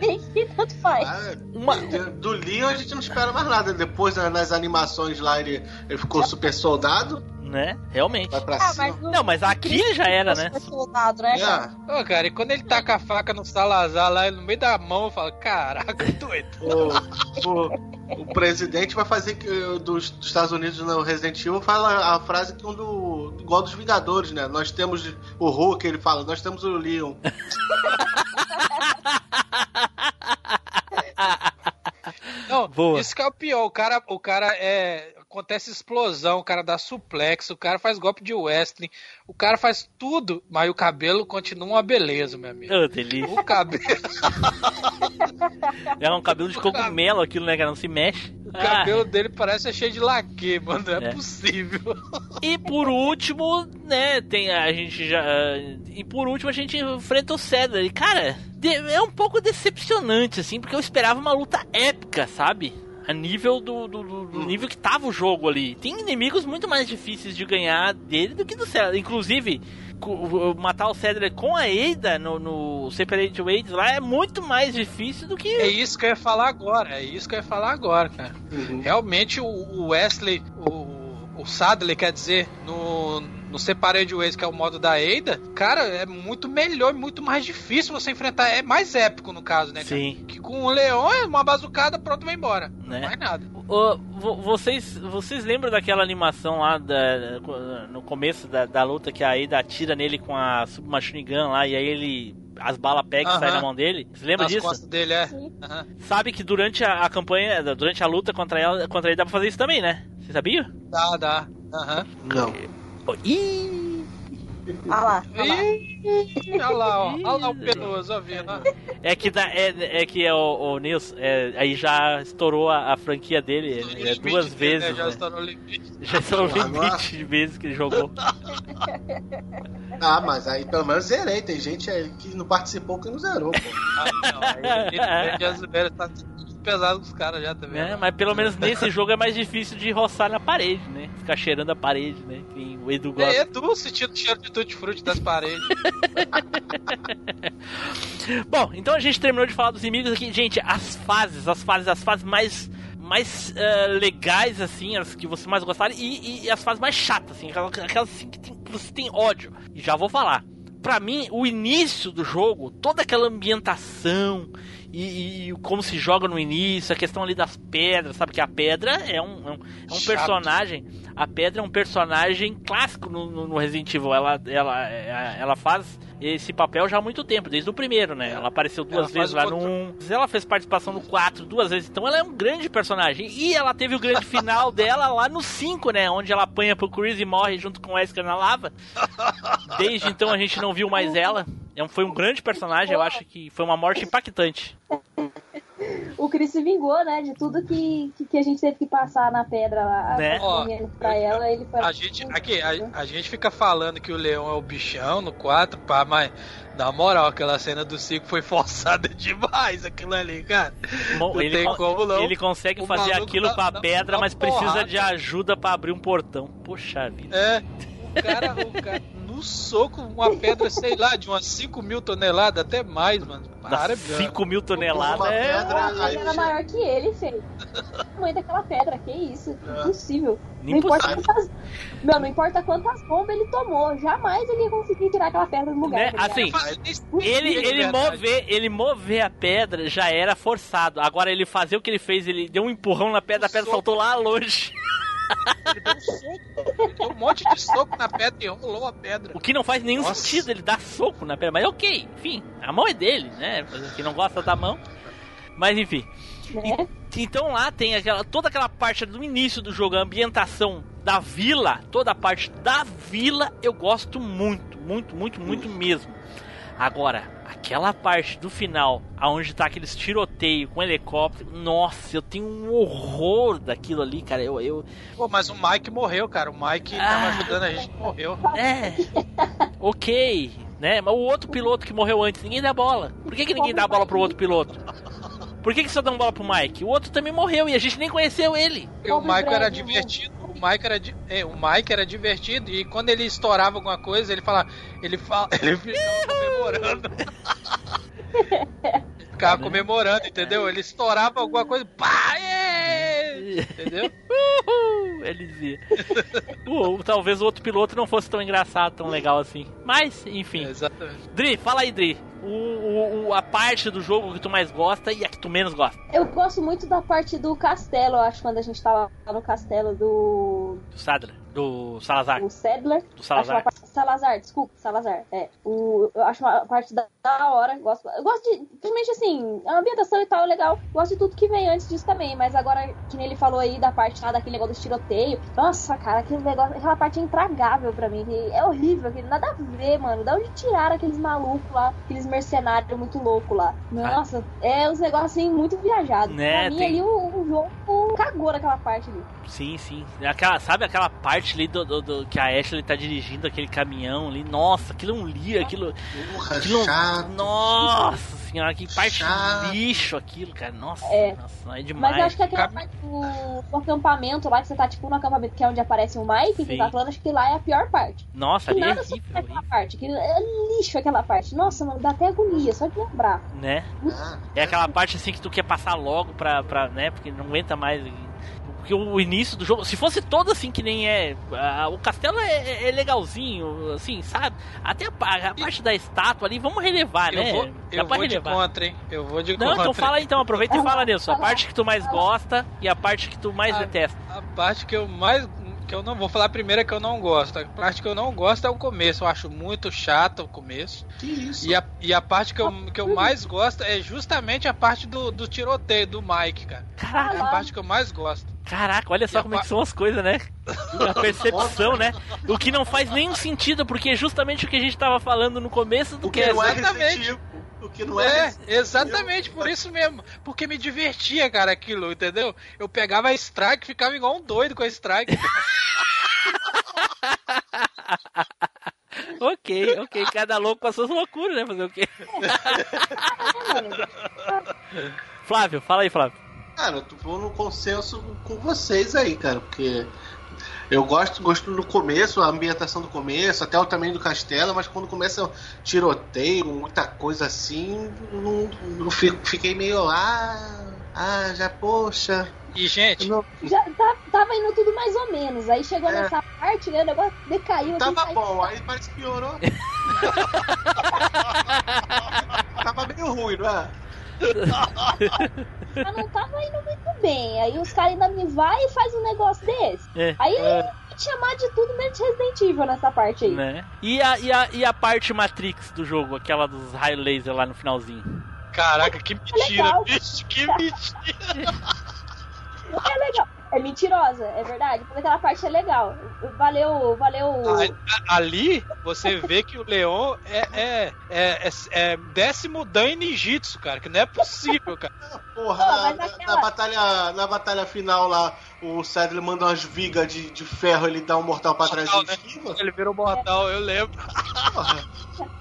nem que tanto faz. Ah, Uma, Do Leon a gente não espera mais nada. Depois né, nas animações lá ele, ele ficou super soldado. Né? Realmente. Vai pra Ah, cima. mas no- Não, mas aqui já era, né? Soldado, né, cara? É, Ô, cara, e quando ele taca a faca no Salazar lá no meio da mão, eu falo, caraca, [laughs] doido. o, o, o presidente vai fazer que, dos, dos Estados Unidos no Resident Evil fala a frase que um do, igual dos Vingadores, né? Nós temos o Hulk, ele fala, nós temos o Leon. Não, Boa. isso que é o pior. O cara, o cara é. Acontece explosão, o cara dá suplex, o cara faz golpe de wrestling, o cara faz tudo, mas o cabelo continua uma beleza, meu amigo. Ô, delícia. O cabelo, [laughs] É um cabelo de cogumelo aquilo, né, cara? Não se mexe. o Ah, cabelo dele parece cheio de laque, mano. Não é, É. possível. [laughs] E por último, né, tem a gente já. E por último a gente enfrenta o Cedar. E cara, é um pouco decepcionante, assim, porque eu esperava uma luta épica, sabe? A nível do, do, do- do nível que tava o jogo ali. Tem inimigos muito mais difíceis de ganhar dele do que do Cedar. Inclusive, matar o Cedric com a Ada no, no Separate Ways lá é muito mais difícil do que. É isso que eu ia falar agora, é isso que eu ia falar agora, cara. Realmente o- o Wesley, o, o Sadler, quer dizer, no, no Separate Ways, que é o modo da Ada, cara, é muito melhor, muito mais difícil você enfrentar. É mais épico, no caso, né, cara? Sim. Que com o Leão é uma bazucada, pronto, vai embora. Né? Não mais nada. Vocês, vocês lembram daquela animação lá da- no começo da, da luta que a Ada atira nele com a submachine gun lá e aí ele. As balas pegam e saem na mão dele? Você lembra Nas disso? costas dele, é. Sim. Aham. Sabe que durante a, a campanha, durante a luta contra ela, contra ele dá pra fazer isso também, né? Você sabia? Dá, dá. Aham. Não. Oh, Ih! Ah lá, Olha lá, ó. Olha lá o penoso, ó, vendo, ó. É que, dá, é, é que é o, o Nils, é, aí já estourou a, a franquia dele é, duas dele, vezes. né? Já né? está no limite. Já são o limite de vezes que ele jogou. Ah, mas aí pelo menos zerei. Tem gente aí que não participou que não zerou, pô. Ah, não. Aí tá pesado com os caras já também. né? Mas pelo menos nesse [laughs] jogo é mais difícil de roçar na parede, né? Ficar cheirando a parede, né? Enfim, o Edu É, gosta. Edu sentindo o cheiro de tutti-frutti das paredes. [laughs] Bom, então a gente terminou de falar dos inimigos aqui. Gente, as fases, as fases, as fases mais mais eh, legais, assim, as que você mais gostaram, e, e as fases mais chatas, assim, aquelas, aquelas assim, que, tem- que você tem ódio. E já vou falar. Pra mim, o início do jogo, toda aquela ambientação e, e- como se joga no início, a questão ali das pedras, sabe? Que a pedra é um, é um, é um personagem, a pedra é um personagem clássico no, no- no Resident Evil. Ela, ela, é, ela faz esse papel já há muito tempo, desde o primeiro, né? Ela apareceu duas Ela vezes lá no 1. Ela fez participação no 4 duas vezes, então ela é um grande personagem. E ela teve o grande final dela lá no 5, né? Onde ela apanha pro Chris e morre junto com o Wesker na lava. Desde então a gente não viu mais ela. É um- Foi um grande personagem, eu acho que foi uma morte impactante. [laughs] O Chris se vingou, né? De tudo que, que, que a gente teve que passar na pedra lá. Né? correndo pra ela, ele foi. A gente, aqui, a, a gente fica falando que o leão é o bichão no 4, pá, mas na moral, aquela cena do Cico foi [laughs] forçada demais, aquilo ali, cara. Mo- Não ele, tem como não. ele consegue O fazer aquilo dá- com a dá- pedra, dá mas precisa porrada. de ajuda pra abrir um portão. Poxa vida. É, o cara, o cara no soco, uma pedra, sei lá, de umas 5 mil toneladas, até mais, mano. Para, 5 mil toneladas Uma é. pedra, já- maior que ele, feio. O [laughs] tamanho daquela pedra, que isso? É. Impossível. Não importa quantas. Meu, não importa quantas bombas ele tomou. Jamais ele ia conseguir tirar aquela pedra do lugar. Né? tá? Assim, Ele, ele, mover, ele mover a pedra já era forçado. Agora ele fazer o que ele fez, ele deu um empurrão na pedra, a pedra saltou lá longe. [laughs] Ele deu um soco, ele deu um monte de soco na pedra e rolou a pedra. O que não faz nenhum Nossa. sentido, ele dá soco na pedra. Mas ok, enfim, a mão é dele, né? Quem não gosta da mão. Mas enfim. Né? Então lá tem aquela, toda aquela parte do início do jogo, a ambientação da vila, toda a parte da vila eu gosto muito, muito, muito, muito mesmo. Agora, aquela parte do final, aonde tá aqueles tiroteio com helicóptero, nossa, eu tenho um horror daquilo ali, cara. Eu, eu Pô, mas o Mike morreu, cara. O Mike tava Ah. ajudando a gente, morreu. é, ok, né? Mas o outro piloto que morreu antes, ninguém dá bola. Por que, que ninguém dá bola pro outro piloto? Por que, que só dão bola pro Mike? O outro também morreu e a gente nem conheceu ele. Porque o Mike era divertido. O Mike era, di- é, o Mike era divertido e quando ele estourava alguma coisa, ele falava, ele fala, [laughs] ele ficava comemorando. [laughs] Ele ficava comemorando, entendeu? Ele estourava alguma coisa, pá, ê! entendeu? Uhul, [laughs] ele dizia. Uh, talvez o outro piloto não fosse tão engraçado, tão legal assim. Mas, enfim. Exatamente. Dri, fala aí, Dri. O, o- o- a parte do jogo que tu mais gosta e a que tu menos gosta. Eu gosto muito da parte do castelo, eu acho, quando a gente tava lá no castelo do. Do Sadler, do Salazar. do Sadler. Do Salazar. Uma parte- Salazar, desculpa, Salazar. É. O, eu acho uma parte da, da hora. Gosto, eu gosto de. Principalmente assim, a ambientação e tal é legal. Gosto de tudo que vem antes disso também. Mas agora, que nem ele falou aí da parte lá daquele negócio do tiroteio. Nossa, cara, aquele negócio, aquela parte é intragável pra mim. É horrível, que nada a ver, mano. Da onde tiraram aqueles malucos lá, aqueles mercenários muito loucos lá. Nossa, é uns negócios assim muito viajados. Né, pra mim tem- ali o, o jogo cagou naquela parte ali. Sim, sim. Aquela, sabe aquela parte ali do, do- do- que a Ashley tá dirigindo aquele caminhão ali? Nossa, aquilo é um lia, aquilo. Porra, aquilo chato. Nossa senhora, que parte Chato. lixo aquilo, cara. Nossa, É. nossa, é demais. Mas eu acho que aquela parte do, do acampamento lá, que você tá tipo no acampamento que é onde aparece o Mike, que tá falando, acho que lá é a pior parte. Nossa, Que ali é nada sobre horrível, aquela parte, que é lixo aquela parte. Nossa, mano, dá até agonia, só de lembrar. né? Ah, É aquela parte assim que tu quer passar logo pra, pra né? Porque não aguenta mais. Porque o início do jogo, se fosse todo assim que nem é. ah, o castelo é, é legalzinho, assim, sabe? Até a, a parte da estátua ali, vamos relevar, Eu né? vou, Dá eu pra vou de relevar. contra, hein? Eu vou de Não, contra. então fala aí, então, aproveita e fala nisso. A parte que tu mais gosta e a parte que tu mais Ah. detesta. A parte que eu mais. Que eu não vou falar primeiro é que eu não gosto. A parte que eu não gosto é o começo. Eu acho muito chato o começo. que isso? E a, e a parte que eu, que eu mais gosto é justamente a parte do, do tiroteio do Mike, cara. É a parte que eu mais gosto. Caraca, olha só E a como é que são as coisas, né? A [laughs] percepção, né? O que não faz nenhum sentido, porque é justamente o que a gente tava falando no começo do O que cast. não é exatamente. Resident Evil. O que não é, É, exatamente, por isso mesmo. Porque me divertia, cara, aquilo, entendeu? Eu pegava a strike e ficava igual um doido com a strike. [laughs] Ok, ok, cada louco com as suas loucuras, né? Fazer o quê? [laughs] Flávio, fala aí, Flávio. Cara, eu tô no consenso com vocês aí, cara, porque eu gosto, gosto no começo, a ambientação do começo, até o tamanho do castelo, mas quando começa tiroteio, muita coisa assim, não, não fico- fiquei meio lá. Ah, já, poxa. E, gente, Não, Já tá- tava indo tudo mais ou menos. Aí chegou É. nessa parte, né? O negócio decaiu. assim, tava saiu- bom, aí parece que piorou. [laughs] tava meio ruim, não é? [laughs] Mas não tava indo muito bem. Aí os caras ainda me vai e faz um negócio desse. É. Aí eu ia chamar de tudo menos de Resident Evil nessa parte aí. Né? E, a, e, a, e a parte Matrix do jogo, aquela dos raio laser lá no finalzinho? caraca, que mentira, bicho, que mentira. É legal. É mentirosa, é verdade. Mas aquela parte é legal. Valeu, valeu. Ali você vê que o Leon é, é, é, é, é décimo dan em ninjitsu, cara, que não é possível, cara. Porra, Pô, na, na- aquela- na batalha, na batalha final lá, o Sadler manda umas vigas de, de ferro, ele dá um mortal pra trás Mortal, né? esquiva. Ele virou mortal, eu lembro.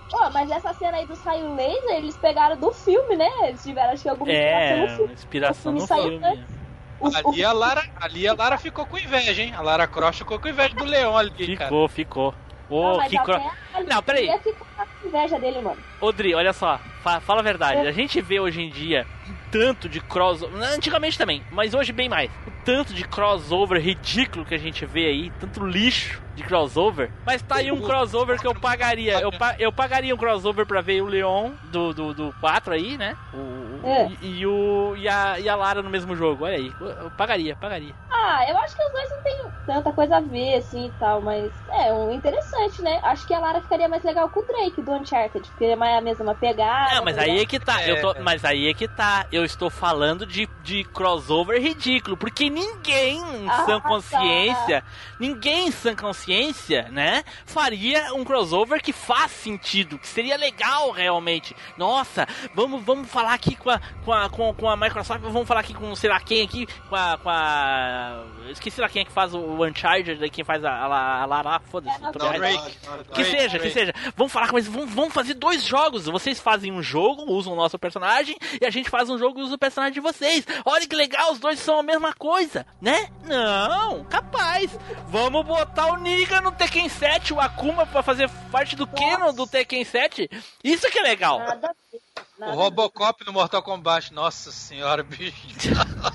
Pô, mas essa cena aí dos raios laser, eles pegaram do filme, né? Eles tiveram, acho que, alguma inspiração no É, filme. inspiração O no filme [laughs] Ali a Lara, ali a Lara ficou com inveja, hein? A Lara Croft ficou com inveja do Leon ali, cara. Ficou, ficou. Não, Ô, mas que cro... a Não, peraí. ia ficar com inveja dele, mano. Odri, olha só, fa- fala a verdade. É. A gente vê hoje em dia tanto de crossover. Antigamente também, mas hoje bem mais. O tanto de crossover ridículo que a gente vê aí, tanto lixo de crossover. Mas tá aí um crossover que eu pagaria. Eu, pa- eu pagaria um crossover pra ver o Leon do, do, do 4 aí, né? O, É. e, e o, e, a, e a Lara no mesmo jogo. Olha aí, eu, eu pagaria, pagaria. Ah, eu acho que os dois não tem tanta coisa a ver, assim, e tal, mas é um interessante, né? Acho que a Lara ficaria mais legal com o Drake do Uncharted, porque é mais a mesma pegada. Não, mas aí é que tá. É. Eu tô, mas aí é que tá. Eu estou falando de, de crossover ridículo. Porque ninguém em Ah, sã tá. consciência, ninguém em sã consciência, né? Faria um crossover que faz sentido, que seria legal realmente. Nossa, vamos, vamos falar aqui com a, com a, com, com a Microsoft, vamos falar aqui com sei lá quem aqui, com a. Com a eu esqueci lá quem é que faz o Uncharted, quem faz a, a, a Lara, foda-se. É. Drake. Que Drake, seja, que seja. Vamos falar com eles, vamos, vamos fazer dois jogos. Vocês fazem um jogo, usam o nosso personagem, e a gente faz um jogo e usa o personagem de vocês. Olha que legal, os dois são a mesma coisa, né? Não, capaz. Vamos botar o Niga no Tekken 7, o Akuma pra fazer parte do Canon do Tekken 7. Isso que é legal. Nada a ver. Nada O. Robocop no Mortal Kombat, nossa senhora, [laughs] bicho.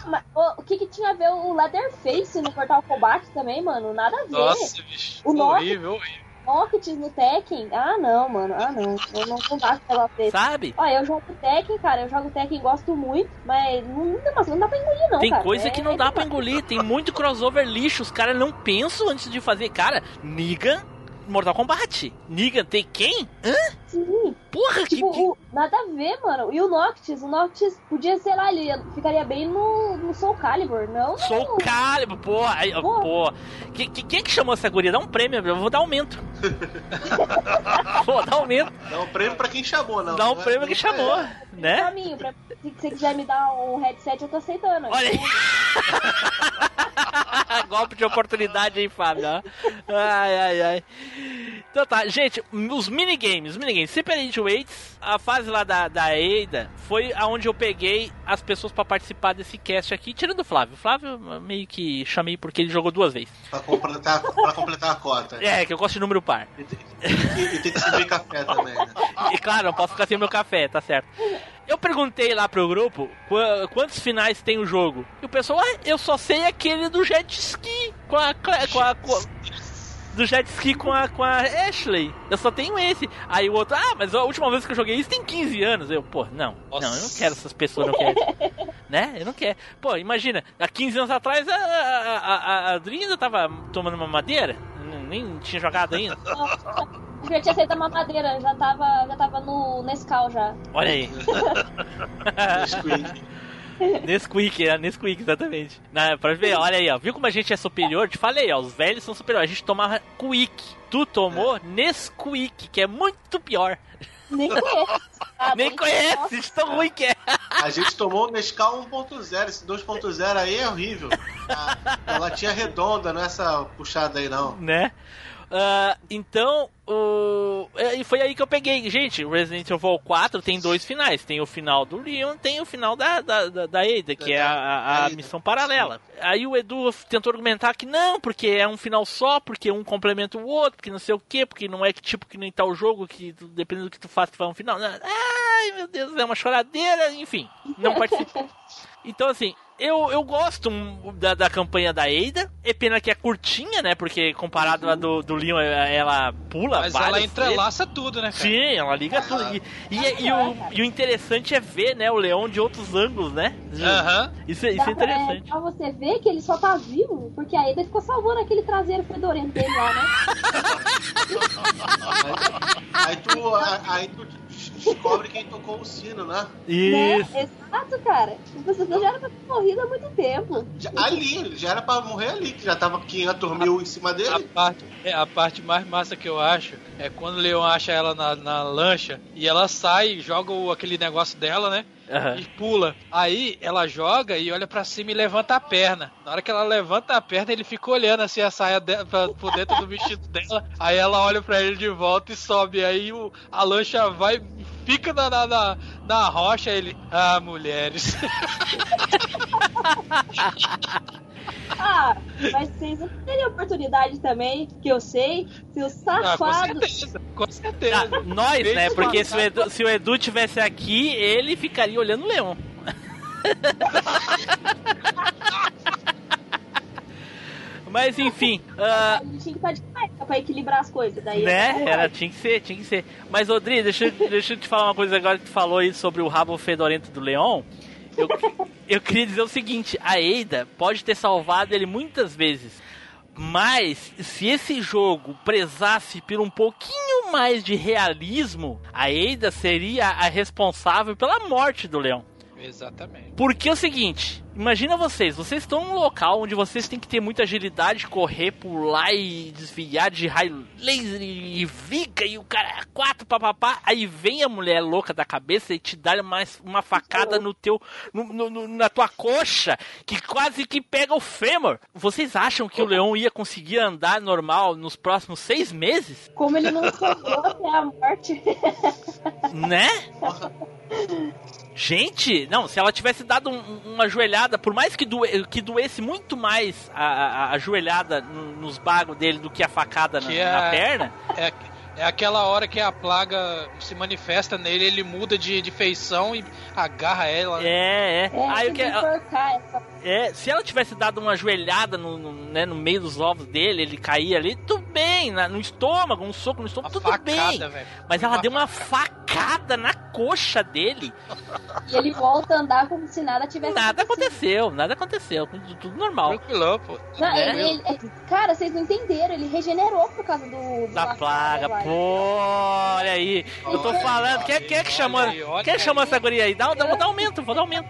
Mas, ô, o que, que tinha a ver o Leatherface no Mortal Kombat também, mano? Nada a ver. Nossa, bicho. O horrível, horrível. Noctis no Tekken? Ah, não, mano. Ah, não. Eu não, não dá pra desse. Sabe? Olha, eu jogo Tekken, cara. Eu jogo Tekken e gosto muito, mas não, dá- não dá pra engolir, não. Tem cara. coisa É- que não dá pra engolir. Tem muito crossover lixo. Os caras não pensam antes de fazer. Cara, Niga Mortal Kombat. Niga Tekken? Hã? Sim. Porra, que, Tipo, que- o- nada a ver, mano. E o Noctis? O Noctis podia, sei lá, ele ia- ficaria bem no, no Soul Calibur, não? Soul Calibur, ó, Pô. pô. Que, que- quem que chamou essa guria? Dá um prêmio, eu vou dar aumento. [laughs] vou dar aumento, Dá um prêmio pra quem chamou, não. dá um Não é- prêmio que não é- chamou, né? Caminho, pra, se você quiser me dar um headset, eu tô aceitando. Olha aí. [laughs] Golpe de oportunidade, hein, Fábio? Ai, ai, ai. Então tá, gente, os minigames, os minigames. Super Weights, a fase lá da, da Eida, foi aonde eu peguei as pessoas pra participar desse cast aqui, tirando o Flávio. O Flávio meio que chamei porque ele jogou duas vezes. Pra completar, pra completar a cota. É, que eu gosto de número par. E, e tem que servir café também, né? E claro, não posso ficar sem meu café, tá certo. Eu perguntei lá pro grupo qu- quantos finais tem o jogo. E o pessoal, ah, eu só sei aquele do jet ski com a. Com a com- do jet ski com a, com a Ashley. Eu só tenho esse. Aí o outro, ah, mas a última vez que eu joguei isso tem 15 anos. Eu, pô, não, Nossa. não, eu não quero essas pessoas, não quero. [laughs] né? Eu não quero. Pô, imagina, há 15 anos atrás a, a, a, a Adri ainda tava tomando uma madeira. Nem tinha jogado ainda. [laughs] Já tinha aceito a mamadeira, já tava, já tava no Nescau já. Olha aí. [laughs] [laughs] Nesquik. É Nesquik, exatamente. Na, pra ver, olha aí, ó. Viu como a gente é superior? Te falei, ó. Os velhos são superiores. A gente tomava Quick. Tu tomou Nesquik, que é muito pior. Nem conheço. Ah, [laughs] Nem conhece, tão ruim que é. A gente tomou o Nescau 1.0. Esse 2.0 aí é horrível. [laughs] A, a latinha redonda, não é essa puxada aí, não. Né? Ah, então, o... é, e foi aí que eu peguei. Gente, Resident Evil 4 tem dois finais. Tem o final do Leon, tem o final da, da, da, da Ada, que é a, a- a Ada. missão paralela. Aí o Edu tentou argumentar que não, porque é um final só, porque um complementa o outro, porque não sei o que, porque não é que tipo que nem tá o jogo, que tu- dependendo do que tu faz, tu faz um final. Ai, meu Deus, é uma choradeira, enfim, não participo. [laughs] Então, assim, eu, eu gosto da, da campanha da Ada. É pena que é curtinha, né? Porque comparado à do, do Leon, ela ela pula Mas ela entrelaça tudo, né, cara? Sim, ela liga tudo. E, e, e o, e o interessante é ver, né, o leão de outros ângulos, né? Aham. Isso, é- isso é Dá pra, é, interessante. pra você ver que ele só tá vivo porque a Ada ficou salvando aquele traseiro fedorento dele lá, né? [laughs] Aí, aí tu, aí tu descobre quem tocou o sino, né? Isso. Né? Exato, cara. Você já era pra ter morrido há muito tempo. Já- ali, já era pra morrer ali, que já tava 500 mil em cima A dele. parte, é, a parte mais massa que eu acho é quando o Leon acha ela na, na lancha e ela sai, joga o, aquele negócio dela, né? Aham. E pula. Aí ela joga e olha pra cima e levanta a perna. Na hora que ela levanta a perna, ele fica olhando assim a saia de, pra, por dentro do vestido dela. Aí ela olha pra ele de volta e sobe. Aí o, a lancha vai e fica na, na, na, na rocha. Ele, ah, mulheres. [laughs] [laughs] Ah, mas vocês não teriam oportunidade também, que eu sei, seus Ah, com safados. certeza, com certeza. Ah, nós, né? Porque se o. Edu, se o Edu tivesse aqui, ele ficaria olhando o leão. [laughs] Mas enfim, ah, A gente tinha que estar de cueca pra equilibrar as coisas. Daí né? é Era, tinha que ser, tinha que ser. Mas, Odri, deixa, eu- deixa eu te falar uma coisa agora que tu falou aí sobre o rabo fedorento do leão. Eu, eu queria dizer o seguinte: a Eida pode ter salvado ele muitas vezes. Mas se esse jogo prezasse por um pouquinho mais de realismo, a Eida seria a responsável pela morte do leão. Exatamente. Porque é o seguinte, imagina vocês, vocês estão num local onde vocês têm que ter muita agilidade, correr, pular e desviar de raio laser e viga e o cara é quatro papapá, aí vem a mulher louca da cabeça e te dá mais uma facada no teu no- no- no- na tua coxa, que quase que pega o fêmur. Vocês acham que o leão ia conseguir andar normal nos próximos seis meses? Como ele não sobrou até a morte. Né? Gente, não, se ela tivesse dado um- uma joelhada, por mais que, doe, que doesse muito mais a, a, a joelhada no- nos bagos dele do que a facada na, é- na perna, É, é aquela hora que a plaga se manifesta nele, ele muda de, de feição e agarra ela. é, é. É, Aí o que é, se ela tivesse dado uma joelhada no, no, né, no meio dos ovos dele, ele caía ali, tudo bem, na- no estômago, um soco no Uma estômago, tudo facada, bem. velho. Mas ela deu uma facada na coxa dele. E ele volta a andar como se nada tivesse Nada acontecido. aconteceu, nada aconteceu, tudo, tudo normal. Tranquilão, pô. Não, né? ele- ele- cara, vocês não entenderam. Ele regenerou por causa do. do Da plaga. Pô, olha aí. Eu tô falando, quem, quem é que chamou? Quem chamou aí. essa guria aí? Dá, dá, vou dar aumento, vou dar aumento.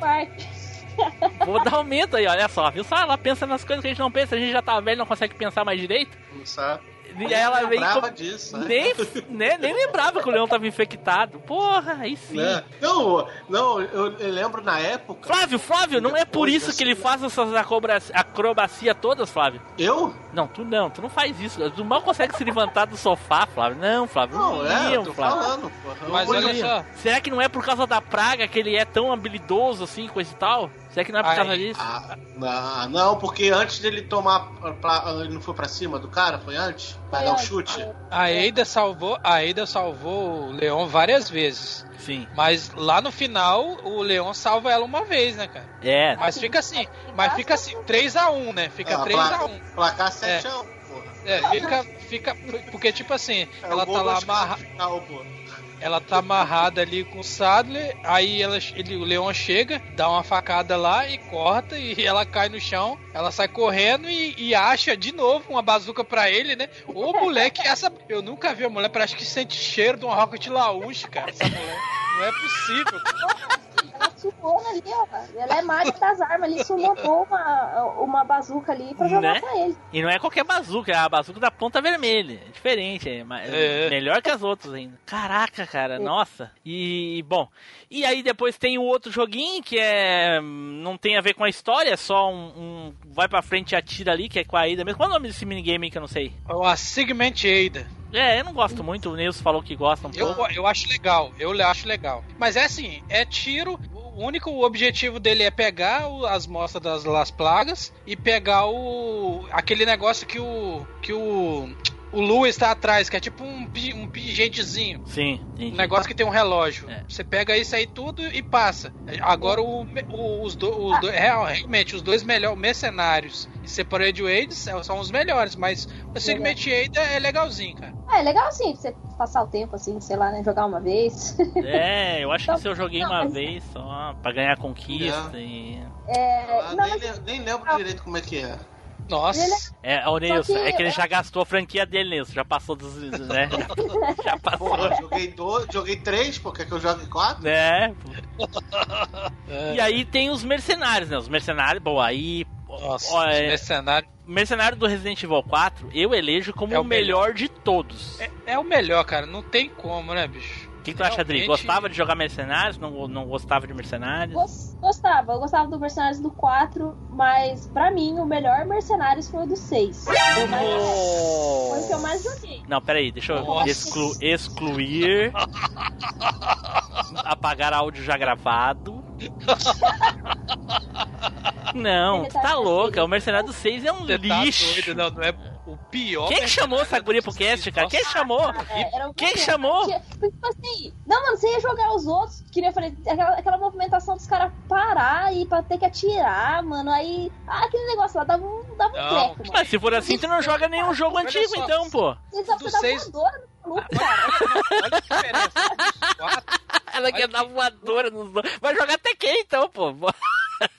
Vou dar aumento aí, olha só, viu? Só ela pensa nas coisas que a gente não pensa, a gente já tá velho, não consegue pensar mais direito. Não sabe? E ela Eu vem lembrava com- disso. né? nem, né, nem lembrava que o leão tava infectado. Porra, aí sim. Né? Não, não eu, eu lembro na época. Flávio, Flávio, não é por isso que ele faz essas acrobacia, acrobacia todas, Flávio? Eu? Não, tu não, tu não faz isso. Tu mal consegue se levantar do sofá, Flávio. Não, Flávio. Não, é, eu iam, tô Flávio. falando, Mas olha só, Será que não é por causa da praga que ele é tão habilidoso assim, coisa e tal? Será que não é por causa disso? Ah, não, não, porque antes dele tomar. Pra, ele não foi pra cima do cara? Foi antes? Pra Foi dar o antes, chute? é. a Eida salvou, a Eida salvou o Leon várias vezes. Sim. Mas lá no final, o Leon salva ela uma vez, né, cara? É. Mas fica assim, mas fica assim, 3x1, né? Fica Ah, 3x1. Placar 7 a 1, porra. É, fica, fica. Porque, tipo assim, É ela tá lá amarrada. De. Ela tá amarrada ali com o Sadler, aí ela, ele, o Leon chega, dá uma facada lá e corta, e [laughs] ela cai no chão, ela sai correndo e, e acha de novo uma bazuca pra ele, né? Ô moleque, essa. Eu nunca vi a mulher, parece que sente cheiro de uma Rocket Launch, cara, essa mulher. Não é possível. [laughs] Ela sumou ali, ó. Ela é maga das armas ali, sumou uma, uma bazuca ali pra jogar Né? pra ele. E não é qualquer bazuca, é a bazuca da ponta vermelha. É diferente, é, é É. melhor que as outras ainda. Caraca, cara, nossa. E, bom, e aí depois tem o outro joguinho que é. Não tem a ver com a história, é só um. um vai pra frente e atira ali, que é com a Ida mesmo. Qual é o nome desse minigame aí que eu não sei? A Segment Ada. É, eu não gosto muito, o Nilson falou que gosta um Eu, pouco. eu acho legal, eu acho legal. Mas é assim, é tiro. O único objetivo dele é pegar o- as mostras das Las Plagas e pegar o. aquele negócio que o. que o. O Lu está atrás, que é tipo um, um pigentezinho. Sim, Um negócio que tem um relógio. É. Você pega isso aí tudo e passa. Agora o, o- os, do, os do- real- realmente os dois melhores mercenários e Separate Ways são os melhores, mas o Segment Aid é legalzinho, cara. É, legal assim, você passar o tempo assim, sei lá, né? Jogar uma vez. [laughs] É, eu acho que se eu joguei Não, uma mas- vez só pra ganhar conquista É. e. É, Ah, não, nem, mas nem lembro direito como é que é. Nossa. Ele É, ô Nilson, que é que ele é- já gastou a franquia dele, Nilson. Já passou dos. né? Já, [laughs] já passou. Porra, joguei dois, joguei três, porque que eu jogo em quatro? Né? [laughs] É. E aí tem os mercenários, né? Os mercenários, bom, aí. Nossa, ó, é, mercenário mercenário do Resident Evil 4, eu elejo como É o o melhor de todos. é, é o melhor, cara. Não tem como, né, bicho? O que, que tu acha, Adri? Gostava de jogar mercenários? Não, não gostava de mercenários? Gos- Gostava, eu gostava do Mercenários do 4, mas pra mim o melhor Mercenários foi o do 6. Foi o mais- Foi o que eu mais joguei. Não, peraí, deixa eu exclu- excluir. apagar áudio já gravado. [laughs] Não, tu tá louca. O Mercenário do 6 é um Você tá lixo. doido, não, não é o pior. Quem que chamou essa [laughs] guria pro cast, cara? Quem chamou? É, era um- Quem chamou? Tinha- Tipo assim, não, mano, você ia jogar os outros, que nem eu falei, aquela, aquela movimentação dos caras parar e pra ter que atirar, mano, aí. Ah, aquele negócio lá dava um, dava um treco, mano. Mas se for assim, tu não joga nenhum jogo Olha antigo, só. então, pô. Você você seis- voadora no maluco, cara. Olha a diferença. Ela quer dar voadora nos dois. Vai jogar até quem, então, pô?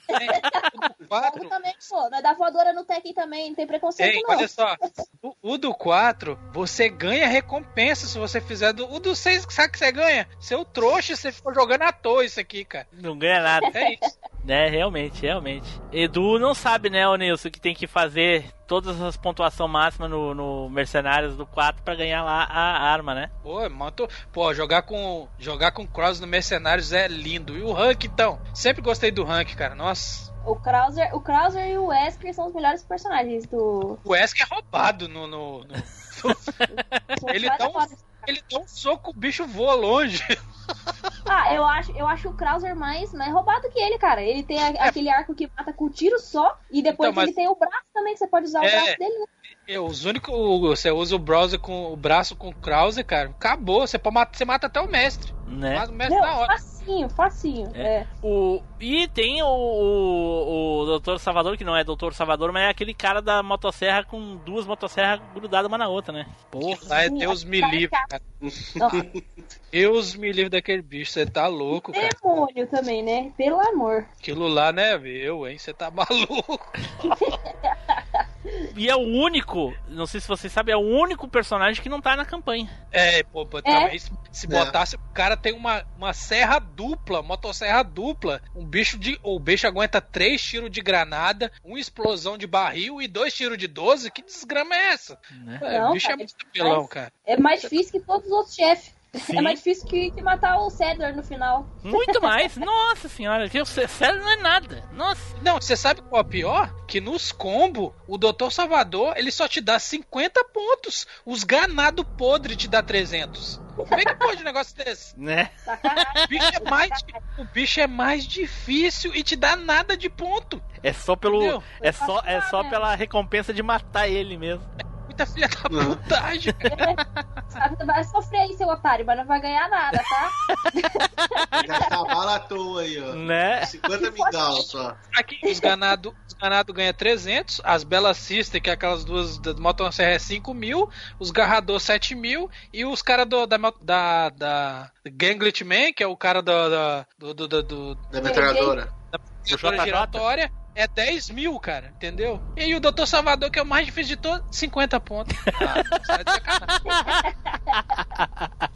Tem, o do Jogo quatro. também, pô, nós dá voadora no Tekken também, não tem preconceito Tem, não. olha só. O, o do 4, você ganha recompensa se você fizer. Do, o do 6, sabe o que você ganha? Seu trouxa, você ficou jogando à toa isso aqui, cara. Não ganha nada. É isso. [laughs] né, realmente, realmente. Edu não sabe, né, o Nilson, que tem que fazer todas as pontuação máxima no, no Mercenários do 4 pra ganhar lá a arma, né? Pô, manto, pô, jogar com jogar com Cross no Mercenários é lindo. E o rank então? Sempre gostei do rank, cara. Nossa. O Krauser, o Krauser e o Wesker são os melhores personagens do. O Wesker é roubado no, no- no- [laughs] Ele dá dar um-. Ele dá um soco, o bicho voa longe. [laughs] Ah, eu acho, eu acho o Krauser mais, mais roubado que ele, cara. Ele tem a- aquele arco que mata com tiro só, e depois É. Então, mas- ele tem o braço também, que você pode usar o É. braço dele, né? É, os únicos. o- Você usa o browser com o braço com o Krauser, cara. Acabou. Você, pode você mata até o mestre. Né? Meu, na hora. facinho, facinho. É. O, e tem o, o, o Doutor Salvador, que não é Doutor Salvador, mas é aquele cara da motosserra com duas motosserras grudadas uma na outra, né? Porra. Ai, Deus me cara, livre, cara. cara. [laughs] Deus me livre daquele bicho. Você tá louco, cara. demônio também, né? Pelo amor. Aquilo lá, né, eu, hein? Você tá [laughs] maluco. E é o único, não sei se vocês sabem, é o único personagem que não tá na campanha. É, pô, É. também se, se É. botasse, o cara tem uma, uma serra dupla, motosserra dupla. Um bicho de. O bicho aguenta três tiros de granada, uma explosão de barril e dois tiros de 12. Que desgrama é essa? Né? É, Não, o bicho cara, é muito mas- cara. É mais difícil que todos os outros chefes. Sim. É mais difícil que, que matar o Cedar no final. Muito mais. Nossa senhora, o sério não é nada. Nossa. Não, você sabe qual é o pior? Que nos combo, o Dr. Salvador, ele só te dá 50 pontos. Os ganado podre te dá 300. Como é que pode um negócio desse? Né? O bicho é mais, o bicho é mais difícil e te dá nada de ponto. É só pelo. Entendeu? É só, é só pela recompensa de matar ele mesmo. Muita filha da Uhum. putagem. [laughs] Vai sofrer aí, seu otário, mas não vai ganhar nada, tá? Gastar bala à toa aí, ó. Né? 50 mingau só. Aqui, os ganado, os ganado ganha 300, as Bela Sister, que é aquelas duas da Motosserra é 5 mil, os Garrador 7 mil, e os caras do- da, da, da Ganglet Man, que é o cara do, da, do, do, do, do, Da metralhadora. da metralhadora giratória, é 10 mil, cara, entendeu? E aí o Dr. Salvador, que é o mais difícil de todos, 50 pontos. [laughs] Ah, tá de sacanagem. [laughs]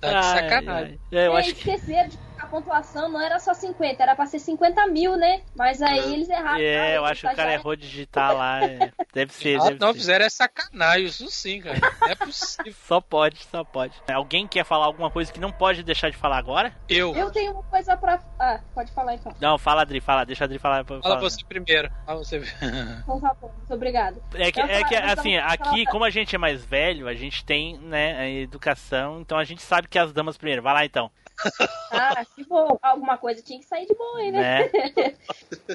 Tá de Ai, sacanagem. ai. É, eu É, acho que. esqueceram de a pontuação não era só 50, era pra ser 50 mil, né? Mas aí eles erraram. É, eu acho que o cara errou de digitar lá. é. [laughs] Deve ser, Ah, deve não ser. fizeram é sacanagem, isso sim, cara. Não é possível. [laughs] Só pode, só pode. Alguém quer falar alguma coisa que não pode deixar de falar agora? Eu. Eu tenho uma coisa pra. Ah, pode falar então. Não, fala, Adri, fala, deixa a Adri falar. Fala fala. você primeiro. Fala você. Então tá muito obrigado. É que, Eu é que assim, falo- aqui, como a gente é mais velho, a gente tem, né, a educação, então a gente sabe que as damas primeiro. Vai lá então. Ah, que bom. Alguma coisa tinha que sair de bom aí, né?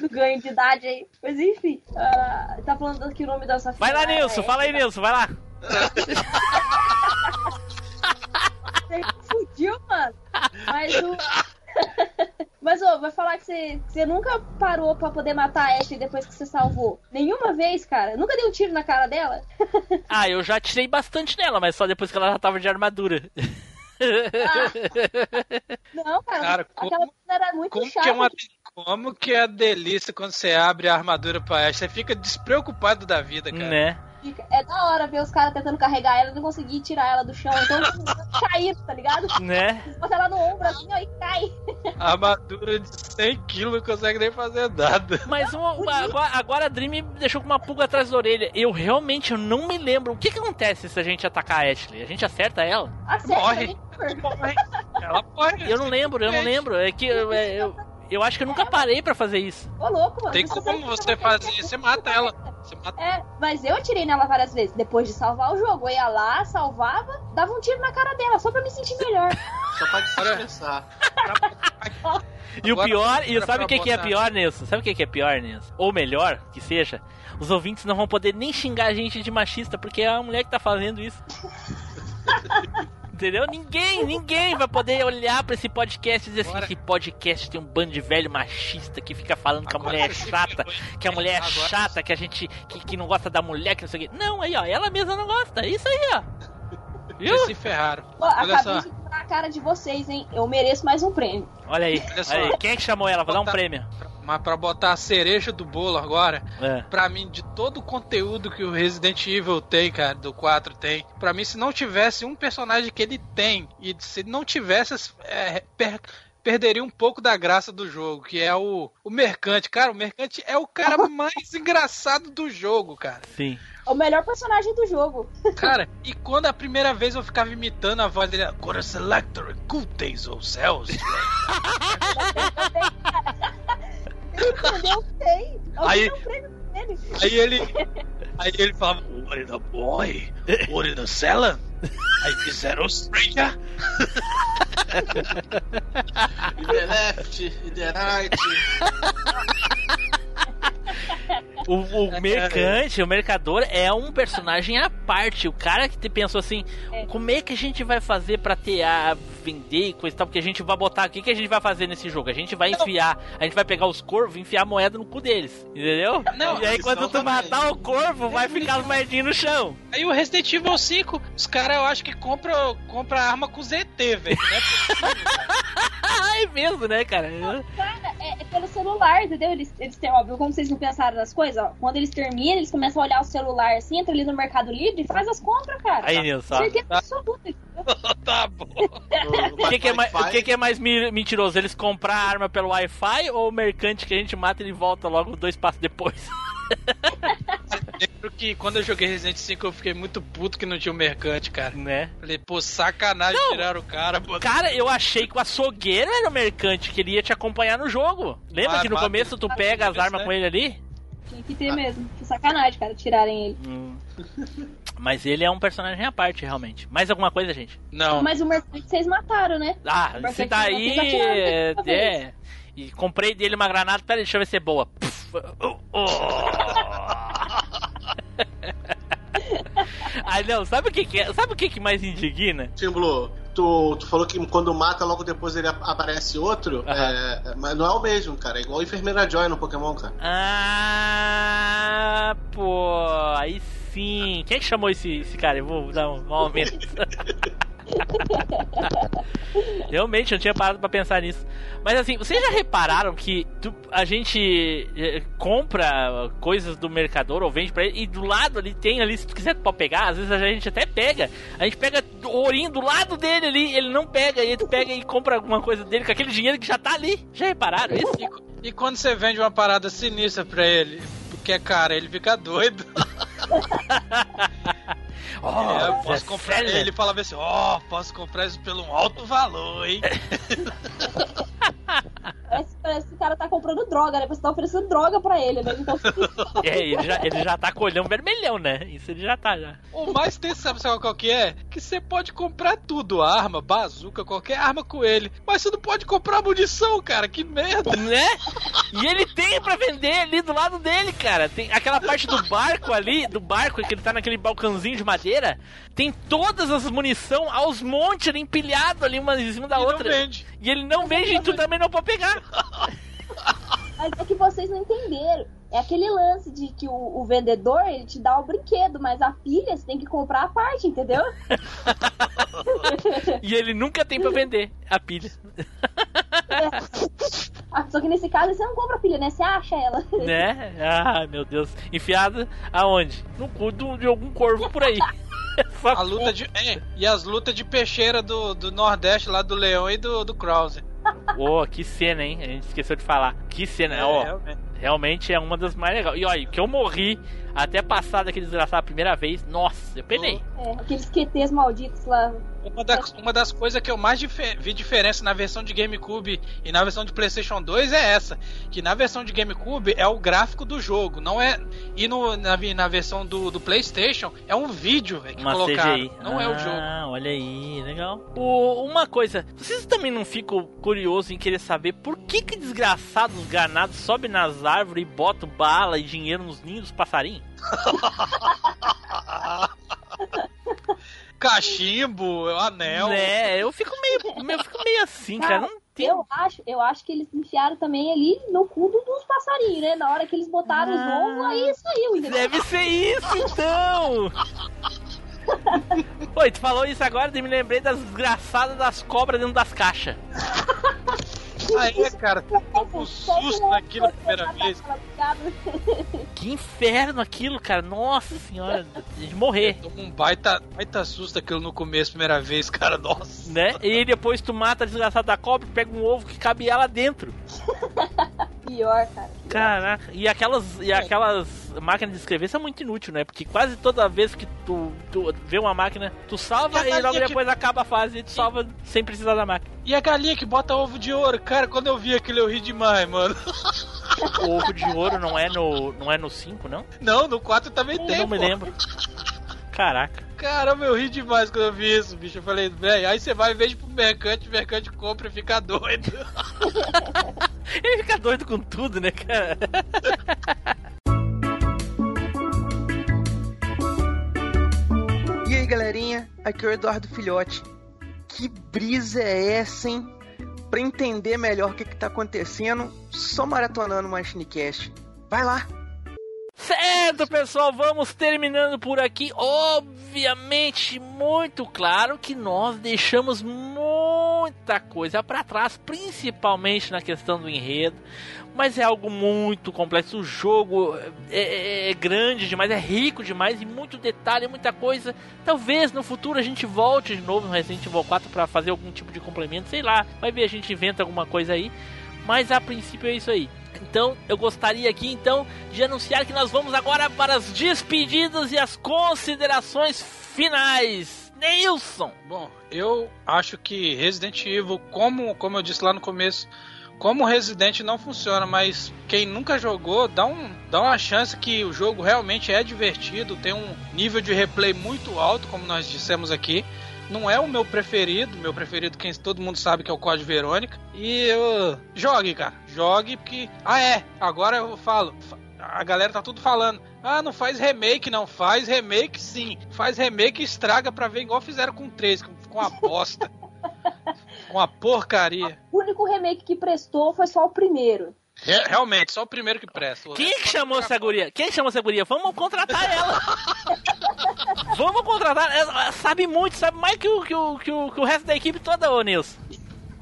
Do [laughs] ganho de idade aí. Mas enfim, ah, tá falando aqui o nome da sua filha. Vai lá, é- Nilson, fala aí, Nilson, vai lá. Você fudiu, mano. Mas o. [laughs] Mas, ô, vai falar que você, que você nunca parou pra poder matar a Ashley depois que você salvou. Nenhuma vez, cara. Nunca deu um tiro na cara dela? [laughs] Ah, eu já tirei bastante nela, mas só depois que ela já tava de armadura. Não, cara. Cara, aquela como- era muito Como que, chata. é uma, como que é a delícia quando você abre a armadura pra Ash? Você fica despreocupado da vida, cara. né? É da hora ver os caras tentando carregar ela e não conseguir tirar ela do chão. Então, cair, tá ligado? Né? Bota ela no ombro assim, ó, e cai. A armadura de 100 kg não consegue nem fazer nada. Mas uma- uma- agora, agora a Dream me deixou com uma pulga atrás da orelha. Eu realmente eu não me lembro. O que, que acontece se a gente atacar a Ashley? A gente acerta ela? Acerta, Morre. Morre. Ela morre. Eu não lembro, eu não lembro. É que eu, é, eu, eu acho que eu nunca parei pra fazer isso. Ô, louco, mano. Tem como você fazer, você mata ela. Você mata É, mas eu atirei nela várias vezes. Depois de salvar o jogo, eu ia lá, salvava, dava um tiro na cara dela, só pra me sentir melhor. [laughs] Só pra desestressar. E o Agora- pior, e agora sabe o que, que é pior, Nilson? Sabe o que, que é pior, Nilson? Ou melhor, que seja, os ouvintes não vão poder nem xingar a gente de machista, porque é a mulher que tá fazendo isso. [laughs] Entendeu? Ninguém, ninguém vai poder olhar pra esse podcast e dizer assim: Agora- esse podcast tem um bando de velho machista que fica falando que a mulher é chata, que a mulher é chata, que a gente que, que não gosta da mulher, que não sei o quê. Não, aí ó, ela mesma não gosta. É isso aí, ó. Viu? Vocês se ferraram. Pô, Olha acabei só. de a cara de vocês, hein? Eu mereço mais um prêmio. Olha aí, Olha aí. Quem é que chamou ela? Vou dar um prêmio. Mas pra botar a cereja do bolo agora, É. pra mim, de todo o conteúdo que o Resident Evil tem, cara, do 4 tem, pra mim, se não tivesse um personagem que ele tem, e se não tivesse, é, per- perderia um pouco da graça do jogo, que é o, o Mercante. Cara, o Mercante é o cara [laughs] mais engraçado do jogo, cara. Sim. É o melhor personagem do jogo. [laughs] Cara, e quando a primeira vez eu ficava imitando a voz dele, agora Selector, Cultes ou Cells, [laughs] Entendeu? Tem. Aí-. Aí ele. Aí ele falava, What in the boy? What in the cellar? Aí fizeram stranger. In the left, in the right. [laughs] O, o [laughs] mercante, o mercador é um personagem à parte. O cara que te pensou assim, É. como é que a gente vai fazer pra ter a vender e coisa e tal? Porque a gente vai botar, o que, que a gente vai fazer nesse jogo? A gente vai enfiar, a gente vai pegar os corvos e enfiar a moeda no cu deles, entendeu? Não, e aí quando tu matar o corvo, vai ficar as moedinhas no chão. Aí o Resident Evil 5, os caras eu acho que compram compra arma com ZT, velho. Ah, [laughs] é mesmo, né, cara? Cara, é, é pelo celular, entendeu? Eles, eles têm, óbvio, como vocês não pensaram nas coisas, ó, quando eles terminam, eles começam a olhar o celular assim, entra ali no Mercado Livre e faz as compras, cara. Aí, Nilson. Certeza absoluta, entendeu? [laughs] tá bom. O que, que é mais, o que, que é mais mentiroso? Eles comprar a arma pelo Wi-Fi ou o mercante que a gente mata e ele volta logo dois passos depois? Lembro que quando eu joguei Resident 5 eu fiquei muito puto que não tinha o mercante, cara. Né? Falei, pô, sacanagem Não. tirar o cara. Cara, eu achei que o açougueiro era o mercante que ele ia te acompanhar no jogo. Lembra Ah, que no começo tu ele. pega as armas né? com ele ali? Tinha que ter mesmo. Que sacanagem, cara, tirarem ele. Hum. Mas ele é um personagem à parte, realmente. Mais alguma coisa, gente? Não. Mas o mercante vocês mataram, né? Ah, que tá aí. atiraram É, é. E comprei dele uma granada. Pera deixa eu ver se é boa. Puf. Oh. [laughs] Ai não, sabe o que, que é? Sabe o que, que mais indigna? Tímbolo, tu, tu falou que quando mata, logo depois ele ap- aparece outro. É, mas não é o mesmo, cara. É igual a Enfermeira Joy no Pokémon, cara. Ah, pô, aí sim. Quem é que chamou esse, esse cara? Eu vou dar um, um aumento. [laughs] [laughs] Realmente, eu não tinha parado pra pensar nisso. Mas assim, vocês já repararam que tu- a gente eh, compra coisas do mercador ou vende pra ele e do lado ali tem ali, se tu quiser tu pode pegar, às vezes a gente até pega. A gente pega o ourinho do lado dele ali, ele não pega, e tu pega e compra alguma coisa dele com aquele dinheiro que já tá ali. Já repararam isso? E, e quando você vende uma parada sinistra pra ele, porque é cara, ele fica doido. [laughs] Oh, É, eu posso comprar. Ele falava assim: Ó, posso comprar isso pelo um alto valor, hein? [laughs] Parece, parece que o cara tá comprando droga, né? Você tá oferecendo droga pra ele, né? Então, [laughs] É, ele já, ele já tá com o olhão vermelhão, né? Isso ele já tá, já. O mais tenso, sabe sabe qual que é? Que você pode comprar tudo, arma, bazuca, qualquer arma com ele. Mas você não pode comprar munição, cara, que merda. Né? E ele tem pra vender ali do lado dele, cara. Tem aquela parte do barco ali, do barco que ele tá naquele balcãozinho de madeira. Tem todas as munição aos montes ali empilhado ali uma em cima da E não outra. vende. E ele não vende e tu também não pode pegar. [laughs] Mas é que vocês não entenderam. É aquele lance de que o, o vendedor, ele te dá o brinquedo, mas a pilha você tem que comprar a parte, entendeu? [laughs] E ele nunca tem pra vender a pilha. Ah, Só que nesse caso você não compra a pilha, né? Você acha ela. Né? Ah, meu Deus. Enfiada aonde? No cu do- de algum corvo por aí. A luta de. É, e as lutas de peixeira do, do Nordeste, lá do Leão e do, do Krause. Ô, que cena, hein? A gente esqueceu de falar. Que cena, ó. realmente. Realmente é uma das mais legais. E olha, que eu morri até passar daquele desgraçado a primeira vez. Nossa, eu penei. É, aqueles QTs malditos lá. Uma das, uma das coisas que eu mais dife- vi diferença na versão de GameCube e na versão de PlayStation 2 é essa: que na versão de GameCube é o gráfico do jogo, não é. E no, na, na versão do, do PlayStation é um vídeo véio, que Uma colocaram, CGI. não é o jogo. Ah, olha aí, legal. O- uma coisa, vocês também não ficam curiosos em querer saber por que que desgraçados ganados sobem nas árvores e botam bala e dinheiro nos ninhos dos passarinhos? [laughs] Cachimbo, anel. É, eu fico meio, eu fico meio assim, cara. Não tem... Eu acho, eu acho que eles enfiaram também ali no cu do- dos passarinhos, né? Na hora que eles botaram os ovos, aí saiu, entendeu? Deve ser isso, então! [laughs] Oi, tu falou isso agora e me lembrei das desgraçadas das cobras dentro das caixas. Aí, cara, tu toma um susto naquilo a primeira vez. [laughs] Que inferno aquilo, cara. Nossa senhora, de morrer. Toma um baita, baita susto aquilo no começo, primeira vez, cara, nossa. Né? E depois tu mata a desgraçada da cobra, pega um ovo que cabe ela dentro. [laughs] Pior, cara. Caraca. E aquelas, e aquelas máquinas de escrever são muito inúteis, né? Porque quase toda vez que tu, tu vê uma máquina, tu salva E a e logo galinha que- depois acaba a fase e tu salva sem precisar da máquina. E a galinha que bota ovo de ouro, cara, quando eu vi aquilo eu ri demais, mano. [laughs] Ovo de ouro não é no não é no 5, não? Não, no 4 também Eu tem, não me pô. lembro. Caraca. Caramba, eu ri demais quando eu vi isso, bicho. Eu falei, velho, aí você vai, em vez de ir pro mercante, o mercante compra e fica doido. [laughs] Ele fica doido com tudo, né, cara? [laughs] E aí, galerinha? Aqui é o Eduardo Filhote. Que brisa é essa, hein? Pra entender melhor o que, que tá acontecendo, só maratonando o Machinecast. Vai lá! Certo, pessoal, vamos terminando por aqui. Obviamente, muito claro que nós deixamos muita coisa pra trás, principalmente na questão do enredo. Mas é algo muito complexo. O jogo é, é- é grande demais, é rico demais e muito detalhe, muita coisa. Talvez no futuro a gente volte de novo no Resident Evil 4 pra fazer algum tipo de complemento, sei lá. Vai ver, a gente inventa alguma coisa aí. Mas a princípio é isso aí. Então, eu gostaria aqui então de anunciar que nós vamos agora para as despedidas e as considerações finais. Neilson! Bom, eu acho que Resident Evil, como, como eu disse lá no começo, como Resident não funciona, mas quem nunca jogou, dá, um, dá uma chance que o jogo realmente é divertido, tem um nível de replay muito alto, como nós dissemos aqui. Não é o meu preferido, meu preferido, quem todo mundo sabe que é o Código Verônica. E eu. Jogue, cara. Jogue, porque. Ah, é. Agora eu falo. A galera tá tudo falando. Ah, não faz remake, não. Faz remake sim. Faz remake e estraga pra ver igual fizeram com o 3, com uma bosta. [laughs] com uma porcaria. O único remake que prestou foi só o primeiro. Re- realmente, só o primeiro que presta. Quem resto que chamou essa guria? Quem chamou essa guria? Vamos contratar ela! [laughs] Vamos contratar. Ela sabe muito, sabe mais que o, que o, que o, que o resto da equipe toda, ô Nilson.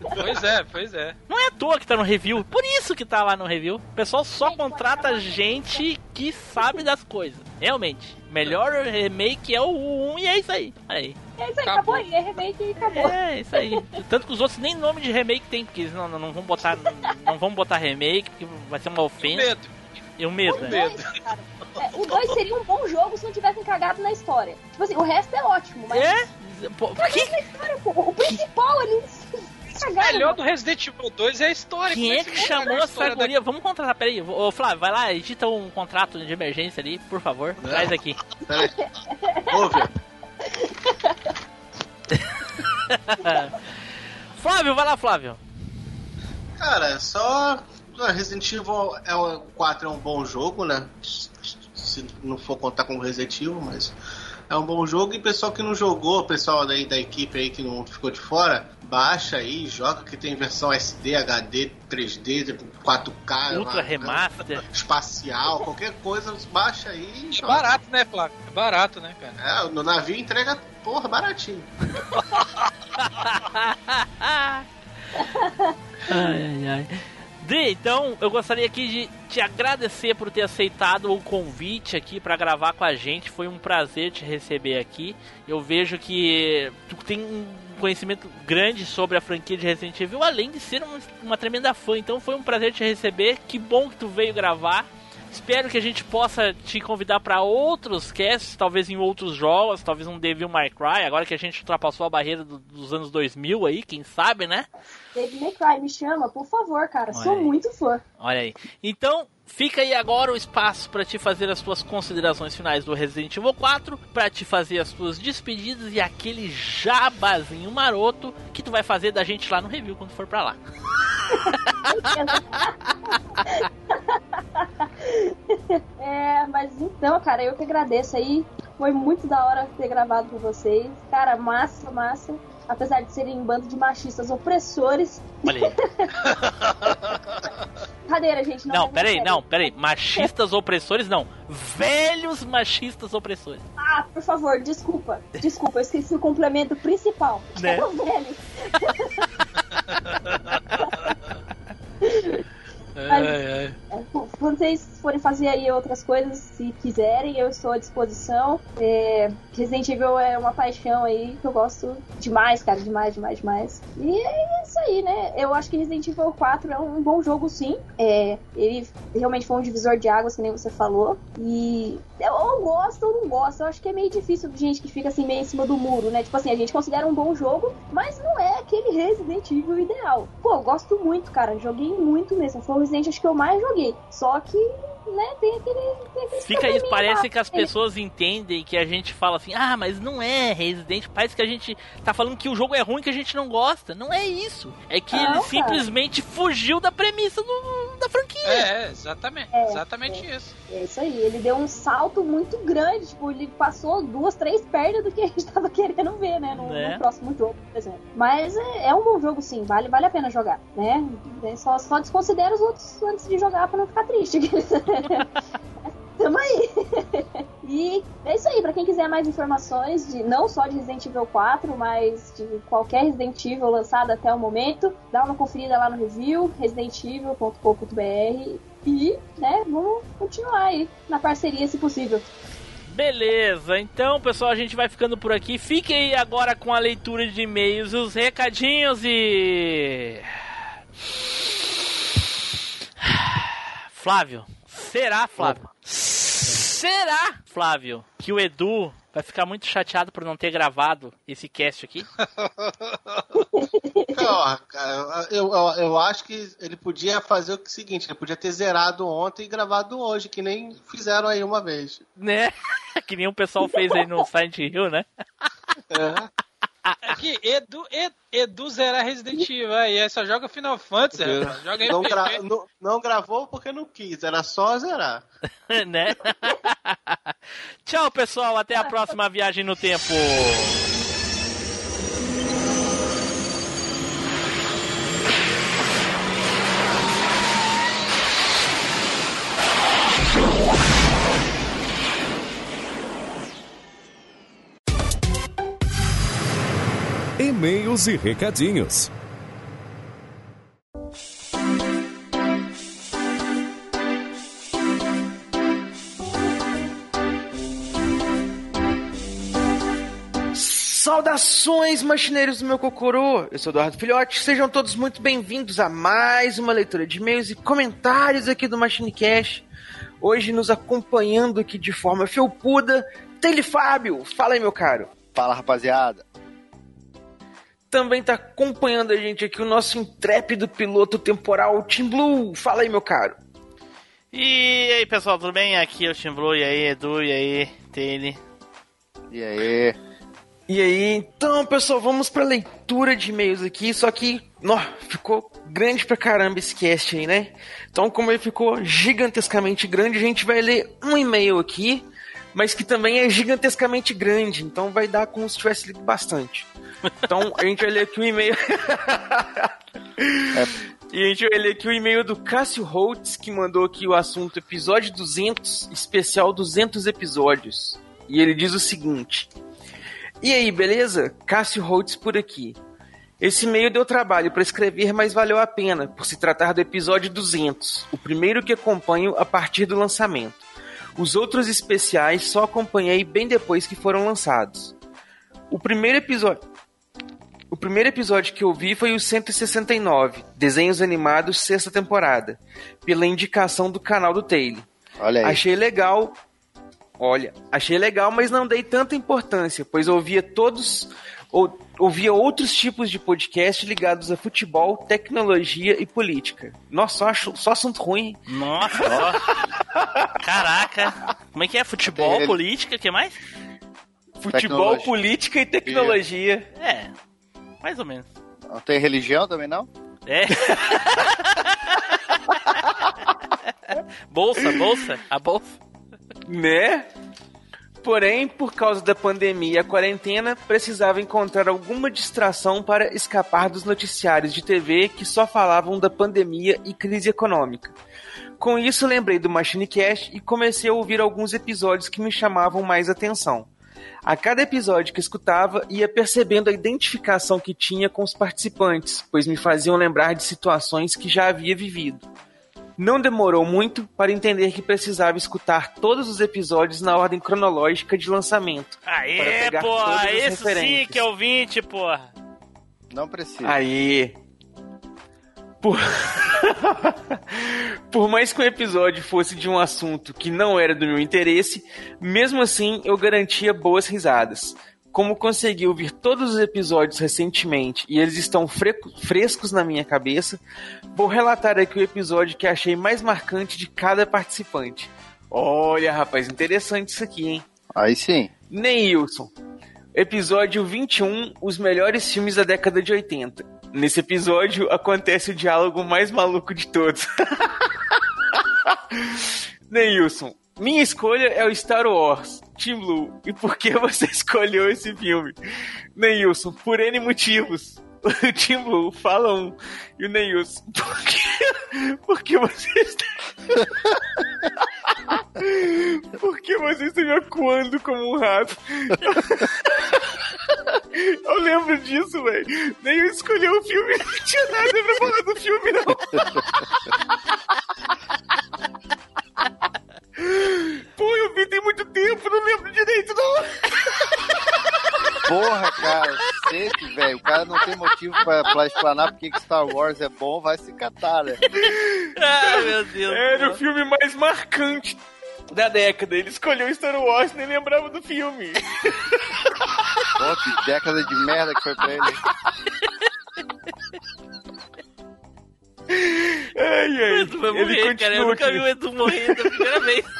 Pois é, pois é. Não é à toa que tá no review. Por isso que tá lá no review. O pessoal só contrata gente que sabe das coisas. Realmente. Melhor remake é o 1 e é isso aí. Aí. É isso aí, Acabou. acabou, aí. É remake e acabou. É, isso aí. Tanto que os outros nem nome de remake tem, porque eles não, não, não vão botar. Não vão botar remake, porque vai ser uma ofensa. medo. E o medo, O né? dois, cara, é, o 2 seria um bom jogo se não tivessem cagado na história. Tipo assim, o resto é ótimo, mas. É? Pô, por que, na história, pô. O principal eles O cagaram. melhor do Resident Evil 2 é a história. Quem é que chamou essa guria? Vamos contratar, peraí. Ô Flávio, vai lá, edita um contrato de emergência ali, por favor. Traz aqui. Pera aí. Ouve. [laughs] Flávio, vai lá, Flávio. Cara, só. Resident Evil é um, 4 é um bom jogo, né? Se não for contar com Resident Evil, mas é um bom jogo. E pessoal que não jogou, pessoal daí da equipe aí que não ficou de fora, baixa aí, joga que tem versão SD, HD, 3D, 4K, Ultra uma- Remaster. espacial, qualquer coisa, baixa aí. e É joga. barato, né, Flávio? É barato, né, cara? É, no navio entrega, porra, baratinho. [laughs] ai, ai, ai. Dri, então eu gostaria aqui de te agradecer por ter aceitado o convite aqui para gravar com a gente. Foi um prazer te receber aqui. Eu vejo que tu tem um conhecimento grande sobre a franquia de Resident Evil, além de ser uma, uma tremenda fã. Então foi um prazer te receber. Que bom que tu veio gravar. Espero que a gente possa te convidar para outros casts, talvez em outros jogos, talvez um Devil May Cry, agora que a gente ultrapassou a barreira do- dos anos 2000 aí, quem sabe, né? David May Cry, me chama, por favor, cara. Olha Sou aí. muito fã. Olha aí. Então, fica aí agora o espaço para te fazer as tuas considerações finais do Resident Evil 4, para te fazer as tuas despedidas e aquele jabazinho maroto que tu vai fazer da gente lá no review quando for pra lá. [laughs] É, mas então, cara, eu que agradeço aí. Foi muito da hora ter gravado com vocês. Cara, massa, massa. Apesar de serem um bando de machistas opressores. Olha aí. [laughs] Cadeira, gente. Não, Não, a peraí, não, peraí. Machistas opressores não. Velhos machistas opressores. Ah, por favor, desculpa. Desculpa, eu esqueci o complemento principal. Né? É o [laughs] ai. É, Quando vocês forem fazer aí outras coisas, se quiserem, eu estou à disposição. É, Resident Evil é uma paixão aí que eu gosto demais, cara, demais, demais, demais. E é isso aí, né? Eu acho que Resident Evil 4 é um bom jogo, sim. É, ele realmente foi um divisor de águas, que nem você falou. E eu ou gosto ou não gosto. Eu acho que é meio difícil de gente que fica assim meio em cima do muro, né? Tipo assim, a gente considera um bom jogo, mas não é aquele Resident Evil ideal. Pô, eu gosto muito, cara. Joguei muito mesmo. Foi o Resident acho que eu mais joguei. Só que, né, tem aquele. Tem Fica isso, parece lá. que as pessoas entendem que a gente fala assim, ah, mas não é Resident, parece que a gente tá falando que o jogo é ruim que a gente não gosta. Não é isso. É que Não, ele cara. simplesmente fugiu da premissa do- da franquia. É, é, exatamente. É, exatamente isso. É isso aí, ele deu um salto muito grande, tipo, ele passou duas, três pernas do que a gente [laughs] tava querendo ver, né, no, Né? no próximo jogo, por exemplo. Mas é, é um bom jogo sim, vale, vale a pena jogar, né? É Só, só desconsidera os outros antes de jogar pra não ficar triste. [laughs] [laughs] Tamo aí. E é isso aí, pra quem quiser mais informações, de não só de Resident Evil 4, mas de qualquer Resident Evil lançado até o momento, dá uma conferida lá no review, residentevil.com.br e, né, vamos continuar aí na parceria se possível. Beleza, então pessoal, a gente vai ficando por aqui. Fiquem aí agora com a leitura de e-mails, os recadinhos e. Flávio, será, Flávio? Será, Flávio, que o Edu vai ficar muito chateado por não ter gravado esse cast aqui? [laughs] Ó, cara, eu, eu, eu acho que ele podia fazer o seguinte: ele podia ter zerado ontem e gravado hoje, que nem fizeram aí uma vez. Né? [laughs] Que nem o pessoal fez aí no Silent Hill, né? É. É que Edu, Edu, Edu zera Resident Evil, aí só joga Final Fantasy, rapaz. Joga Não, gra- não- não gravou porque não quis, era só zerar. [laughs] né? [laughs] Tchau, pessoal. Até a próxima viagem no tempo. E-mails e recadinhos. Saudações, machineiros do meu Cocorô! Eu sou Eduardo Filhote, sejam todos muito bem-vindos a mais uma leitura de e-mails e comentários aqui do Machine Cash. Hoje nos acompanhando aqui de forma felpuda, Tele Fábio. Fala aí, meu caro. Fala, rapaziada. Também tá acompanhando a gente aqui o nosso intrépido piloto temporal, Tim Blue. Fala aí, meu caro. E aí, pessoal, tudo bem? Aqui é o Tim Blue, e aí, Edu, e aí, Tele. E aí? E aí, então, pessoal, vamos pra leitura de e-mails aqui, só que, nó, ficou grande pra caramba esse cast aí, né? Então, como ele ficou gigantescamente grande, a gente vai ler um e-mail aqui, mas que também é gigantescamente grande, então vai dar como se tivesse lido bastante. Então, a gente vai ler aqui o e-mail. [laughs] E a gente vai ler aqui o e-mail do Cássio Holtz, que mandou aqui o assunto episódio 200, especial 200 episódios. E ele diz o seguinte: E aí, beleza? Cássio Holtz por aqui. Esse e-mail deu trabalho para escrever, mas valeu a pena, por se tratar do episódio 200, o primeiro que acompanho a partir do lançamento. Os outros especiais só acompanhei bem depois que foram lançados. O primeiro episódio. O primeiro episódio que eu vi foi o 169, Desenhos Animados, sexta temporada, pela indicação do canal do Taylor. Olha aí. Achei legal. Olha, achei legal, mas não dei tanta importância, pois ouvia todos. Ou, ouvia outros tipos de podcast ligados a futebol, tecnologia e política. Nossa, só, acho- só assunto ruim. Nossa, ó. Caraca. Como é que é? Futebol, política, o que mais? Futebol, Tecnologia. política e tecnologia. É, mais ou menos. Não tem religião também, não? É. [laughs] bolsa, bolsa, a bolsa. Né? Porém, por causa da pandemia e a quarentena, precisava encontrar alguma distração para escapar dos noticiários de TV que só falavam da pandemia e crise econômica. Com isso, lembrei do Machine Cash e comecei a ouvir alguns episódios que me chamavam mais atenção. A cada episódio que escutava, ia percebendo a identificação que tinha com os participantes, pois me faziam lembrar de situações que já havia vivido. Não demorou muito para entender que precisava escutar todos os episódios na ordem cronológica de lançamento. Para Aê, pegar porra, esse sim que é ouvinte, porra. Não precisa. Aí. Por... [laughs] Por mais que o episódio fosse de um assunto que não era do meu interesse, mesmo assim eu garantia boas risadas. Como consegui ouvir todos os episódios recentemente e eles estão frescos na minha cabeça, vou relatar aqui o episódio que achei mais marcante de cada participante. Olha, rapaz, interessante isso aqui, hein? Aí sim. Neilson. Episódio 21, os melhores filmes da década de 80. Nesse episódio acontece o diálogo mais maluco de todos. [laughs] Neilson, minha escolha é o Star Wars, Team Blue. E por que você [laughs] escolheu esse filme? Neilson, por N motivos. [laughs] O Team Blue fala um. E o Neilson, [laughs] por que, por que você está. Por que você está me acuando como um rato? Eu lembro disso, velho. Nem eu escolhi o filme, não tinha nada pra falar do filme, não. Pô, eu vi tem muito tempo, não lembro direito, não. Porra, cara, sempre, velho. O cara não tem motivo pra, pra explanar porque que Star Wars é bom, vai se catar, né? Ai, meu Deus. Era o filme mais marcante da década. Ele escolheu Star Wars e nem lembrava do filme. Pô, que década de merda que foi pra ele. Ai, ai. O Edu vai Ele morrer, cara. Eu nunca aqui. vi o Edu morrer da primeira vez. [laughs]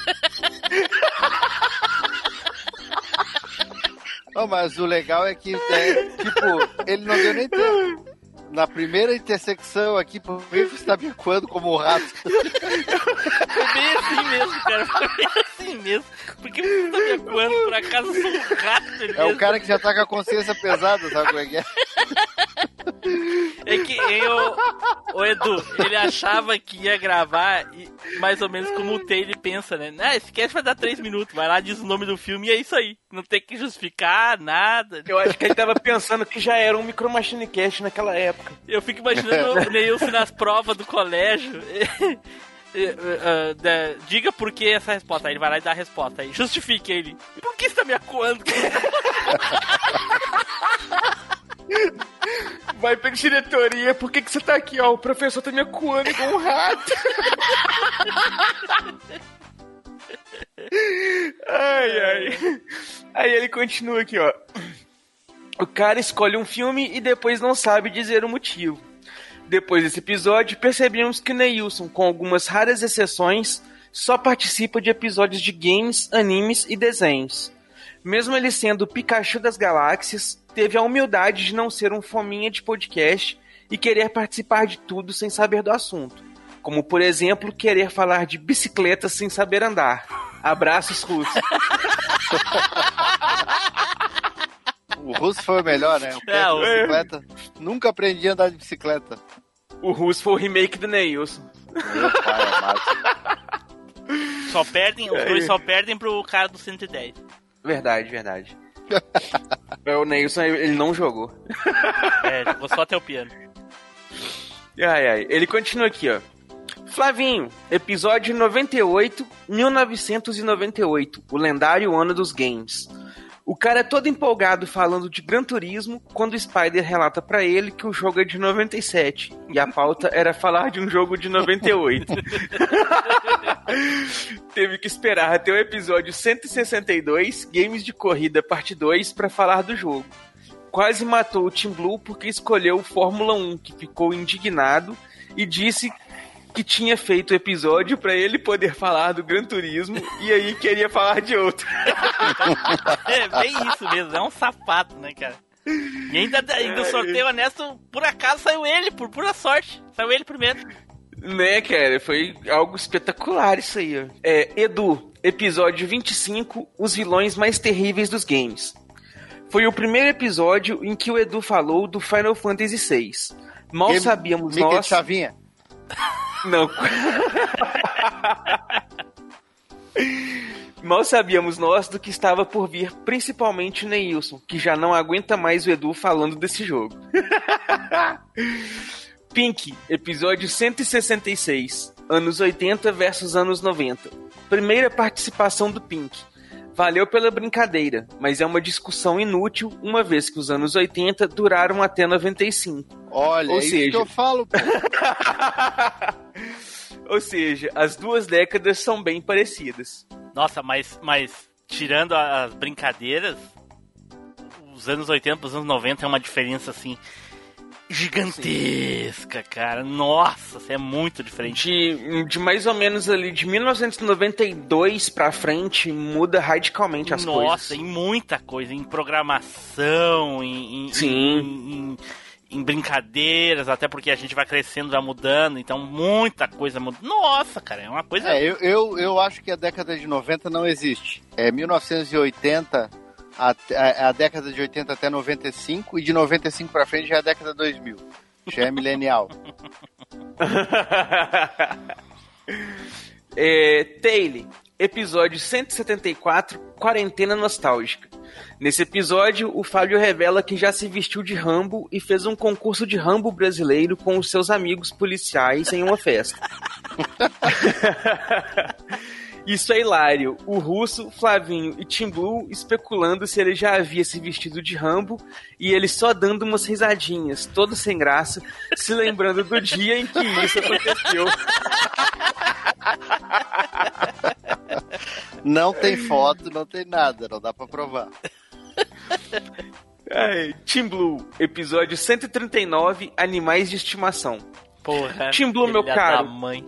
Não, mas o legal é que, é, tipo, ele não deu nem tempo. Na primeira intersecção aqui, por que você tá me acuando como um rato? [laughs] Foi bem assim mesmo, cara. Foi bem assim mesmo. Por que você tá me acuando? Por acaso eu sou um rato mesmo? É o cara que já tá com a consciência pesada, sabe como é que é? É que eu, o Edu, ele achava que ia gravar e mais ou menos como o Taylor pensa, né? Ah, esse cast vai dar 3 minutos, vai lá, diz o nome do filme e é isso aí. Não tem que justificar nada. Eu acho que ele tava pensando que já era um Micro Machine Cast naquela época. Eu fico imaginando o Neilson nas provas do colégio. [laughs] Eh, da- diga por que essa resposta. Aí ele vai lá e dá a resposta. Aí justifique ele. Por que você tá me acuando? [laughs] Vai pra diretoria, por que, que você tá aqui, ó? O professor tá me acuando com um rato. ai, ai. Aí ele continua aqui, ó. O cara escolhe um filme e depois não sabe dizer o motivo. Depois desse episódio, percebemos que Neilson, com algumas raras exceções, só participa de episódios de games, animes e desenhos. Mesmo ele sendo o Pikachu das galáxias, teve a humildade de não ser um fominha de podcast e querer participar de tudo sem saber do assunto. Como, por exemplo, querer falar de bicicleta sem saber andar. Abraços, Russo. [laughs] O russo foi o melhor, né? O É, o- bicicleta. Nunca aprendi a andar de bicicleta. O Russo foi o remake do Neilson. Meu pai amado. Só perdem, os dois só perdem pro cara do 110. Verdade, verdade. [laughs] É, o Neilson, ele não jogou. É, vou só até o piano. Ai, ai. Ele continua aqui, ó. Flavinho, episódio 98, 1998, o lendário ano dos games. O cara é todo empolgado falando de Gran Turismo quando o Spider relata pra ele que o jogo é de 97 e a pauta [laughs] era falar de um jogo de 98. [laughs] Teve que esperar até o episódio 162, Games de Corrida Parte 2, pra falar do jogo. Quase matou o Team Blue porque escolheu o Fórmula 1, que ficou indignado e disse que tinha feito o episódio pra ele poder falar do Gran Turismo e aí queria falar de outro. [laughs] É bem isso mesmo, é um sapato, né, cara? E ainda, ainda o sorteio honesto, por acaso saiu ele, por pura sorte. Saiu ele primeiro. Né, cara? Foi algo espetacular isso aí. ó. É, Edu, episódio 25, os vilões mais terríveis dos games. Foi o primeiro episódio em que o Edu falou do Final Fantasy VI. Mal Game- sabíamos Mickey nós... Chavinha. Não. Mal sabíamos nós do que estava por vir, principalmente Neilson, que já não aguenta mais o Edu falando desse jogo. [laughs] Pink, episódio 166, anos 80 versus anos 90. Primeira participação do Pink. Valeu pela brincadeira, mas é uma discussão inútil, uma vez que os anos 80 duraram até 95. Olha, Ou é isso seja- que eu falo, pô. [laughs] Ou seja, as duas décadas são bem parecidas. Nossa, mas, mas tirando as brincadeiras, os anos 80 para os anos 90 é uma diferença assim gigantesca, cara. Nossa, é muito diferente. De, de mais ou menos ali de 1992 pra frente muda radicalmente as Nossa, coisas. em muita coisa, em programação, em, em, Sim. em- em- em brincadeiras, até porque a gente vai crescendo, vai mudando, então muita coisa muda. Nossa, cara, é uma coisa. É, eu, eu, eu acho que a década de 90 não existe. É 1980, até- a, a década de 80 até 95, e de 95 pra frente já é a década 2000. Já é milenial. [laughs] [laughs] é, Taylor, episódio 174, Quarentena Nostálgica. Nesse episódio, o Fábio revela que já se vestiu de Rambo e fez um concurso de Rambo brasileiro com os seus amigos policiais em uma festa. [laughs] Isso é hilário. O Russo, Flavinho e Tim Blue especulando se ele já havia se vestido de Rambo e ele só dando umas risadinhas, todo sem graça, se lembrando do dia em que isso aconteceu. Não tem foto, não tem nada, não dá pra provar. Ai, Team Blue, episódio 139, Animais de Estimação. Porra. Team Blue, meu caro. da mãe.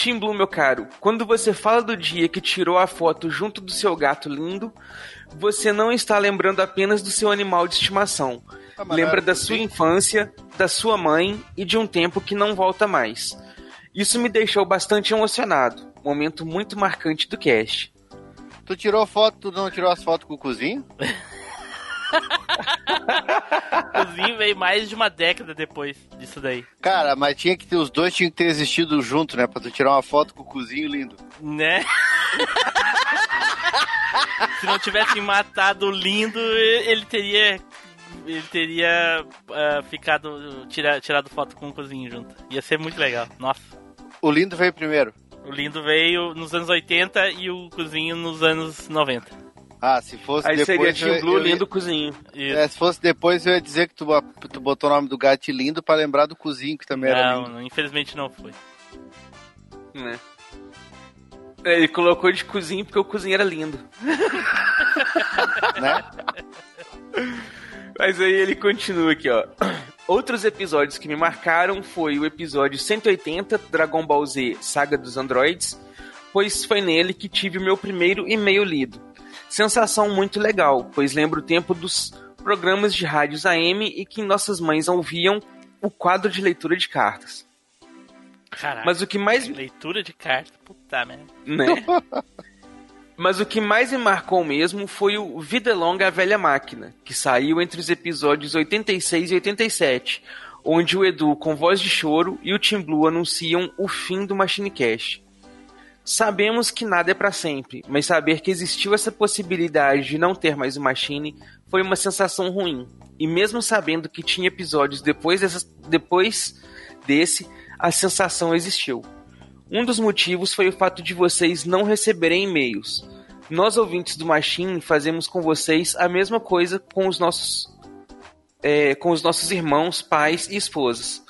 Team Blue, meu caro, quando você fala do dia que tirou a foto junto do seu gato lindo, você não está lembrando apenas do seu animal de estimação. Ah, Lembra era da sua infância, da sua mãe e de um tempo que não volta mais. Isso me deixou bastante emocionado. Momento muito marcante do cast. Tu tirou foto, tu não tirou as fotos com o cozinho? [laughs] [laughs] Cozinho veio mais de uma década depois disso daí. Cara, mas tinha que ter, os dois tinham que ter existido junto, né? Pra tu tirar uma foto com o cozinho lindo. Né? [laughs] Se não tivessem matado o lindo, ele teria. Ele teria ah, ficado. Tira, tirado foto com o cozinho junto. Ia ser muito legal. Nossa. O lindo veio primeiro. O lindo veio nos anos 80 e o cozinho nos anos 90. Ah, se fosse Aí seria depois. Team eu- Blue, eu ia- lindo cozinho. Isso. É, se fosse depois, eu ia dizer que tu, tu botou o nome do gato lindo pra lembrar do cozinho, que também era não, lindo. não, infelizmente não foi. né? Ele colocou de cozinho porque o cozinho era lindo. [laughs] Né? Mas aí ele continua aqui, ó. Outros episódios que me marcaram foi o episódio 180 Dragon Ball Z Saga dos Androids, pois foi nele que tive o meu primeiro e-mail lido. Sensação muito legal, pois lembro o tempo dos programas de rádios AM e que nossas mães ouviam o quadro de leitura de cartas. Caraca. Mas o que mais Leitura de carta, puta merda. né? [laughs] Mas o que mais me marcou mesmo foi o Vida Longa a Velha Máquina, que saiu entre os episódios 86 e 87, onde o Edu, com voz de choro, e o Tim Blue anunciam o fim do Machine Cast. Sabemos que nada é para sempre, mas saber que existiu essa possibilidade de não ter mais o Machine foi uma sensação ruim. E mesmo sabendo que tinha episódios depois, dessas, depois desse, a sensação existiu. Um dos motivos foi o fato de vocês não receberem e-mails. Nós, ouvintes do Machine, fazemos com vocês a mesma coisa com os nossos, é, com os nossos irmãos, pais e esposas.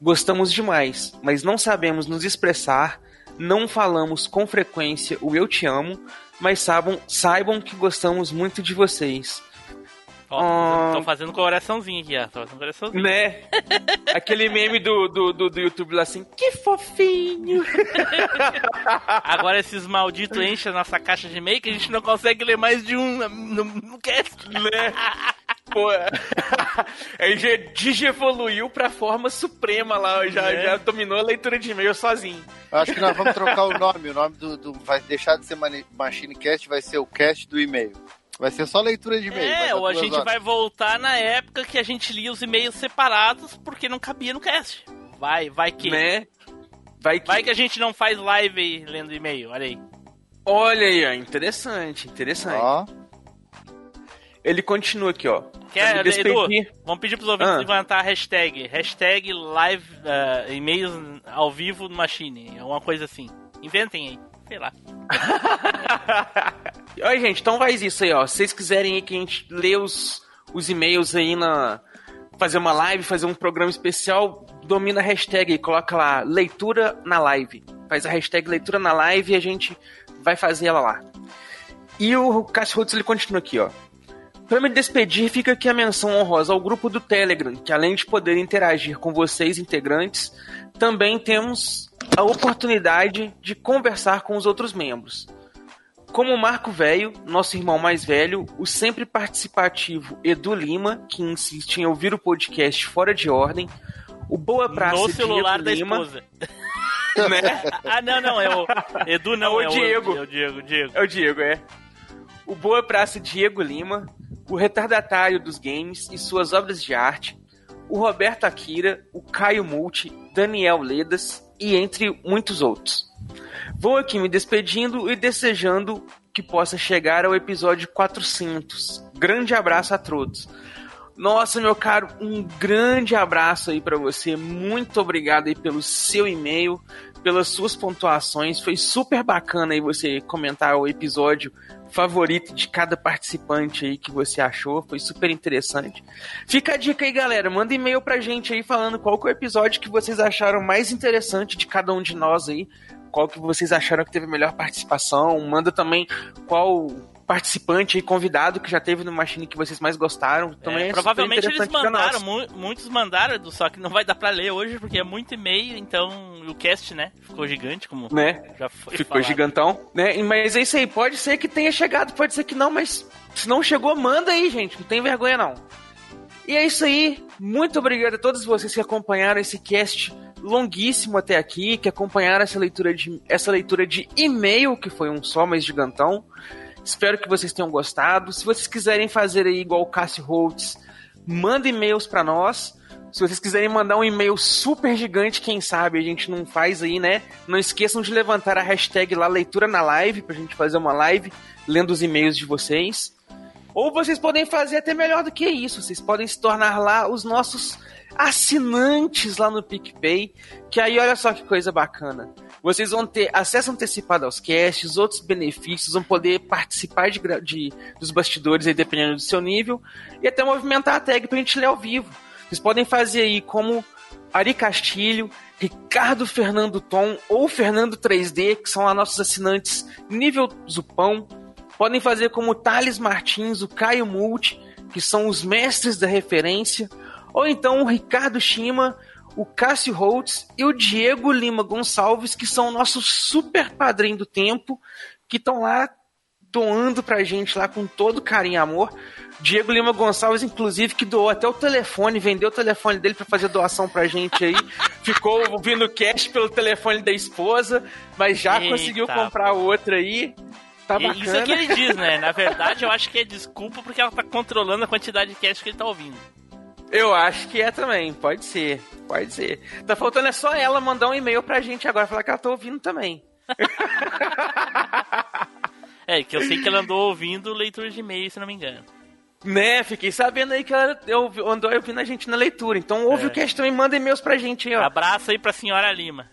Gostamos demais, mas não sabemos nos expressar, não falamos com frequência o eu te amo, mas saibam, saibam que gostamos muito de vocês. Ó, Ah. tô fazendo coraçãozinho aqui, ó. Tô fazendo coraçãozinho. Né? Aquele meme do, do, do, do YouTube lá assim, que fofinho. [laughs] Agora esses malditos enchem a nossa caixa de e-mail que a gente não consegue ler mais de um no, no cast. né? [laughs] Pô, [laughs] aí já digievoluiu pra forma suprema lá, já, Né? já dominou a leitura de e-mail sozinho. Eu Acho que nós vamos trocar o nome. O nome do, do- vai deixar de ser Machine Cast, vai ser o cast do e-mail. Vai ser só leitura de e-mail. É, ou a gente horas. vai voltar na época que a gente lia os e-mails separados porque não cabia no cast. Vai, vai que. Né? Vai que... Vai que a gente não faz live lendo e-mail, olha aí. Olha aí, ó, interessante, interessante. Ó, Ele continua aqui, ó. Quer, me Edu, despedir. vamos pedir pros ouvintes Ah. levantar a hashtag. Hashtag live, ah, e-mails ao vivo no Machine. Alguma coisa assim. Inventem aí. Sei lá. [laughs] Olha, gente, então faz isso aí, ó. Se vocês quiserem aí que a gente lê os, os e-mails aí na. Fazer uma live, fazer um programa especial, domina a hashtag aí, coloca lá, leitura na live. Faz a hashtag leitura na live e a gente vai fazer ela lá. E o Cássio Rhodes, ele continua aqui, ó. Para me despedir, fica aqui a menção honrosa ao grupo do Telegram, que além de poder interagir com vocês, integrantes, também temos a oportunidade de conversar com os outros membros. Como o Marco Velho, nosso irmão mais velho, o sempre participativo Edu Lima, que insiste em ouvir o podcast fora de ordem, o Boa Praça no celular Diego da Lima, esposa. [laughs] né? Ah, não, não, é o. Edu não, É o é, Diego. O, é o Diego, Diego. É o Diego, é. O Boa Praça Diego Lima, o retardatário dos games e suas obras de arte, o Roberto Akira, o Caio Multi, Daniel Ledas e entre muitos outros. Vou aqui me despedindo e desejando que possa chegar ao episódio 400. Grande abraço a todos. Nossa, meu caro, um grande abraço aí para você. Muito obrigado aí pelo seu e-mail, pelas suas pontuações. Foi super bacana aí você comentar o episódio favorito de cada participante aí que você achou. Foi super interessante. Fica a dica aí, galera. Manda e-mail pra gente aí falando qual que é o episódio que vocês acharam mais interessante de cada um de nós aí. Qual que vocês acharam que teve melhor participação. Manda também qual participante e convidado que já teve no Machine que vocês mais gostaram. Também É, é provavelmente eles mandaram, mu- muitos mandaram, Edu, só que não vai dar pra ler hoje porque é muito e-mail, então o cast, né, ficou gigante, como Né? já foi Ficou falado. gigantão, né? Mas é isso aí, pode ser que tenha chegado, pode ser que não, mas se não chegou, manda aí, gente, não tem vergonha não. E é isso aí, muito obrigado a todos vocês que acompanharam esse cast longuíssimo até aqui, que acompanharam essa leitura de, essa leitura de e-mail, que foi um só, mas gigantão. Espero que vocês tenham gostado. Se vocês quiserem fazer aí igual o Cássio Holtz, manda e-mails pra nós. Se vocês quiserem mandar um e-mail super gigante, quem sabe a gente não faz aí, né? Não esqueçam de levantar a hashtag lá leitura na live pra gente fazer uma live lendo os e-mails de vocês. Ou vocês podem fazer até melhor do que isso. Vocês podem se tornar lá os nossos assinantes lá no PicPay. Que aí olha só que coisa bacana. Vocês vão ter acesso antecipado aos casts, outros benefícios, vão poder participar de, de- dos bastidores aí, dependendo do seu nível, e até movimentar a tag pra gente ler ao vivo. Vocês podem fazer aí como Ari Castilho, Ricardo Fernando Tom ou Fernando 3D, que são lá nossos assinantes nível Zupão. Podem fazer como Thales Martins, o Caio Multi, que são os mestres da referência. Ou então o Ricardo Shima, o Cássio Holtz e o Diego Lima Gonçalves, que são nossos super padrinho do tempo, que estão lá doando pra gente lá com todo carinho e amor. Diego Lima Gonçalves, inclusive, que doou até o telefone, vendeu o telefone dele pra fazer doação pra gente aí. [laughs] Ficou ouvindo cash pelo telefone da esposa, mas já Eita, conseguiu comprar outra aí. Tá E bacana. Isso é que ele diz, né? Na [laughs] verdade, eu acho que é desculpa porque ela tá controlando a quantidade de cast que ele tá ouvindo. Eu acho que é também, pode ser, pode ser. Tá faltando é só ela mandar um e-mail pra gente agora, falar que ela tá ouvindo também. [laughs] É, que eu sei que ela andou ouvindo leitura de e-mail, se não me engano. Né, fiquei sabendo aí que ela andou ouvindo a gente na leitura. Então ouve É. o cast também, manda e-mails pra gente aí, ó. Abraço aí pra senhora Lima.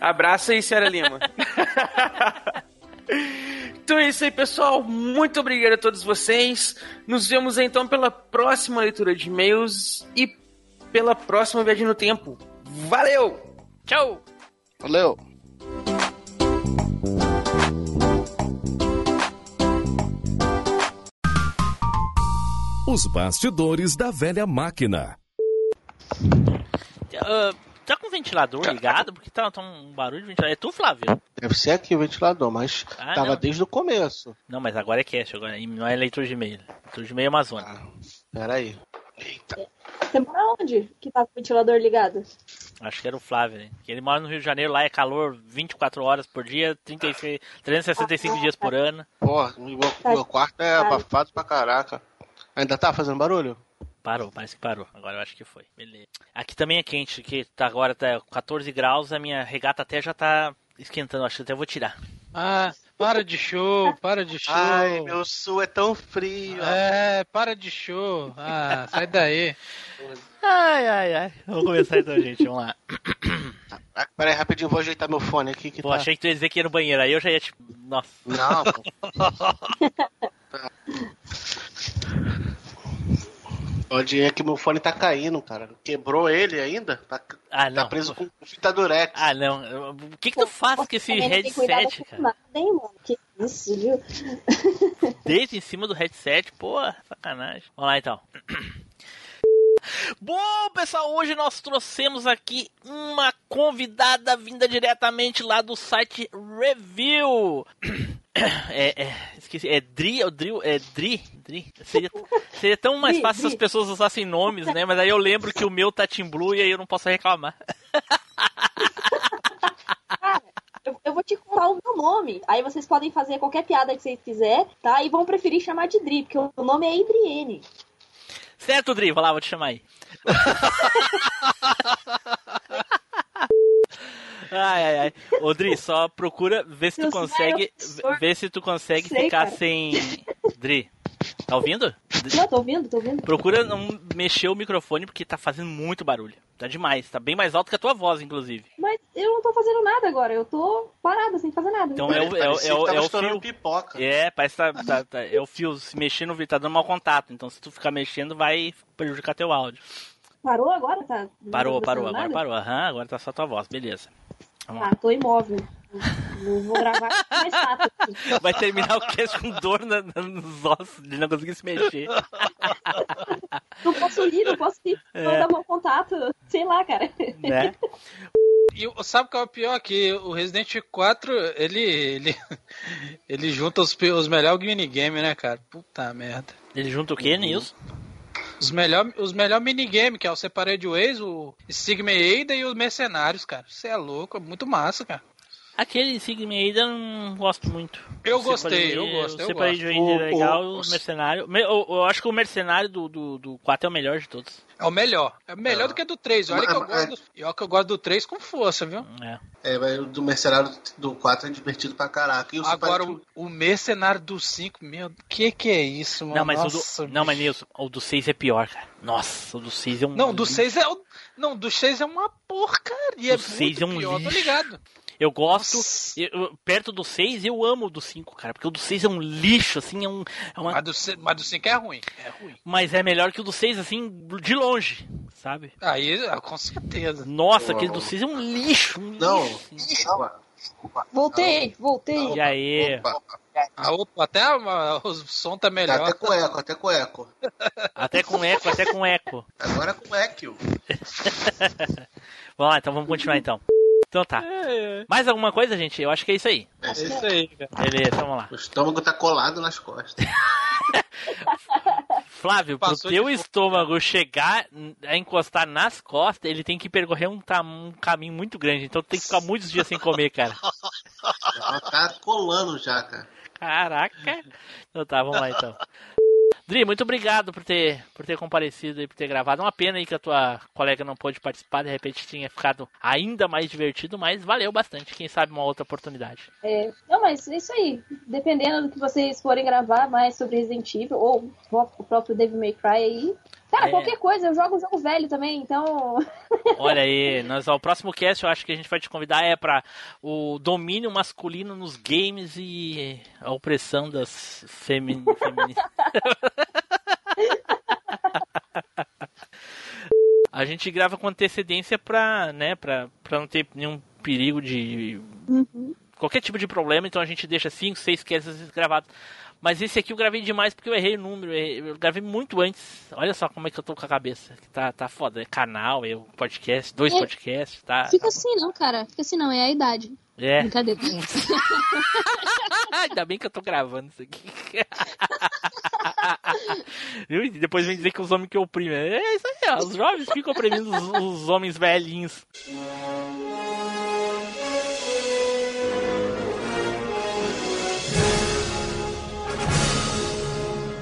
Abraço aí, Senhora Lima. [laughs] [laughs] então é isso aí, pessoal. Muito obrigado a todos vocês. Nos vemos então pela próxima leitura de e-mails e pela próxima viagem no tempo. Valeu! Tchau! Valeu! Os bastidores da velha máquina. Ah, tá com o ventilador ligado? Porque tá, tá um barulho de ventilador. É tu, Flávio? Deve ser aqui o ventilador, mas Ah, tava não. desde o começo. Não, mas agora é cast, agora e não é leitura de e-mail. Leitura de e-mail é Amazônia. Pera aí. Você mora onde que tá com o ventilador ligado? Acho que era o Flávio, né? Que ele mora no Rio de Janeiro, lá é calor 24 horas por dia, 36, 365 dias por ano. Porra, o meu, Tá. meu quarto é abafado pra caraca. Ainda tá fazendo barulho? Parou, parece que parou. Agora eu acho que foi. Beleza. Aqui também é quente, que tá agora tá 14 graus, a minha regata até já tá esquentando, acho que até vou tirar. Ah, para de show, para de show. Ai, meu sul é tão frio. É, para de show. Ah, sai daí. Ai, ai, ai. Vamos começar então, gente. Vamos lá. [coughs] Ah, Pera aí, rapidinho, vou ajeitar meu fone aqui que Pô, tá... achei que tu ia dizer que ia no banheiro. Aí eu já ia tipo. Nossa. Não, pô. [laughs] Pode ir que meu fone tá caindo, cara. Quebrou ele ainda? Tá, Ah, não. tá preso com fita durex. Ah, não. O que que tu faz com esse headset, cara? nada, hein, mano? Que isso, viu? [laughs] Deita em cima do headset, pô, sacanagem. Vamos lá então. Bom, pessoal, hoje nós trouxemos aqui uma convidada vinda diretamente lá do site Review. [coughs] É, é, esqueci, é Dri, ou Drill, é Dri, Dri. Seria, seria tão mais Dri, fácil se as Dri. pessoas usassem nomes, né? Mas aí eu lembro que o meu tá Team Blue e aí eu não posso reclamar. [laughs] Eu, eu vou te contar o meu nome. Aí vocês podem fazer qualquer piada que vocês quiser, tá? E vão preferir chamar de Dri, porque o nome é Adriene. Certo, Dri, vai lá, vou te chamar aí. [laughs] Ai, ai, ai. Ô, Dri, só procura ver se tu consegue. Ver se tu consegue Sei, ficar cara. sem. Dri, tá ouvindo? Não, tô ouvindo, tô ouvindo. Procura não mexer o microfone porque tá fazendo muito barulho. Tá demais, tá bem mais alto que a tua voz, inclusive. Mas eu não tô fazendo nada agora, eu tô parada sem fazer nada. Então é o, é, o- Parecia é, o- é o fio. pipoca. É, parece que tá, tá- tá- é o fio se mexendo no vídeo, tá dando mau contato. Então se tu ficar mexendo, vai prejudicar teu áudio. Parou agora? Tá, Parou, tá parou, agora nada? parou. Aham, agora tá só tua voz, beleza. Ah, tô imóvel. Vou, vou gravar mais rápido. Vai terminar o cast com dor na- na- nos ossos, de não conseguir se mexer. [laughs] Não posso rir, não posso rir. Não É. dar meu contato. Sei lá, cara. Né? E sabe o que é o pior? Que o Resident 4, ele. ele, ele junta os, os melhores minigames, né, cara? Puta merda. Ele junta o que, Nilson? Os melhores os melhor minigames, que é o Separate Ways, o Sigma Ada e os Mercenários, cara. Você é louco, é muito massa, cara. Aquele Sigma Ada eu não gosto muito. Eu gostei, Separate- eu gosto, O eu Separate O- é legal, o- o, Mercenário... me- Eu, eu acho que o Mercenário do, do, do 4 é o melhor de todos. É o melhor. É melhor É. do que do 3. Olha que eu Mas- gosto, do, e olha que eu gosto do 3 com força, viu? É. É, mas o do Mercenário do 4 é divertido pra caraca. E o Agora, Super- o, o Mercenário do 5, meu, que que é isso, mano? Não, mas Nossa, o do, não, mas Nilson, o do 6 é pior, cara. Nossa, o do 6 é um. Não, do 6 é. o- Não, do 6 é uma porcaria. O seis muito é um pior, tô lixo. ligado. Eu gosto. Eu- perto do 6, eu amo o do 5, cara. Porque o do 6 é um lixo, assim, é um. É uma, Mas do, se- mas do 5 é ruim. É ruim. mas é melhor que o do 6, assim, de longe, sabe? Aí, ah, com certeza. Nossa, aquele do 6 é um lixo. Um Não. lixo. Opa, opa. Voltei, voltei. E aí? Opa. Ah, opa, até a- o som tá Tá melhor. até com eco, até com eco. Até com eco, até com eco. Agora é com eco. [laughs] Vamos lá, então vamos continuar então. Então tá. Mais alguma coisa, gente? Eu acho que é isso aí. É isso aí, cara. Beleza, vamos lá. O estômago tá colado nas costas. [laughs] Flávio, pro Passou teu estômago chegar a encostar nas costas, ele tem que percorrer um, tam- um caminho muito grande. Então tem que ficar muitos dias sem comer, cara. [laughs] Já tá colando já, cara. Caraca. Então tá, vamos lá então. Dri, muito obrigado por ter, por ter comparecido e por ter gravado. Uma pena aí que a tua colega não pôde participar, de repente tinha ficado ainda mais divertido, mas valeu bastante. Quem sabe uma outra oportunidade. É, não, mas é isso aí. Dependendo do que vocês forem gravar mais sobre Resident Evil, ou o próprio Devil May Cry aí. Cara, É. qualquer coisa, eu jogo jogo velho também, então. [laughs] Olha aí, nós, ó, o próximo cast eu acho que a gente vai te convidar é para o domínio masculino nos games e a opressão das femi femininas. [laughs] a gente grava com antecedência pra, né, pra, pra não ter nenhum perigo de qualquer tipo de problema, então a gente deixa 5, 6 casts gravados. Mas esse aqui eu gravei demais porque eu errei o número. Eu gravei muito antes. Olha só como é que eu tô com a cabeça. Tá, tá foda. É canal, é um podcast, dois É. podcasts, tá? Fica assim não, cara. Fica assim não, é a idade. É. Brincadeira. [laughs] Ainda bem que eu tô gravando isso aqui. [laughs] E depois vem dizer que os homens que oprimem. É isso aí, ó. Os jovens ficam oprimindo os, os homens velhinhos.